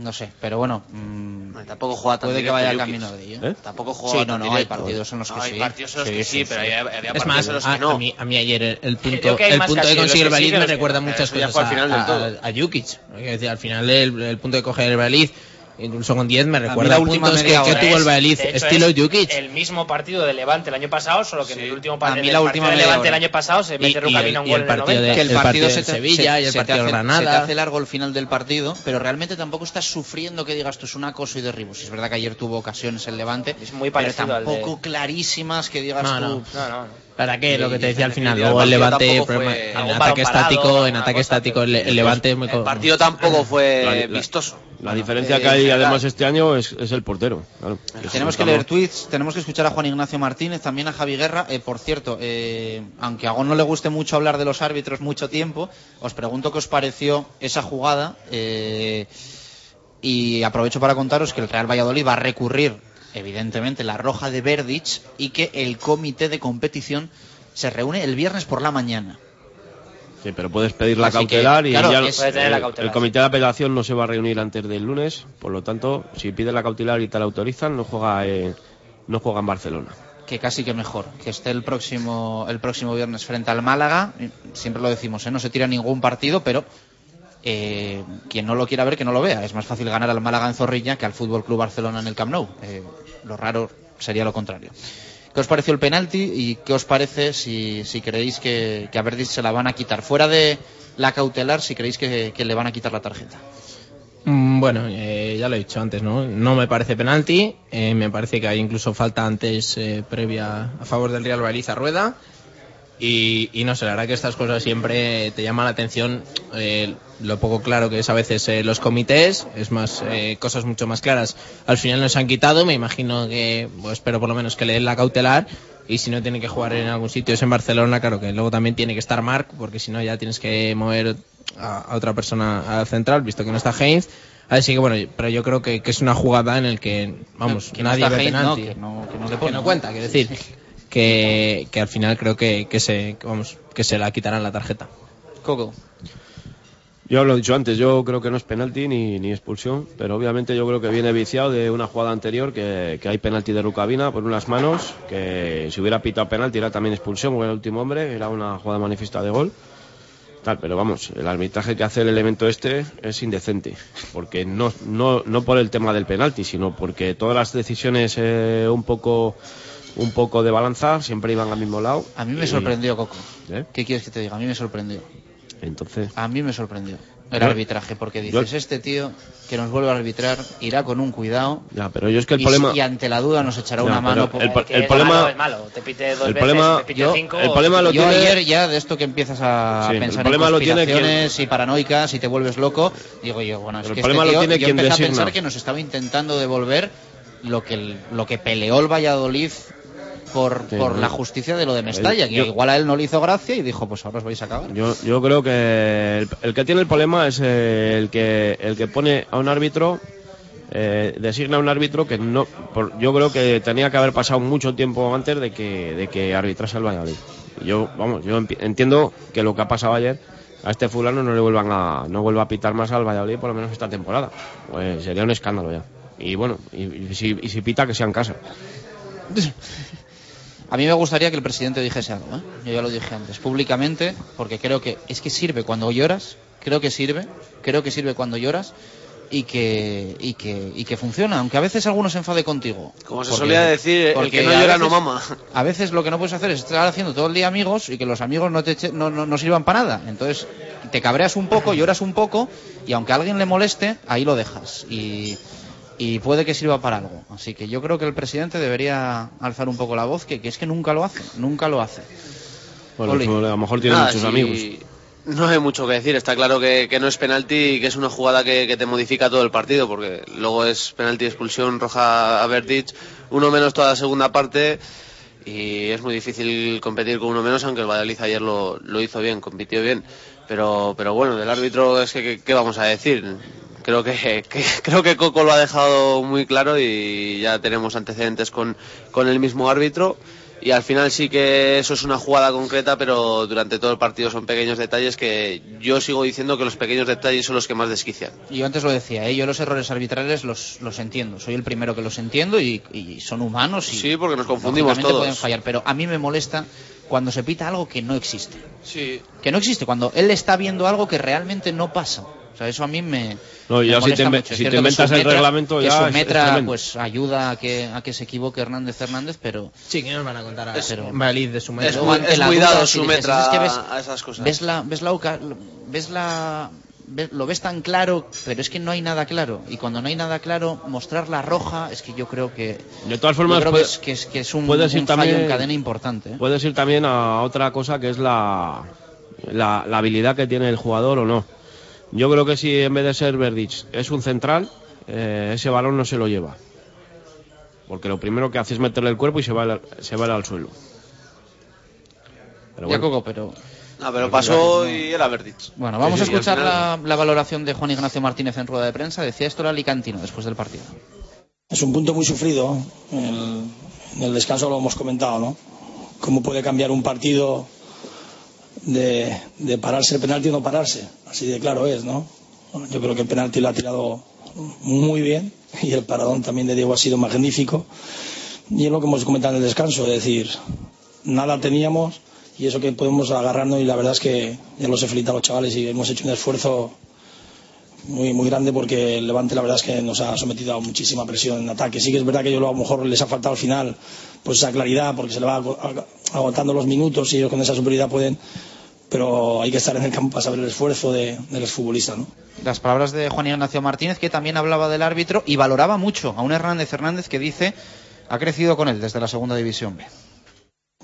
No sé, pero bueno. mm, Tampoco juega tan puede que vaya camino de ello. ¿Eh? Tampoco juega Sí, no, no, hay partidos en los que No, sí. Hay partidos en los Sí, que sí, sí, pero había, había Es partidos más, en los a, que no. a mí, a mí ayer el, el punto, hay el punto de conseguir el Baliz me recuerda muchas cosas a, a, a Jukic. Es decir, al final el, el punto de coger el Baliz, incluso con 10, me mí recuerda la a última puntos que, que tuvo el Es- de hecho, estilo es Jukic. El mismo partido de Levante el año pasado, solo que en el último A partido, mí el la partido última de media Levante el hora. año pasado se Y- mete y Rucamina el- un y gol el en el partido 90. de- que el el partido partido te, Sevilla y el se- se te partido hace- Granada. Se te hace largo el final del partido, pero realmente tampoco estás sufriendo que digas tú es un acoso y derribo. Si es verdad que ayer tuvo ocasiones el Levante, Es muy pero parecido al de- tampoco clarísimas que digas No, tú. no. No, no. ¿Para qué? Lo que te Y- decía al y final. el Luego el partido Levante, el en ataque estático, en ataque cosa, estático, el, el pero- Levante muy El partido tampoco fue La- la- vistoso. La diferencia eh, que hay además este año es, es el portero. claro. Que Tenemos que leer tweets, tenemos que escuchar a Juan Ignacio Martínez, también a Javi Guerra. Eh, por cierto, eh, aunque a no le guste mucho hablar de los árbitros mucho tiempo, os pregunto qué os pareció esa jugada. eh, y aprovecho para contaros que el Real Valladolid va a recurrir, evidentemente, la roja de Verdic y que el comité de competición se reúne el viernes por la mañana. Sí, pero puedes pedir la Así que, cautelar y claro, ya es- la cautelar, el comité de apelación no se va a reunir antes del lunes, por lo tanto, si pides la cautelar y te la autorizan, no juega, eh, no juega en Barcelona. que casi que mejor, que esté el próximo el próximo viernes frente al Málaga. Siempre lo decimos, ¿eh? no se tira ningún partido, pero eh, quien no lo quiera ver que no lo vea. Es más fácil ganar al Málaga en Zorrilla que al Fútbol Club Barcelona en el Camp Nou. Eh, lo raro sería lo contrario. ¿Qué os pareció el penalti y qué os parece si, si creéis que, que a Verdi se la van a quitar? Fuera de la cautelar, si creéis que, que le van a quitar la tarjeta. Mm, Bueno, eh, ya lo he dicho antes, ¿no? No me parece penalti, eh, me parece que hay incluso falta antes eh, previa a favor del Real Valladolid a Rueda. Y, y no sé, la verdad que estas cosas siempre te llaman la atención eh, lo poco claro que es a veces eh, los comités, es más, eh, cosas mucho más claras. Al final nos han quitado, me imagino que, pues, espero por lo menos que le den la cautelar. Y si no tiene que jugar en algún sitio es en Barcelona, claro que luego también tiene que estar Marc, porque si no ya tienes que mover a, a otra persona al central, visto que no está Heinz. Así que bueno, pero yo creo que, que es una jugada en el que, vamos, Que no nadie está ve Heinz, penalti. no, que no- que no le Que no cuenta, quiero decir. Que, que al final creo que, que se, que vamos, que se la quitarán la tarjeta. Coco. Yo lo he dicho antes, yo creo que no es penalti ni, ni expulsión, pero obviamente yo creo que viene viciado de una jugada anterior que, que hay penalti de Rucabina por unas manos, que si hubiera pitado penalti era también expulsión, porque era el último hombre, era una jugada manifiesta de gol. Tal, pero vamos, el arbitraje que hace el elemento este es indecente, porque no, no, no por el tema del penalti, sino porque todas las decisiones eh, un poco un poco de balanza siempre iban al mismo lado. A mí me Y- sorprendió, Coco. ¿Eh? ¿Qué quieres que te diga? A mí me sorprendió. Entonces, A mí me sorprendió el Yo- arbitraje, porque dices, yo- este tío que nos vuelve a arbitrar irá con un cuidado ya, pero yo es que el y, problema... y ante la duda nos echará Ya, una mano. el el es problema- malo, es malo. Te pite dos el veces, problema- te pite yo- cinco. el problema lo Yo tiene- ayer ya de esto que empiezas a Sí, el pensar problema en lo tiene quien- conspiraciones y paranoicas y te vuelves loco, digo yo, bueno, es El que problema este lo tío, tiene yo quien empecé a pensar que nos estaba intentando devolver lo que, el- lo que peleó el Valladolid por, Sí, por no. la justicia de lo de Mestalla, que yo- igual a él no le hizo gracia y dijo, pues ahora os vais a acabar. Yo, yo creo que el, el que tiene el problema es el que el que pone a un árbitro eh, designa a un árbitro que no por- yo creo que tenía que haber pasado mucho tiempo antes de que de que arbitrase el Valladolid. Yo vamos, yo entiendo que lo que ha pasado ayer a este fulano no le vuelvan a no vuelva a pitar más al Valladolid por lo menos esta temporada. Pues sería un escándalo ya. Y bueno, y, y si, y si pita que sea en casa. [LAUGHS] A mí me gustaría que el presidente dijese algo, ¿eh? yo ya lo dije antes, públicamente, porque creo que es que sirve cuando lloras, creo que sirve, creo que sirve cuando lloras y que, y que, y que funciona, aunque a veces alguno se enfade contigo. Como se Porque- solía decir, el porque que no llora no mama. [LAUGHS] A veces lo que no puedes hacer es estar haciendo todo el día amigos y que los amigos no te eche- no, no, no sirvan para nada. Entonces te cabreas un poco, lloras un poco y aunque a alguien le moleste, ahí lo dejas. Y, y puede que sirva para algo. Así que yo creo que el presidente debería alzar un poco la voz, que, que es que nunca lo hace, nunca lo hace. Bueno, a lo mejor tiene Nada, muchos sí, amigos. No hay mucho que decir, está claro que, que no es penalti y que es una jugada que, que te modifica todo el partido, porque luego es penalti, expulsión, roja a Verdic, uno menos toda la segunda parte y es muy difícil competir con uno menos, aunque el Valladolid ayer lo, lo hizo bien, compitió bien. Pero, pero bueno, del árbitro es que, que- ¿qué vamos a decir? Creo que, que- [LAUGHS] creo que Coco lo ha dejado muy claro y ya tenemos antecedentes con, con el mismo árbitro. Y al final sí que eso es una jugada concreta, pero durante todo el partido son pequeños detalles que yo sigo diciendo que los pequeños detalles son los que más desquician. Y Yo antes lo decía, ¿eh? yo los errores arbitrales los, los entiendo, soy el primero que los entiendo y, y son humanos y Sí, porque nos confundimos todos. pueden fallar, pero a mí me molesta cuando se pita algo que no existe. Sí. Que no existe, cuando él está viendo algo que realmente no pasa. O sea, eso a mí me. No, me ya si molesta te mucho. Es si te que inventas su el metra- reglamento que ya su es- es metra, tremendo. pues ayuda a que, a que se equivoque Hernández Hernández, pero. Sí, que nos van a contar a Pero- Valid de su Es metro. muy- ante es la muy duda, dado si su dices, metra es que ves- a esas cosas. ves la ves la oca- ves la ves- lo ves tan claro pero es que no hay nada claro y cuando no hay nada claro mostrar la roja es que yo creo que De todas formas, creo puede- que, es, que, es, que es un, puedes ir un fallo también- en cadena importante ¿eh? Puedes ir también a otra cosa que es la, la, la habilidad que tiene el jugador o no. Yo creo que si en vez de ser Verdic es un central, eh, ese balón no se lo lleva. Porque lo primero que hace es meterle el cuerpo y se va al, se va al suelo. Pero Ya, bueno. Coco, pero Ah, pero pasó y era Verdic. bueno vamos Sí, a sí, escuchar la, la valoración de Juan Ignacio Martínez en rueda de prensa decía esto era Alicantino después del partido Es un punto muy sufrido. El- en el descanso lo hemos comentado, ¿no? Cómo puede cambiar un partido de, de pararse el penalti o no pararse. Así de claro es, ¿no? Yo creo que el penalti lo ha tirado muy bien y el paradón también de Diego ha sido magnífico. Y es lo que hemos comentado en el descanso, es decir, nada teníamos y eso que podemos agarrarnos y la verdad es que ya los he felicitado a los chavales y hemos hecho un esfuerzo muy muy grande porque el Levante la verdad es que nos ha sometido a muchísima presión en ataque. Sí que es verdad que yo a lo mejor les ha faltado al final pues esa claridad porque se le va ago- ag- agotando los minutos y ellos con esa superioridad pueden pero hay que estar en el campo para saber el esfuerzo de, de los futbolistas. ¿no? Las palabras de Juan Ignacio Martínez, que también hablaba del árbitro y valoraba mucho a un Hernández Hernández que dice ha crecido con él desde la segunda división B.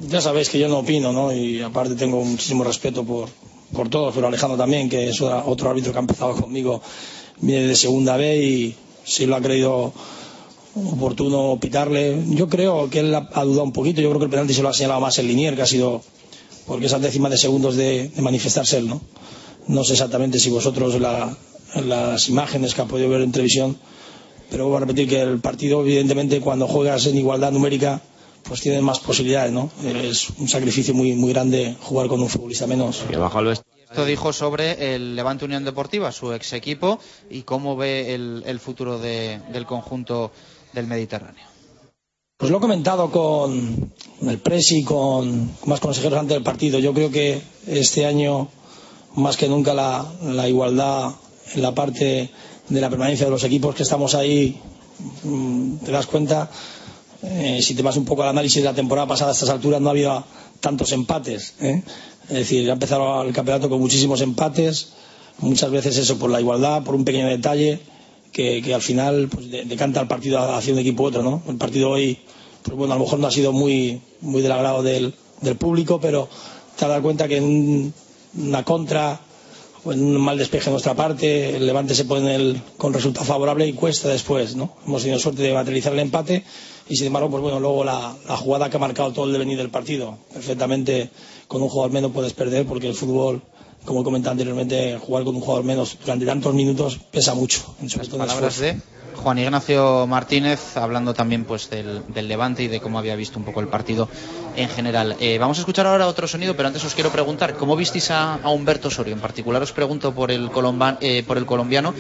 Ya sabéis que yo no opino, ¿no? Y aparte tengo muchísimo respeto por, por todos, pero Alejandro también, que es otro árbitro que ha empezado conmigo, viene de segunda B y si lo ha creído oportuno pitarle. Yo creo que él ha dudado un poquito, yo creo que el penalti se lo ha señalado más el Linier, que ha sido porque esas décimas de segundos de, de manifestarse él, ¿no? No sé exactamente si vosotros la, las imágenes que ha podido ver en televisión, pero voy a repetir que el partido, evidentemente, cuando juegas en igualdad numérica, pues tienes más posibilidades, ¿no? Es un sacrificio muy, muy grande jugar con un futbolista menos. Esto dijo sobre el Levante Unión Deportiva, su ex equipo, y cómo ve el, el futuro de, del conjunto del Mediterráneo. Pues lo he comentado con el Presi y con más consejeros antes del partido. Yo creo que este año, más que nunca, la, la igualdad en la parte de la permanencia de los equipos que estamos ahí, mm, te das cuenta, eh, si te vas un poco al análisis de la temporada pasada a estas alturas no ha habido tantos empates. ¿eh? Es decir, ha empezado el campeonato con muchísimos empates, muchas veces eso por la igualdad, por un pequeño detalle que, al final pues, de, decanta el partido hacia un equipo u otro. ¿no? El partido hoy, pues bueno, a lo mejor no ha sido muy, muy del agrado del, del público, pero te has dado cuenta que en un, una contra o en un mal despeje de nuestra parte, el Levante se pone con resultado favorable y cuesta después. ¿no? Hemos tenido suerte de materializar el empate y sin embargo, pues bueno, luego la, la jugada que ha marcado todo el devenir del partido. Perfectamente con un jugador menos puedes perder porque el fútbol como he comentado anteriormente, jugar con un jugador menos durante tantos minutos pesa mucho. En Las palabras de Juan Ignacio Martínez hablando también pues del, del Levante y de cómo había visto un poco el partido en general. Eh, vamos a escuchar ahora otro sonido, pero antes os quiero preguntar, ¿cómo visteis a, a Humberto Osorio? En particular os pregunto por el, colomba- eh, por el colombiano.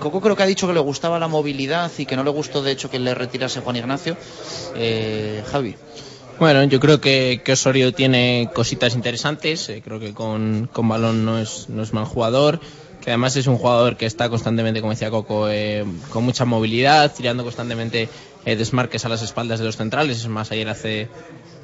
Coco creo que ha dicho que le gustaba la movilidad y que no le gustó de hecho que le retirase Juan Ignacio. Eh, Javi. Bueno, yo creo que, Osorio tiene cositas interesantes. eh, creo que con, con balón no es, no es mal jugador. Que además es un jugador que está constantemente, como decía Coco, eh, con mucha movilidad, tirando constantemente eh, desmarques a las espaldas de los centrales. Es más, ayer hace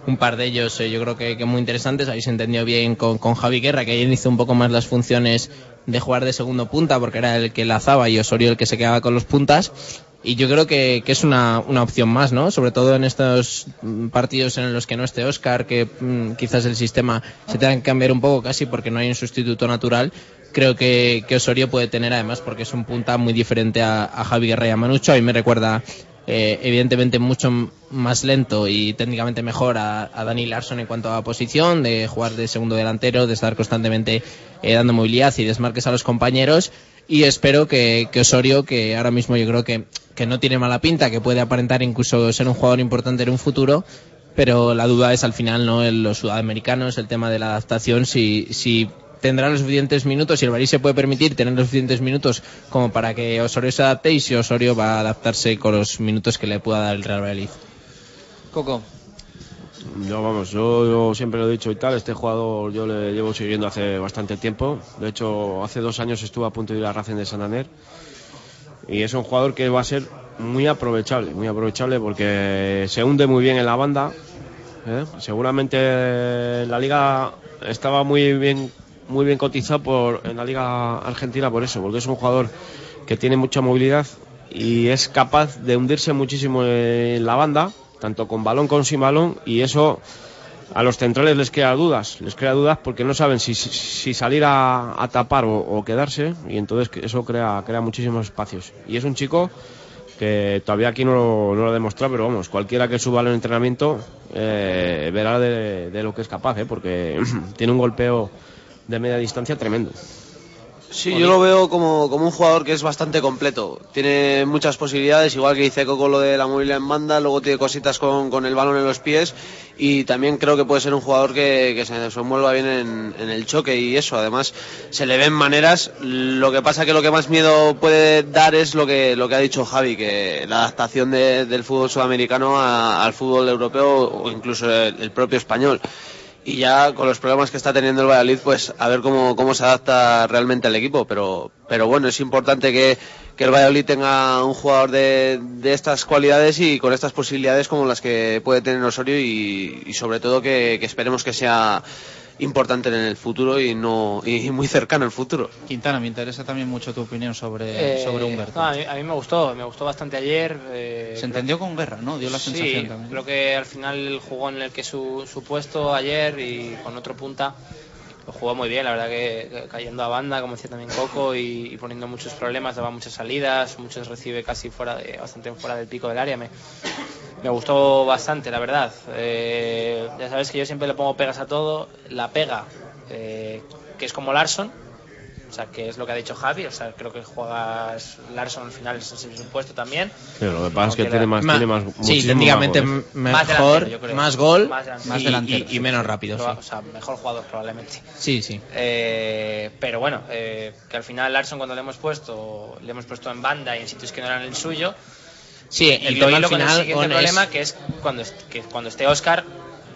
un par de ellos eh, yo creo que, que muy interesantes. Habéis entendido bien con, con Javi Guerra, que ayer hizo un poco más las funciones de jugar de segundo punta, porque era el que lazaba y Osorio el que se quedaba con los puntas. Y yo creo que, es una, una opción más, ¿no? Sobre todo en estos mm, partidos en los que no esté Oscar, que mm, quizás el sistema se tenga que cambiar un poco casi porque no hay un sustituto natural. Creo que, Osorio puede tener además porque es un punta muy diferente a, a Javi Guerra y a Manucho. Mí me recuerda eh, evidentemente mucho más lento y técnicamente mejor a, a Dani Larson en cuanto a posición, de jugar de segundo delantero, de estar constantemente eh, dando movilidad y desmarques a los compañeros. Y espero que, que Osorio, que ahora mismo yo creo que, que no tiene mala pinta, que puede aparentar incluso ser un jugador importante en un futuro, pero la duda es al final no en los sudamericanos, el tema de la adaptación, si, si tendrá los suficientes minutos, si el Barís se puede permitir tener los suficientes minutos como para que Osorio se adapte y si Osorio va a adaptarse con los minutos que le pueda dar el Real Valladolid. Coco. Yo, vamos, yo, yo siempre lo he dicho y tal, este jugador yo le llevo siguiendo hace bastante tiempo. De hecho, hace dos años estuve a punto de ir a Racing de Santander. Y es un jugador que va a ser muy aprovechable, muy aprovechable porque se hunde muy bien en la banda. ¿eh? Seguramente en la liga estaba muy bien, muy bien cotizado por, en la liga argentina por eso, porque es un jugador que tiene mucha movilidad y es capaz de hundirse muchísimo en la banda, tanto con balón como sin balón, y eso a los centrales les crea dudas, les crea dudas porque no saben si, si- salir a, tapar o, quedarse, y entonces eso crea, crea muchísimos espacios. Y es un chico que todavía aquí no lo, no lo ha demostrado, pero vamos, cualquiera que suba al entrenamiento eh, verá de, de lo que es capaz, ¿eh? porque [CLEARS THROAT] tiene un golpeo de media distancia tremendo. Sí, yo lo veo como, como un jugador que es bastante completo. Tiene muchas posibilidades, igual que dice Coco lo de la movilidad en banda, luego tiene cositas con, con el balón en los pies y también creo que puede ser un jugador que, que se desenvuelva bien en, en el choque y eso. Además, se le ven maneras. Lo que pasa que lo que más miedo puede dar es lo que, lo que ha dicho Javi, que la adaptación de- del fútbol sudamericano a- al fútbol europeo o incluso el- el propio español y ya con los problemas que está teniendo el Valladolid, pues a ver cómo, cómo se adapta realmente al equipo. Pero, pero bueno, es importante que, que el Valladolid tenga un jugador de, de estas cualidades y con estas posibilidades como las que puede tener Osorio y, y sobre todo que, que esperemos que sea importante en el futuro y no y muy cercano el futuro. Quintana, me interesa también mucho tu opinión sobre, Eh, sobre Humberto. no, a, mí, a mí me gustó, me gustó bastante ayer. eh, Se creo- entendió con guerra, ¿no? Dio la Sí, sensación también. creo que al final jugó en el que su, su puesto ayer y con otro punta lo jugó muy bien, la verdad que que cayendo a banda, como decía también Coco, y, y poniendo muchos problemas, daba muchas salidas, muchos recibe casi fuera de, bastante fuera del pico del área. Me, me gustó bastante, la verdad. Eh, ya sabes que yo siempre le pongo pegas a todo. La pega, eh, que es como Larson, o sea, que es lo que ha dicho Javi, o sea, creo que juegas Larson al final es es su puesto también. Pero lo que pasa es que Aunque tiene la- más, tiene más sí, técnicamente más goles. m- Más mejor, delantero, yo creo. más gol Más delantero. y- menos rápido. Sí. O sea, mejor jugador probablemente. Sí, sí. Eh, pero bueno, eh, que al final Larson cuando le hemos puesto le hemos puesto en banda y en sitios que no eran el suyo. Sí, y el lo tema hilo al con el final siguiente con es- problema que es cuando, est- que cuando esté Oscar.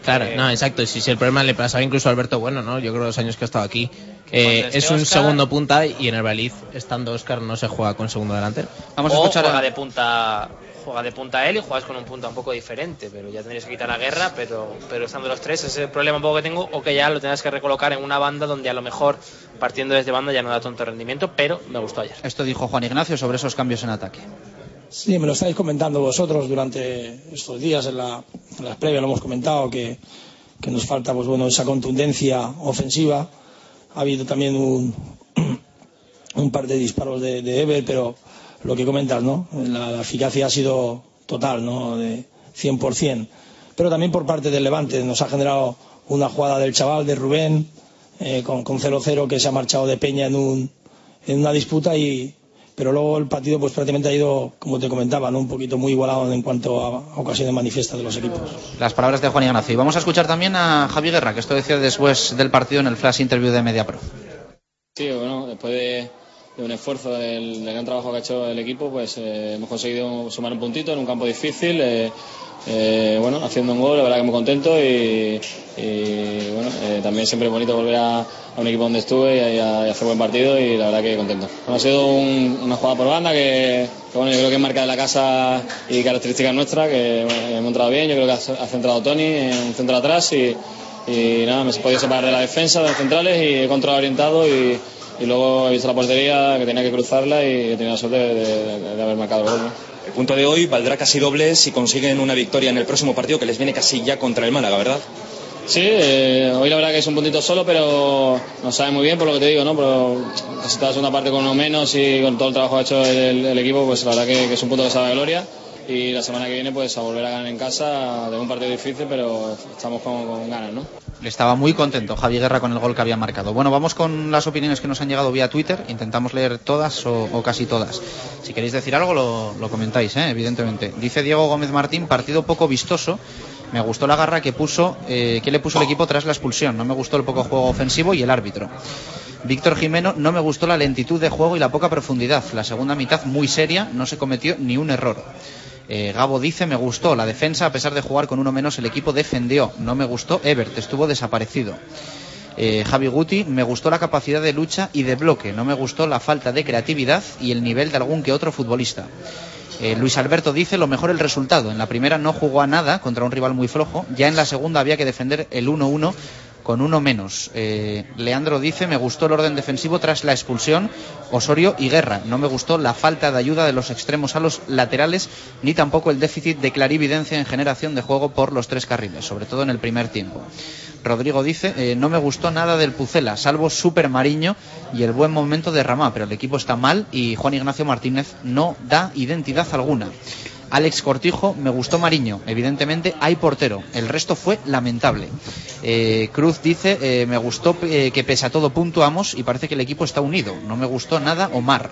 Claro, eh, no, exacto. Si, si el problema le pasaba incluso a Alberto Bueno, ¿no? Yo creo los años que ha estado aquí. eh, es un segundo punta y en el Valid, estando Oscar, no se juega con segundo delantero. Vamos a escuchar a- juega de punta juega de punta él y juegas con un punta un poco diferente, pero ya tendrías que quitar la guerra, pero pero estando los tres, ese es el problema un poco que tengo, o que ya lo tengas que recolocar en una banda donde a lo mejor partiendo desde banda ya no da tanto rendimiento, pero me gustó ayer. Esto dijo Juan Ignacio sobre esos cambios en ataque. Sí, me lo estáis comentando vosotros durante estos días en, la, en las previas, lo hemos comentado, que, nos falta pues bueno esa contundencia ofensiva. Ha habido también un, [CLEARS THROAT] un par de disparos de, de Ever, pero lo que comentas, ¿no? La, eficacia ha sido total, ¿no? De 100%. Pero también por parte del Levante nos ha generado una jugada del chaval, de Rubén, eh, con con 0-0 que se ha marchado de Peña en, un, en una disputa y, pero luego el partido pues prácticamente ha ido, como te comentaba, ¿no? un poquito muy igualado en cuanto a ocasiones manifiestas de los equipos. Las palabras de Juan Ignacio. Y vamos a escuchar también a Javi Guerra, que esto decía después del partido en el flash interview de Media Pro. Sí, bueno, después de, de un esfuerzo del, del gran trabajo que ha hecho el equipo, pues eh, hemos conseguido sumar un puntito en un campo difícil. eh, eh, bueno, haciendo un gol, la verdad que muy contento y, bueno, eh, también siempre es bonito volver a, un equipo donde estuve y, hacer buen partido y la verdad que contento. Ha sido un- una jugada por banda que, bueno, yo creo que es marca de la casa y característica nuestra, que bueno, hemos entrado bien, yo creo que ha, centrado Tony en un centro atrás y, nada, me he podido separar de la defensa, de los centrales y he controlado orientado y, luego he visto la portería que tenía que cruzarla y he tenido la suerte de, haber marcado el gol. El punto de hoy valdrá casi doble si consiguen una victoria en el próximo partido que les viene casi ya contra el Málaga, ¿verdad? Sí, eh, hoy la verdad que es un puntito solo, pero no sabe muy bien por lo que te digo, ¿no? Pero casi toda la segunda parte con uno menos y con todo el trabajo hecho el, equipo, pues la verdad que, es un punto que sabe de gloria. Y la semana que viene, pues a volver a ganar en casa, de un partido difícil, pero estamos con, con ganas, ¿no? Estaba muy contento Javi Guerra con el gol que había marcado. Bueno, vamos con las opiniones que nos han llegado vía Twitter. Intentamos leer todas o, casi todas. Si queréis decir algo, lo, lo comentáis, ¿eh? evidentemente. Dice Diego Gómez Martín, partido poco vistoso. Me gustó la garra que puso, eh, que le puso el equipo tras la expulsión. No me gustó el poco juego ofensivo y el árbitro. Víctor Jimeno, no me gustó la lentitud de juego y la poca profundidad. La segunda mitad muy seria, no se cometió ni un error. Eh, Gabo dice, me gustó la defensa, a pesar de jugar con uno menos, el equipo defendió. No me gustó Ebert, estuvo desaparecido. Eh, Javi Guti, me gustó la capacidad de lucha y de bloque, no me gustó la falta de creatividad y el nivel de algún que otro futbolista. Eh, Luis Alberto dice lo mejor el resultado. En la primera no jugó a nada contra un rival muy flojo. Ya en la segunda había que defender el 1-1 con uno menos. Eh, Leandro dice me gustó el orden defensivo tras la expulsión Osorio y Guerra. No me gustó la falta de ayuda de los extremos a los laterales ni tampoco el déficit de clarividencia en generación de juego por los tres carriles, sobre todo en el primer tiempo. Rodrigo dice, eh, no me gustó nada del Pucela, salvo Super Mariño y el buen momento de Ramá, pero el equipo está mal y Juan Ignacio Martínez no da identidad alguna. Alex Cortijo, me gustó Mariño, evidentemente hay portero, el resto fue lamentable. Eh, Cruz dice, eh, me gustó eh, que pese a todo puntuamos y parece que el equipo está unido, no me gustó nada Omar.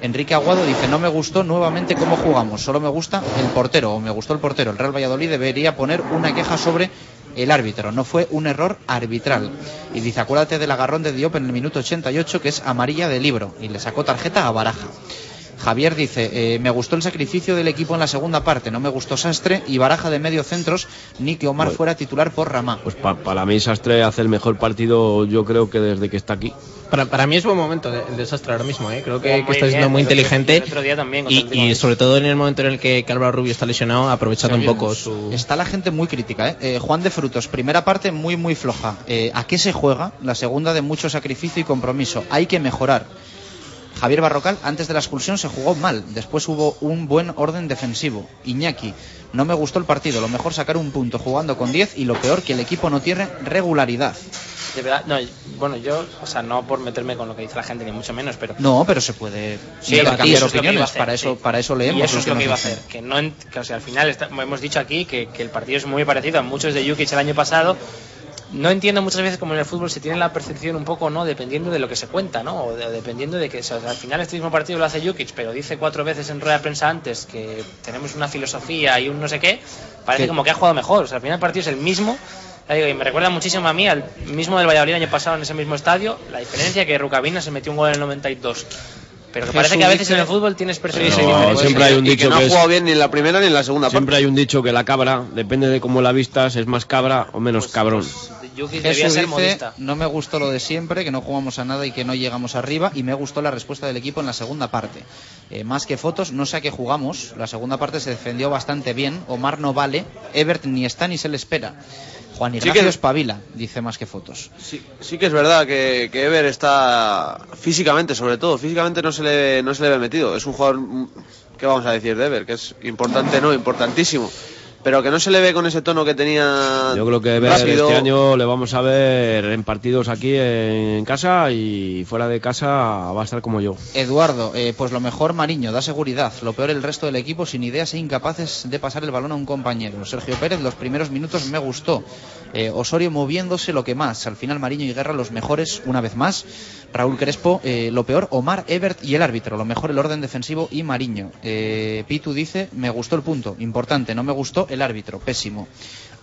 Enrique Aguado dice, no me gustó nuevamente cómo jugamos, solo me gusta el portero, o me gustó el portero. El Real Valladolid debería poner una queja sobre el árbitro, no fue un error arbitral. Y dice, acuérdate del agarrón de Diop en el minuto 88, que es amarilla de libro, y le sacó tarjeta a Baraja. Javier dice, eh, me gustó el sacrificio del equipo en la segunda parte, no me gustó Sastre y Baraja de medio centros, ni que Omar fuera titular por Ramá. Pues pa- para mí Sastre hace el mejor partido yo creo que desde que está aquí. Para, para mí es buen momento de- el desastre ahora mismo, ¿eh? creo que, está siendo bien, muy inteligente el otro día también y, sobre todo en el momento en el que, que Álvaro Rubio está lesionado, aprovechando un poco su... Está la gente muy crítica. ¿eh? Eh, Juan de Frutos, primera parte muy, muy floja. Eh, ¿A qué se juega? La segunda de mucho sacrificio y compromiso. Hay que mejorar. Javier Barrocal, antes de la expulsión se jugó mal. Después hubo un buen orden defensivo. Iñaki, no me gustó el partido. Lo mejor sacar un punto jugando con 10 y lo peor que el equipo no tiene regularidad. De verdad, no, bueno, yo, o sea, no por meterme con lo que dice la gente, ni mucho menos, pero. No, pero se puede Sí, intercambiar eso opiniones. hacer, para, eso, sí. para eso leemos. Y eso es lo que iba a hacer. Que, no, que, o sea, al final está- hemos dicho aquí que, que el partido es muy parecido a muchos de Jukic el año pasado. No entiendo muchas veces como en el fútbol se tiene la percepción un poco, ¿no? Dependiendo de lo que se cuenta, ¿no? O de- dependiendo de que, o sea, al final este mismo partido lo hace Jukic, pero dice cuatro veces en rueda de prensa antes que tenemos una filosofía y un no sé qué, parece como que ha jugado mejor. O sea, al final el partido es el mismo. Y me recuerda muchísimo a mí, al mismo del Valladolid el año pasado en ese mismo estadio, la diferencia que Rucabina se metió un gol en el 92. Pero que parece que a veces en el fútbol tienes Pero diferente. siempre hay un y dicho que no ha es- jugado bien ni en la primera ni en la segunda Siempre hay un dicho que la cabra, depende de cómo la vistas, es más cabra o menos Pues, cabrón. Jukic debía Jesús ser dice, modista. no me gustó lo de siempre, que no jugamos a nada y que no llegamos arriba, y me gustó la respuesta del equipo en la segunda parte. Eh, más que fotos, no sé a qué jugamos. La segunda parte se defendió bastante bien. Omar no vale, Ebert ni está ni se le espera. Juan Sí Ignacio que- espabila, dice más que fotos. Sí, sí que es verdad que, que Ever está físicamente, sobre todo, físicamente no se le, no se le ve metido. Es un jugador, ¿qué vamos a decir de Ever? Que es importante, no, importantísimo. Pero que no se le ve con ese tono que tenía Yo creo que rápido. este año le vamos a ver en partidos aquí en casa y fuera de casa va a estar como yo. Eduardo, eh, pues lo mejor Mariño, da seguridad. Lo peor el resto del equipo sin ideas e incapaces de pasar el balón a un compañero. Sergio Pérez, los primeros minutos me gustó. Eh, Osorio moviéndose lo que más. Al final Mariño y Guerra los mejores una vez más. Raúl Crespo, eh, lo peor Omar, Ebert y el árbitro. Lo mejor el orden defensivo y Mariño. Eh, Pitu dice, me gustó el punto, importante. No me gustó el árbitro, pésimo.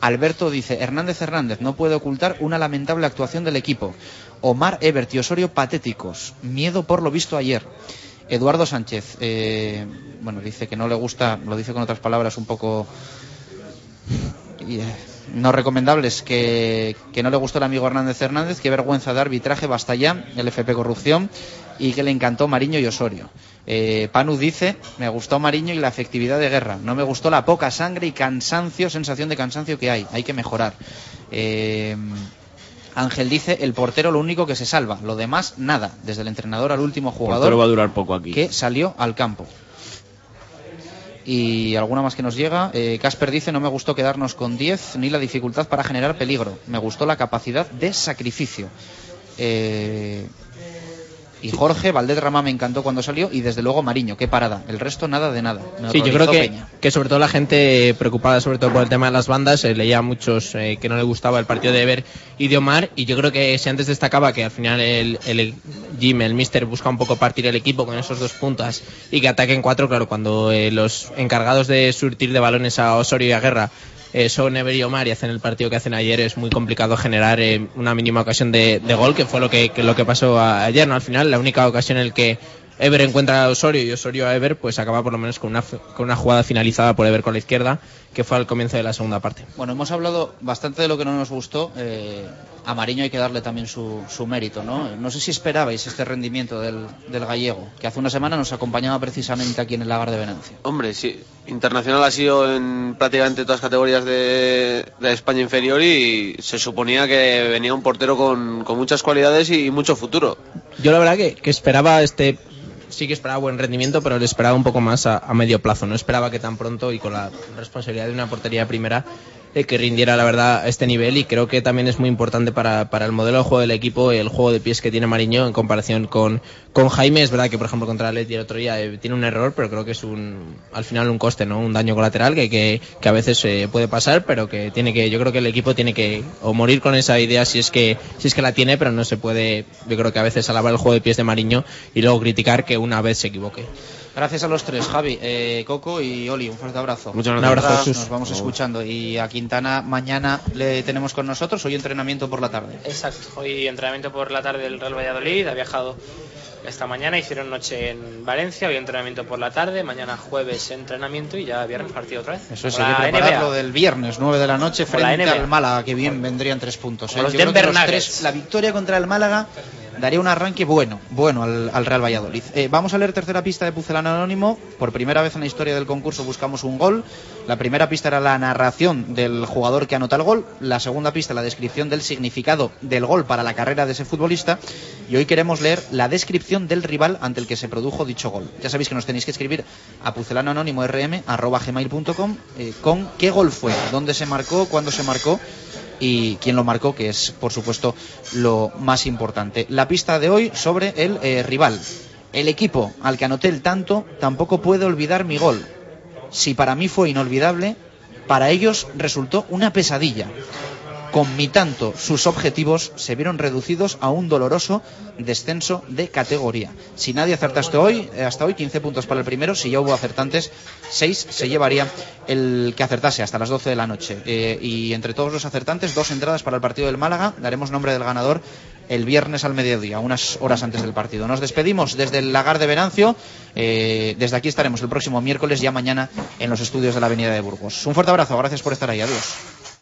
Alberto dice, Hernández Hernández no puede ocultar una lamentable actuación del equipo. Omar, Ebert y Osorio patéticos. Miedo por lo visto ayer. Eduardo Sánchez, eh, bueno, dice que no le gusta, lo dice con otras palabras un poco no recomendables, que, que no le gustó el amigo Hernández Hernández, que vergüenza de arbitraje, basta ya, el FP Corrupción, y que le encantó Mariño y Osorio. Eh, Panu dice, me gustó Mariño y la efectividad de guerra, no me gustó la poca sangre y cansancio, sensación de cansancio que hay, hay que mejorar. Eh, Ángel dice, el portero lo único que se salva, lo demás nada, desde el entrenador al último Portero va a jugador durar poco aquí. que salió al campo. Y alguna más que nos llega. Eh, Casper dice, no me gustó quedarnos con 10 ni la dificultad para generar peligro. Me gustó la capacidad de sacrificio. Eh, y Jorge, Valdés Ramá me encantó cuando salió y desde luego Mariño, qué parada. El resto nada de nada. Me Sí, yo creo que, Peña. que sobre todo la gente preocupada sobre todo por el tema de las bandas, eh, leía a muchos eh, que no le gustaba el partido de Ever y de Omar y yo creo que si antes destacaba que al final el, el Jim, el Mister busca un poco partir el equipo con esos dos puntas y que ataquen cuatro, claro, cuando eh, los encargados de surtir de balones a Osorio y a Guerra eh, Ever y Omar y hacen el partido que hacen ayer es muy complicado generar eh, una mínima ocasión de, gol que fue lo que, lo que pasó ayer, ¿no? Al final la única ocasión en la que Ever encuentra a Osorio y Osorio a Ever, pues acaba por lo menos con una, con una jugada finalizada por Ever con la izquierda, que fue al comienzo de la segunda parte. Bueno, hemos hablado bastante de lo que no nos gustó. Eh, a Mariño hay que darle también su, su mérito, ¿no? No sé si esperabais este rendimiento del, del gallego, que hace una semana nos acompañaba precisamente aquí en el lagar de Venancia. Hombre, sí. Internacional ha sido en prácticamente todas las categorías de, de España inferior y se suponía que venía un portero con, con muchas cualidades y mucho futuro. Yo la verdad que, que esperaba este sí que esperaba buen rendimiento, pero le esperaba un poco más a, a medio plazo. No esperaba que tan pronto y con la responsabilidad de una portería primera que rindiera la verdad a este nivel y creo que también es muy importante para, para el modelo de juego del equipo el juego de pies que tiene Mariño en comparación con, con Jaime. Es verdad que por ejemplo contra el Atleti el otro día eh, tiene un error, pero creo que es un al final un coste, ¿no? Un daño colateral que, que, que a veces eh, puede pasar, pero que tiene que yo creo que el equipo tiene que o morir con esa idea si es que si es que la tiene, pero no se puede yo creo que a veces alabar el juego de pies de Mariño y luego criticar que una vez se equivoque. Gracias a los tres, Javi, eh, Coco y Oli. Un fuerte abrazo. Muchas gracias. Un abrazo, Nosotros Jesús. Nos vamos escuchando. Y a Quintana mañana le tenemos con nosotros. Hoy entrenamiento por la tarde. Exacto, hoy entrenamiento por la tarde del Real Valladolid, ha viajado esta mañana, hicieron noche en Valencia, hoy entrenamiento por la tarde, mañana jueves entrenamiento y ya viernes partido otra vez. Eso es, hay que la prepararlo NBA. del viernes, 9 de la noche, la frente NBA. al Málaga, que bien vendrían tres puntos. ¿eh? los Yo creo Denver que los Nuggets. tres- la victoria contra el Málaga daría un arranque bueno, bueno al, al Real Valladolid. Eh, vamos a leer tercera pista de Pucelano Anónimo. Por primera vez en la historia del concurso buscamos un gol. La primera pista era la narración del jugador que anota el gol. La segunda pista, la descripción del significado del gol para la carrera de ese futbolista. Y hoy queremos leer la descripción del rival ante el que se produjo dicho gol. Ya sabéis que nos tenéis que escribir a pucelanoanónimo.rm@gmail.com eh, con qué gol fue, dónde se marcó, cuándo se marcó y quién lo marcó, que es por supuesto lo más importante. La pista de hoy sobre el eh, rival. El equipo al que anoté el tanto tampoco puede olvidar mi gol. Si para mí fue inolvidable, para ellos resultó una pesadilla. Con mi tanto, sus objetivos se vieron reducidos a un doloroso descenso de categoría. Si nadie acertaste hoy, eh, hasta hoy 15 puntos para el primero, si ya hubo acertantes, 6 se llevaría el que acertase hasta las 12 de la noche. Eh, y entre todos los acertantes, dos entradas para el partido del Málaga. Daremos nombre del ganador el viernes al mediodía, unas horas antes del partido. Nos despedimos desde el lagar de Venancio. Eh, desde aquí estaremos el próximo miércoles, ya mañana, en los estudios de la Avenida de Burgos. Un fuerte abrazo, gracias por estar ahí. Adiós.